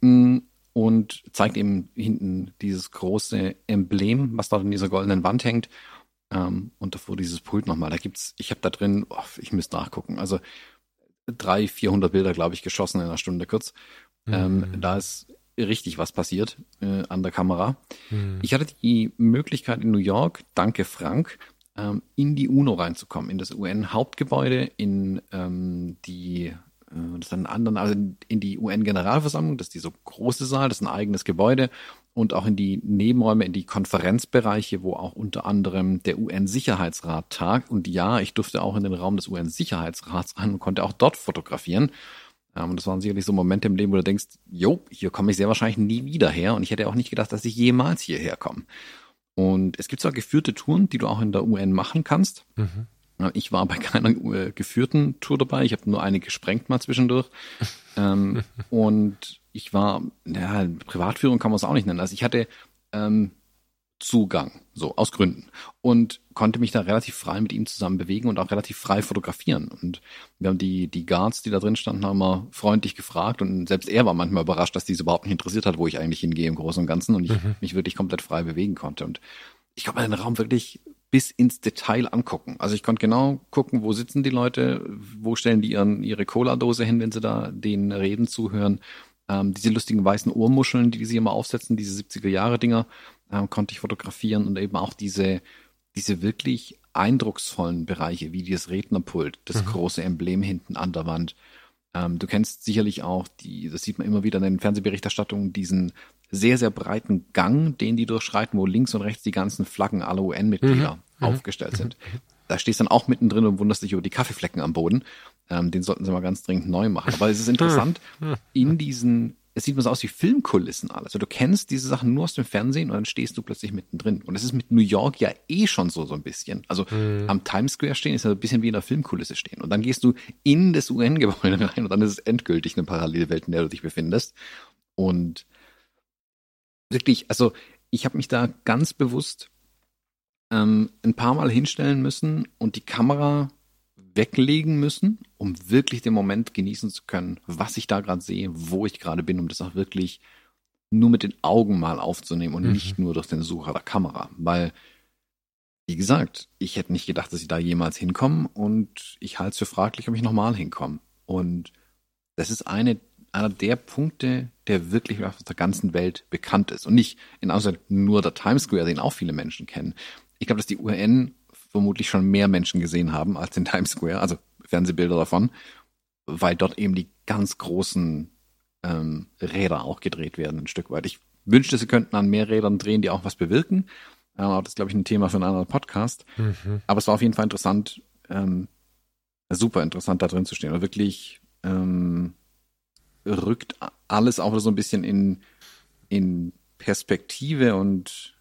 Und zeigt eben hinten dieses große Emblem, was dort in dieser goldenen Wand hängt. Ähm, und davor dieses Pult nochmal. Da gibt's, ich habe da drin, oh, ich müsste nachgucken. Also drei, vierhundert Bilder, glaube ich, geschossen in einer Stunde kurz. Mhm. Ähm, da ist richtig was passiert äh, an der Kamera. Mhm. Ich hatte die Möglichkeit in New York, danke Frank, ähm, in die UNO reinzukommen, in das UN-Hauptgebäude, in ähm, die das ist ein anderen, also in die UN-Generalversammlung, das ist dieser große Saal, das ist ein eigenes Gebäude und auch in die Nebenräume, in die Konferenzbereiche, wo auch unter anderem der UN-Sicherheitsrat tagt. Und ja, ich durfte auch in den Raum des UN-Sicherheitsrats rein und konnte auch dort fotografieren. Ähm, und das waren sicherlich so Momente im Leben, wo du denkst, jo, hier komme ich sehr wahrscheinlich nie wieder her. Und ich hätte auch nicht gedacht, dass ich jemals hierher komme. Und es gibt zwar geführte Touren, die du auch in der UN machen kannst. Mhm. Ich war bei keiner äh, geführten Tour dabei. Ich habe nur eine gesprengt mal zwischendurch. ähm, und ich war, ja, Privatführung kann man es auch nicht nennen. Also ich hatte ähm, Zugang, so aus Gründen. Und konnte mich da relativ frei mit ihm zusammen bewegen und auch relativ frei fotografieren. Und wir haben die, die Guards, die da drin standen, haben immer freundlich gefragt und selbst er war manchmal überrascht, dass diese überhaupt nicht interessiert hat, wo ich eigentlich hingehe im Großen und Ganzen und ich mhm. mich wirklich komplett frei bewegen konnte. Und ich konnte den Raum wirklich bis ins Detail angucken. Also ich konnte genau gucken, wo sitzen die Leute, wo stellen die ihren, ihre Cola-Dose hin, wenn sie da den Reden zuhören. Ähm, diese lustigen weißen Ohrmuscheln, die sie immer aufsetzen, diese 70er-Jahre-Dinger, ähm, konnte ich fotografieren und eben auch diese, diese wirklich eindrucksvollen Bereiche, wie dieses Rednerpult, das mhm. große Emblem hinten an der Wand. Ähm, du kennst sicherlich auch die, das sieht man immer wieder in den Fernsehberichterstattungen, diesen sehr, sehr breiten Gang, den die durchschreiten, wo links und rechts die ganzen Flaggen aller UN-Mitglieder mhm. mhm. aufgestellt sind. Mhm. Da stehst du dann auch mittendrin und wunderst dich über die Kaffeeflecken am Boden. Ähm, den sollten sie mal ganz dringend neu machen. Aber es ist interessant, in diesen es sieht mal so aus wie Filmkulissen alles. Also du kennst diese Sachen nur aus dem Fernsehen und dann stehst du plötzlich mittendrin. Und es ist mit New York ja eh schon so, so ein bisschen. Also mhm. am Times Square stehen ist ja ein bisschen wie in der Filmkulisse stehen. Und dann gehst du in das UN-Gebäude rein und dann ist es endgültig eine Parallelwelt, in der du dich befindest. Und wirklich, also ich habe mich da ganz bewusst ähm, ein paar Mal hinstellen müssen und die Kamera weglegen müssen, um wirklich den Moment genießen zu können, was ich da gerade sehe, wo ich gerade bin, um das auch wirklich nur mit den Augen mal aufzunehmen und mhm. nicht nur durch den Sucher der Kamera. Weil, wie gesagt, ich hätte nicht gedacht, dass ich da jemals hinkomme und ich halte es für fraglich, ob ich nochmal hinkomme. Und das ist eine, einer der Punkte, der wirklich auf der ganzen Welt bekannt ist. Und nicht in Außer nur der Times Square, den auch viele Menschen kennen. Ich glaube, dass die UN vermutlich schon mehr Menschen gesehen haben als in Times Square, also Fernsehbilder davon, weil dort eben die ganz großen ähm, Räder auch gedreht werden, ein Stück weit. Ich wünschte, sie könnten an mehr Rädern drehen, die auch was bewirken. Aber das ist, glaube ich, ein Thema für einen anderen Podcast. Mhm. Aber es war auf jeden Fall interessant, ähm, super interessant, da drin zu stehen. Und wirklich ähm, rückt alles auch so ein bisschen in, in Perspektive und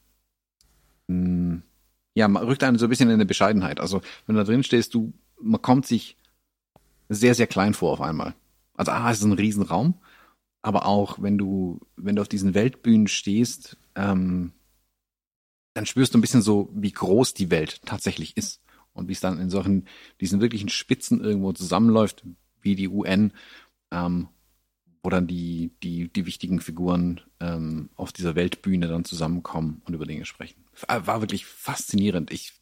mh, hm, ja, man rückt einen so ein bisschen in eine Bescheidenheit. Also wenn du da drin stehst, du, man kommt sich sehr, sehr klein vor auf einmal. Also ah, es ist ein Riesenraum, aber auch wenn du, wenn du auf diesen Weltbühnen stehst, ähm, dann spürst du ein bisschen so, wie groß die Welt tatsächlich ist und wie es dann in solchen, diesen wirklichen Spitzen irgendwo zusammenläuft, wie die UN, ähm, wo dann die, die, die wichtigen Figuren ähm, auf dieser Weltbühne dann zusammenkommen und über Dinge sprechen. War wirklich faszinierend. Ich,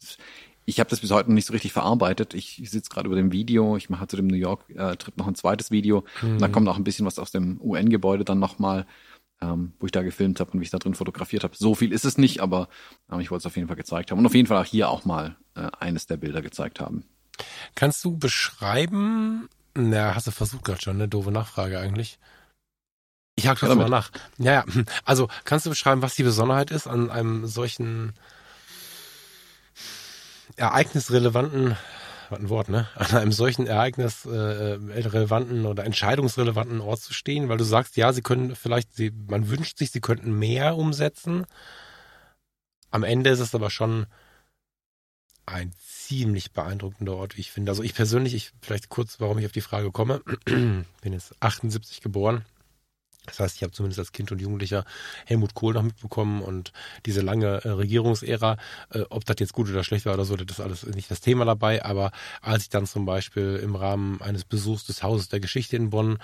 ich habe das bis heute noch nicht so richtig verarbeitet. Ich, sitze gerade über dem Video. Ich mache zu dem New York-Trip noch ein zweites Video. Mhm. Und da kommt auch ein bisschen was aus dem UN-Gebäude dann nochmal, ähm, wo ich da gefilmt habe und wie ich da drin fotografiert habe. So viel ist es nicht, aber ähm, ich wollte es auf jeden Fall gezeigt haben. Und auf jeden Fall auch hier auch mal äh, eines der Bilder gezeigt haben. Kannst du beschreiben, na, hast du versucht gerade schon, eine doofe Nachfrage eigentlich. Ich hake das mal nach. Ja, ja. Also kannst du beschreiben, was die Besonderheit ist an einem solchen ereignisrelevanten, was ein Wort, ne? An einem solchen ereignisrelevanten oder entscheidungsrelevanten Ort zu stehen, weil du sagst, ja, sie können vielleicht, sie, man wünscht sich, sie könnten mehr umsetzen. Am Ende ist es aber schon ein ziemlich beeindruckender Ort, wie ich finde. Also ich persönlich, ich vielleicht kurz, warum ich auf die Frage komme, bin jetzt 78 geboren. Das heißt, ich habe zumindest als Kind und Jugendlicher Helmut Kohl noch mitbekommen und diese lange äh, Regierungsära, äh, ob das jetzt gut oder schlecht war oder so, das ist alles nicht das Thema dabei. Aber als ich dann zum Beispiel im Rahmen eines Besuchs des Hauses der Geschichte in Bonn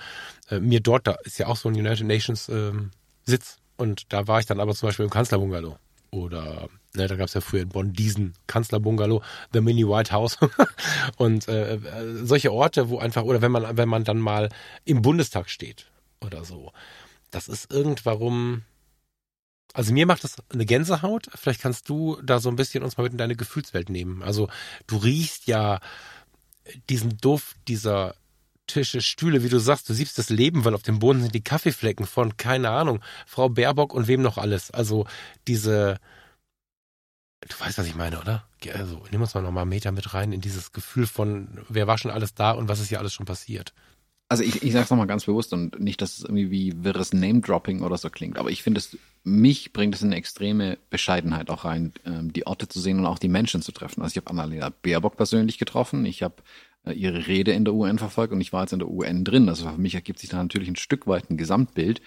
äh, mir dort, da ist ja auch so ein United Nations ähm, Sitz und da war ich dann aber zum Beispiel im Kanzlerbungalow oder ne, da gab es ja früher in Bonn diesen Kanzlerbungalow, The Mini White House und äh, äh, solche Orte, wo einfach oder wenn man wenn man dann mal im Bundestag steht oder so, das ist irgendwann also mir macht das eine Gänsehaut. Vielleicht kannst du da so ein bisschen uns mal mit in deine Gefühlswelt nehmen. Also du riechst ja diesen Duft dieser Tische, Stühle, wie du sagst, du siehst das Leben, weil auf dem Boden sind die Kaffeeflecken von, keine Ahnung, Frau Baerbock und wem noch alles. Also diese, du weißt, was ich meine, oder? Also nimm uns mal nochmal einen Meter mit rein in dieses Gefühl von, wer war schon alles da und was ist hier alles schon passiert. Also ich, ich sage es nochmal ganz bewusst und nicht, dass es irgendwie wie wirres Name-Dropping oder so klingt, aber ich finde es, mich bringt es in eine extreme Bescheidenheit auch rein, ähm, die Orte zu sehen und auch die Menschen zu treffen. Also ich habe Annalena Baerbock persönlich getroffen, ich habe äh, ihre Rede in der UN verfolgt und ich war jetzt in der UN drin. Also für mich ergibt sich da natürlich ein Stück weit ein Gesamtbild,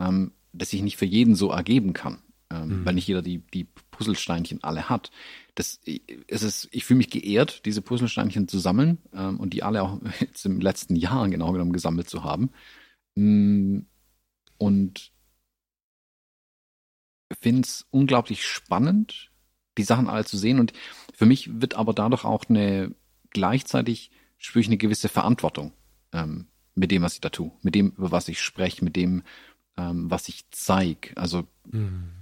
ähm, das sich nicht für jeden so ergeben kann. Ähm, mhm. Weil nicht jeder die, die Puzzlesteinchen alle hat. Das, es ich fühle mich geehrt, diese Puzzlesteinchen zu sammeln ähm, und die alle auch jetzt im letzten Jahr genau genommen gesammelt zu haben. Mm, und finde es unglaublich spannend, die Sachen alle zu sehen. Und für mich wird aber dadurch auch eine gleichzeitig spüre ich eine gewisse Verantwortung ähm, mit dem, was ich da tue, mit dem, über was ich spreche, mit dem, ähm, was ich zeige. Also mhm.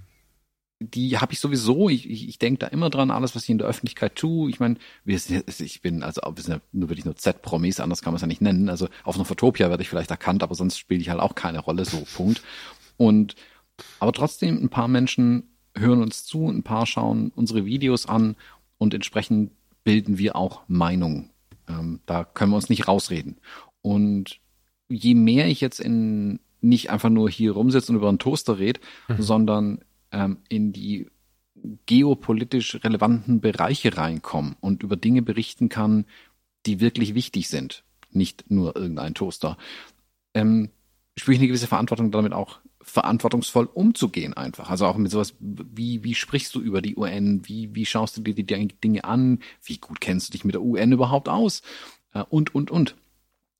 Die habe ich sowieso, ich, ich, ich denke da immer dran, alles, was ich in der Öffentlichkeit tue. Ich meine, ich bin, also wir sind ja nur wirklich nur Z-Promis, anders kann man es ja nicht nennen. Also auf einer Fotopia werde ich vielleicht erkannt, aber sonst spiele ich halt auch keine Rolle, so Punkt. Und aber trotzdem, ein paar Menschen hören uns zu, ein paar schauen unsere Videos an und entsprechend bilden wir auch Meinungen. Ähm, da können wir uns nicht rausreden. Und je mehr ich jetzt in nicht einfach nur hier rumsitze und über einen Toaster rede, mhm. sondern ähm, in die geopolitisch relevanten Bereiche reinkomme und über Dinge berichten kann, die wirklich wichtig sind, nicht nur irgendein Toaster, ähm, spüre ich eine gewisse Verantwortung damit auch verantwortungsvoll umzugehen einfach. Also auch mit sowas, wie, wie sprichst du über die UN? Wie, wie schaust du dir die Dinge an? Wie gut kennst du dich mit der UN überhaupt aus? Äh, und, und, und.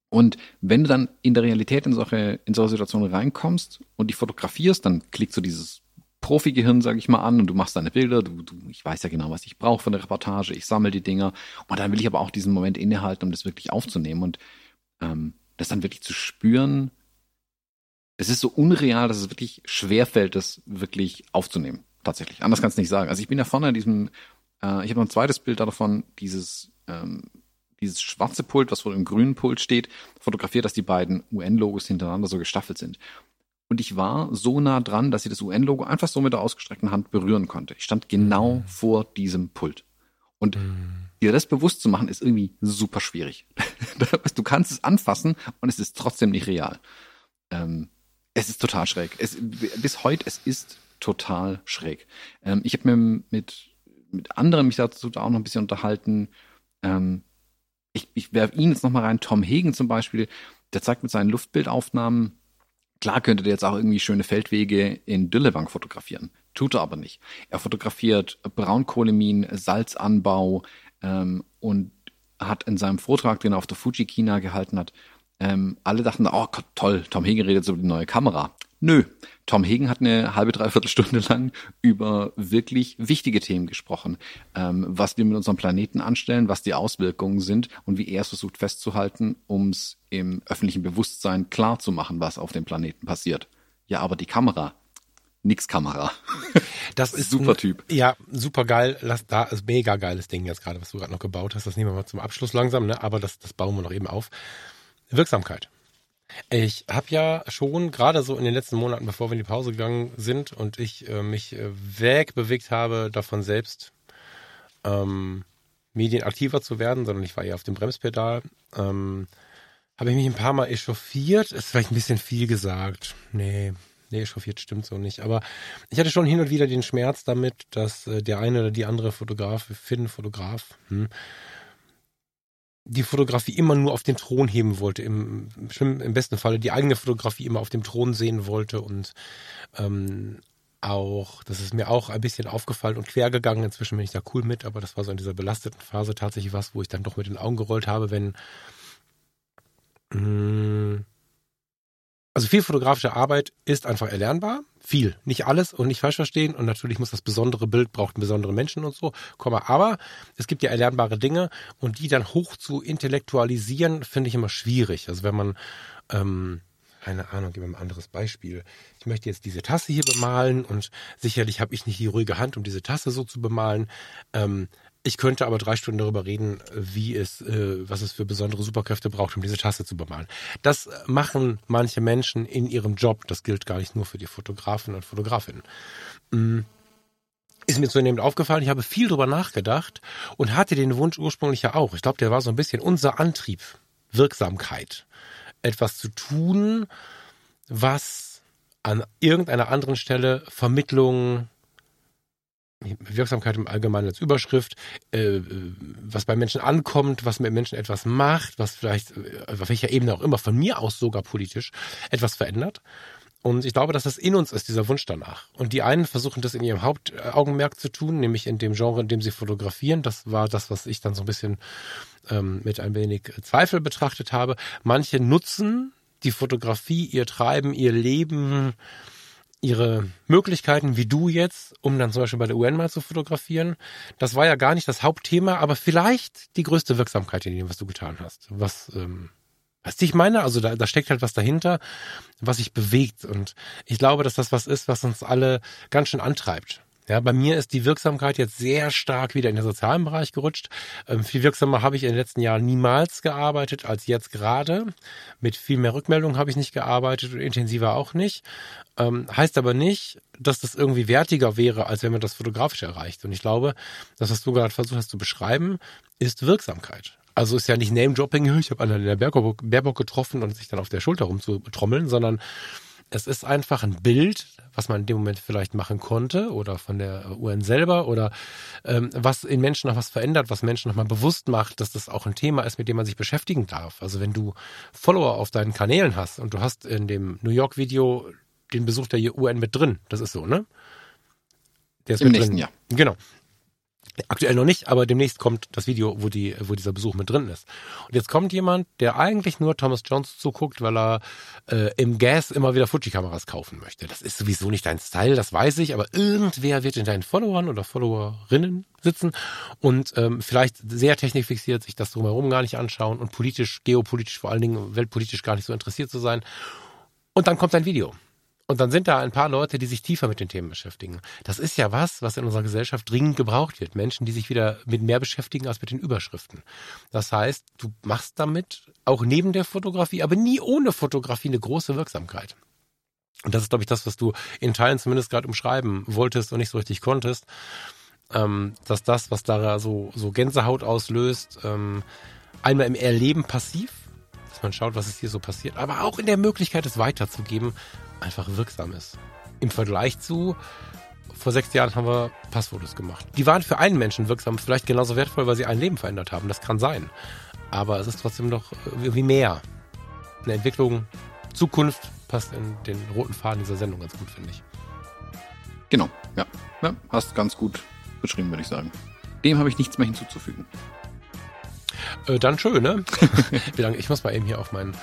Und wenn du dann in der Realität in solche, in solche Situationen reinkommst und die fotografierst, dann klickst du dieses Profi-Gehirn, sag ich mal, an und du machst deine Bilder, du, du, ich weiß ja genau, was ich brauche für eine Reportage, ich sammle die Dinger und dann will ich aber auch diesen Moment innehalten, um das wirklich aufzunehmen und ähm, das dann wirklich zu spüren, es ist so unreal, dass es wirklich schwerfällt, das wirklich aufzunehmen. Tatsächlich. Anders kann es nicht sagen. Also ich bin ja vorne in diesem, äh, ich habe noch ein zweites Bild davon, dieses, ähm, dieses schwarze Pult, was vor dem grünen Pult steht, fotografiert, dass die beiden UN-Logos hintereinander so gestaffelt sind. Und ich war so nah dran, dass ich das UN-Logo einfach so mit der ausgestreckten Hand berühren konnte. Ich stand genau mhm. vor diesem Pult. Und mhm. dir das bewusst zu machen, ist irgendwie super schwierig. du kannst es anfassen und es ist trotzdem nicht real. Ähm, es ist total schräg. Es, bis heute, es ist total schräg. Ähm, ich habe mir mit, mit anderen mich dazu auch noch ein bisschen unterhalten. Ähm, ich ich werfe ihn jetzt nochmal rein. Tom Hagen zum Beispiel, der zeigt mit seinen Luftbildaufnahmen, klar könnte der jetzt auch irgendwie schöne Feldwege in Düllebank fotografieren. Tut er aber nicht. Er fotografiert Braunkohleminen, Salzanbau ähm, und hat in seinem Vortrag, den er auf der Fuji-China gehalten hat, ähm, alle dachten, oh Gott, toll, Tom Hagen redet über die neue Kamera. Nö, Tom Hagen hat eine halbe, dreiviertel Stunde lang über wirklich wichtige Themen gesprochen. Ähm, was wir mit unserem Planeten anstellen, was die Auswirkungen sind und wie er es versucht festzuhalten, um es im öffentlichen Bewusstsein klar zu machen, was auf dem Planeten passiert. Ja, aber die Kamera, nix Kamera. Das ist super Typ. Ja, super geil. Lass da ist mega geiles Ding jetzt gerade, was du gerade noch gebaut hast. Das nehmen wir mal zum Abschluss langsam, ne? Aber das, das bauen wir noch eben auf. Wirksamkeit. Ich habe ja schon gerade so in den letzten Monaten, bevor wir in die Pause gegangen sind und ich äh, mich äh, wegbewegt habe, davon selbst ähm, medienaktiver zu werden, sondern ich war ja auf dem Bremspedal, ähm, habe ich mich ein paar Mal echauffiert. Ist vielleicht ein bisschen viel gesagt. Nee, nee, echauffiert stimmt so nicht. Aber ich hatte schon hin und wieder den Schmerz damit, dass äh, der eine oder die andere Fotograf, Finn, Fotograf, hm, die Fotografie immer nur auf den Thron heben wollte, im, im besten Falle die eigene Fotografie immer auf dem Thron sehen wollte und ähm, auch, das ist mir auch ein bisschen aufgefallen und quer gegangen. Inzwischen bin ich da cool mit, aber das war so in dieser belasteten Phase tatsächlich was, wo ich dann doch mit den Augen gerollt habe, wenn mh, mm, also viel fotografische Arbeit ist einfach erlernbar. Viel. Nicht alles und nicht falsch verstehen. Und natürlich muss das besondere Bild, braucht einen besonderen Menschen und so. Aber es gibt ja erlernbare Dinge und die dann hoch zu intellektualisieren, finde ich immer schwierig. Also wenn man, ähm, keine Ahnung, mir ein anderes Beispiel. Ich möchte jetzt diese Tasse hier bemalen und sicherlich habe ich nicht die ruhige Hand, um diese Tasse so zu bemalen. Ähm, ich könnte aber drei Stunden darüber reden, wie es, äh, was es für besondere Superkräfte braucht, um diese Tasse zu bemalen. Das machen manche Menschen in ihrem Job. Das gilt gar nicht nur für die Fotografen und Fotografinnen. Mm. Ist mir zunehmend aufgefallen, ich habe viel darüber nachgedacht und hatte den Wunsch ursprünglich ja auch. Ich glaube, der war so ein bisschen unser Antrieb, Wirksamkeit. Etwas zu tun, was an irgendeiner anderen Stelle Vermittlung, Wirksamkeit im Allgemeinen als Überschrift, äh, was bei Menschen ankommt, was mit Menschen etwas macht, was vielleicht, äh, auf welcher Ebene auch immer, von mir aus sogar politisch, etwas verändert. Und ich glaube, dass das in uns ist, dieser Wunsch danach. Und die einen versuchen das in ihrem Hauptaugenmerk zu tun, nämlich in dem Genre, in dem sie fotografieren. Das war das, was ich dann so ein bisschen ähm, mit ein wenig Zweifel betrachtet habe. Manche nutzen die Fotografie, ihr Treiben, ihr Leben, ihre Möglichkeiten, wie du jetzt, um dann zum Beispiel bei der UN mal zu fotografieren. Das war ja gar nicht das Hauptthema, aber vielleicht die größte Wirksamkeit in dem, was du getan hast. Was ähm, Weißt du, ich meine? Also da, da steckt halt was dahinter, was sich bewegt. Und ich glaube, dass das was ist, was uns alle ganz schön antreibt. Ja, bei mir ist die Wirksamkeit jetzt sehr stark wieder in den sozialen Bereich gerutscht. Ähm, viel wirksamer habe ich in den letzten Jahren niemals gearbeitet als jetzt gerade. Mit viel mehr Rückmeldungen habe ich nicht gearbeitet und intensiver auch nicht. Ähm, heißt aber nicht, dass das irgendwie wertiger wäre, als wenn man das fotografisch erreicht. Und ich glaube, das, was du gerade versucht hast zu beschreiben, ist Wirksamkeit. Also ist ja nicht Name-Dropping, ich habe einen in der Baerbock, getroffen und sich dann auf der Schulter rumzutrommeln, sondern es ist einfach ein Bild, was man in dem Moment vielleicht machen konnte oder von der UN selber oder ähm, was in Menschen noch was verändert, was Menschen nochmal bewusst macht, dass das auch ein Thema ist, mit dem man sich beschäftigen darf. Also wenn du Follower auf deinen Kanälen hast und du hast in dem New York-Video den Besuch der UN mit drin, das ist so, ne? Der ist Im nächsten drin. Jahr. Genau. Aktuell noch nicht, aber demnächst kommt das Video, wo, die, wo dieser Besuch mit drin ist. Und jetzt kommt jemand, der eigentlich nur Thomas Jones zuguckt, weil er äh, im Gas immer wieder Fuji-Kameras kaufen möchte. Das ist sowieso nicht dein Style, das weiß ich, aber irgendwer wird in deinen Followern oder Followerinnen sitzen und ähm, vielleicht sehr technikfixiert sich das drumherum gar nicht anschauen und politisch, geopolitisch, vor allen Dingen weltpolitisch gar nicht so interessiert zu sein. Und dann kommt ein Video. Und dann sind da ein paar Leute, die sich tiefer mit den Themen beschäftigen. Das ist ja was, was in unserer Gesellschaft dringend gebraucht wird. Menschen, die sich wieder mit mehr beschäftigen als mit den Überschriften. Das heißt, du machst damit auch neben der Fotografie, aber nie ohne Fotografie eine große Wirksamkeit. Und das ist, glaube ich, das, was du in Teilen zumindest gerade umschreiben wolltest und nicht so richtig konntest. Ähm, dass das, was da so, so Gänsehaut auslöst, ähm, einmal im Erleben passiv, dass man schaut, was ist hier so passiert, aber auch in der Möglichkeit, es weiterzugeben, einfach wirksam ist. Im Vergleich zu vor sechs Jahren haben wir Passfotos gemacht. Die waren für einen Menschen wirksam, vielleicht genauso wertvoll, weil sie ein Leben verändert haben. Das kann sein. Aber es ist trotzdem noch irgendwie mehr. Eine Entwicklung, Zukunft passt in den roten Faden dieser Sendung ganz gut, finde ich. Genau, ja. ja. Hast ganz gut beschrieben, würde ich sagen. Dem habe ich nichts mehr hinzuzufügen. Äh, dann schön, ne? Wie lange? Ich muss mal eben hier auf meinen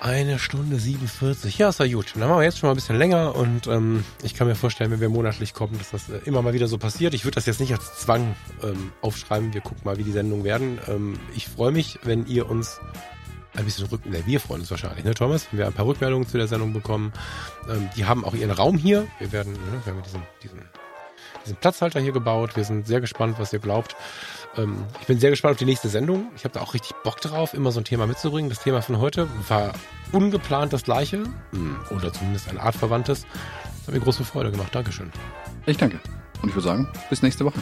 eine Stunde 47. Ja, ist ja gut. Dann machen wir jetzt schon mal ein bisschen länger und ähm, ich kann mir vorstellen, wenn wir monatlich kommen, dass das äh, immer mal wieder so passiert. Ich würde das jetzt nicht als Zwang ähm, aufschreiben. Wir gucken mal, wie die Sendungen werden. Ähm, ich freue mich, wenn ihr uns ein bisschen rücken. Ne, wir freuen uns wahrscheinlich, ne, Thomas? Wenn wir ein paar Rückmeldungen zu der Sendung bekommen. Ähm, die haben auch ihren Raum hier. Wir werden, ne, wir haben diesen, diesen, diesen Platzhalter hier gebaut. Wir sind sehr gespannt, was ihr glaubt. Ähm, ich bin sehr gespannt auf die nächste Sendung. Ich habe da auch richtig Bock drauf, immer so ein Thema mitzubringen. Das Thema von heute war ungeplant das gleiche hm, oder zumindest ein artverwandtes. Das hat mir große Freude gemacht. Dankeschön. Ich danke. Und ich würde sagen, bis nächste Woche.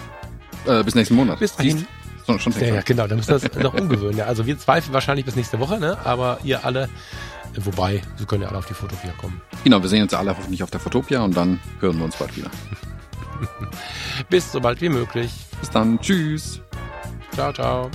Äh, bis nächsten Monat. Bis dahin. Schon, schon ja, ja, genau, dann müssen wir das noch umgewöhnen. Ja, also wir zweifeln wahrscheinlich bis nächste Woche, ne? aber ihr alle, wobei, wir können ja alle auf die Fotopia kommen. Genau, wir sehen uns alle hoffentlich auf der Fotopia und dann hören wir uns bald wieder. Bis so bald wie möglich. Bis dann. Tschüss. Ciao, ciao.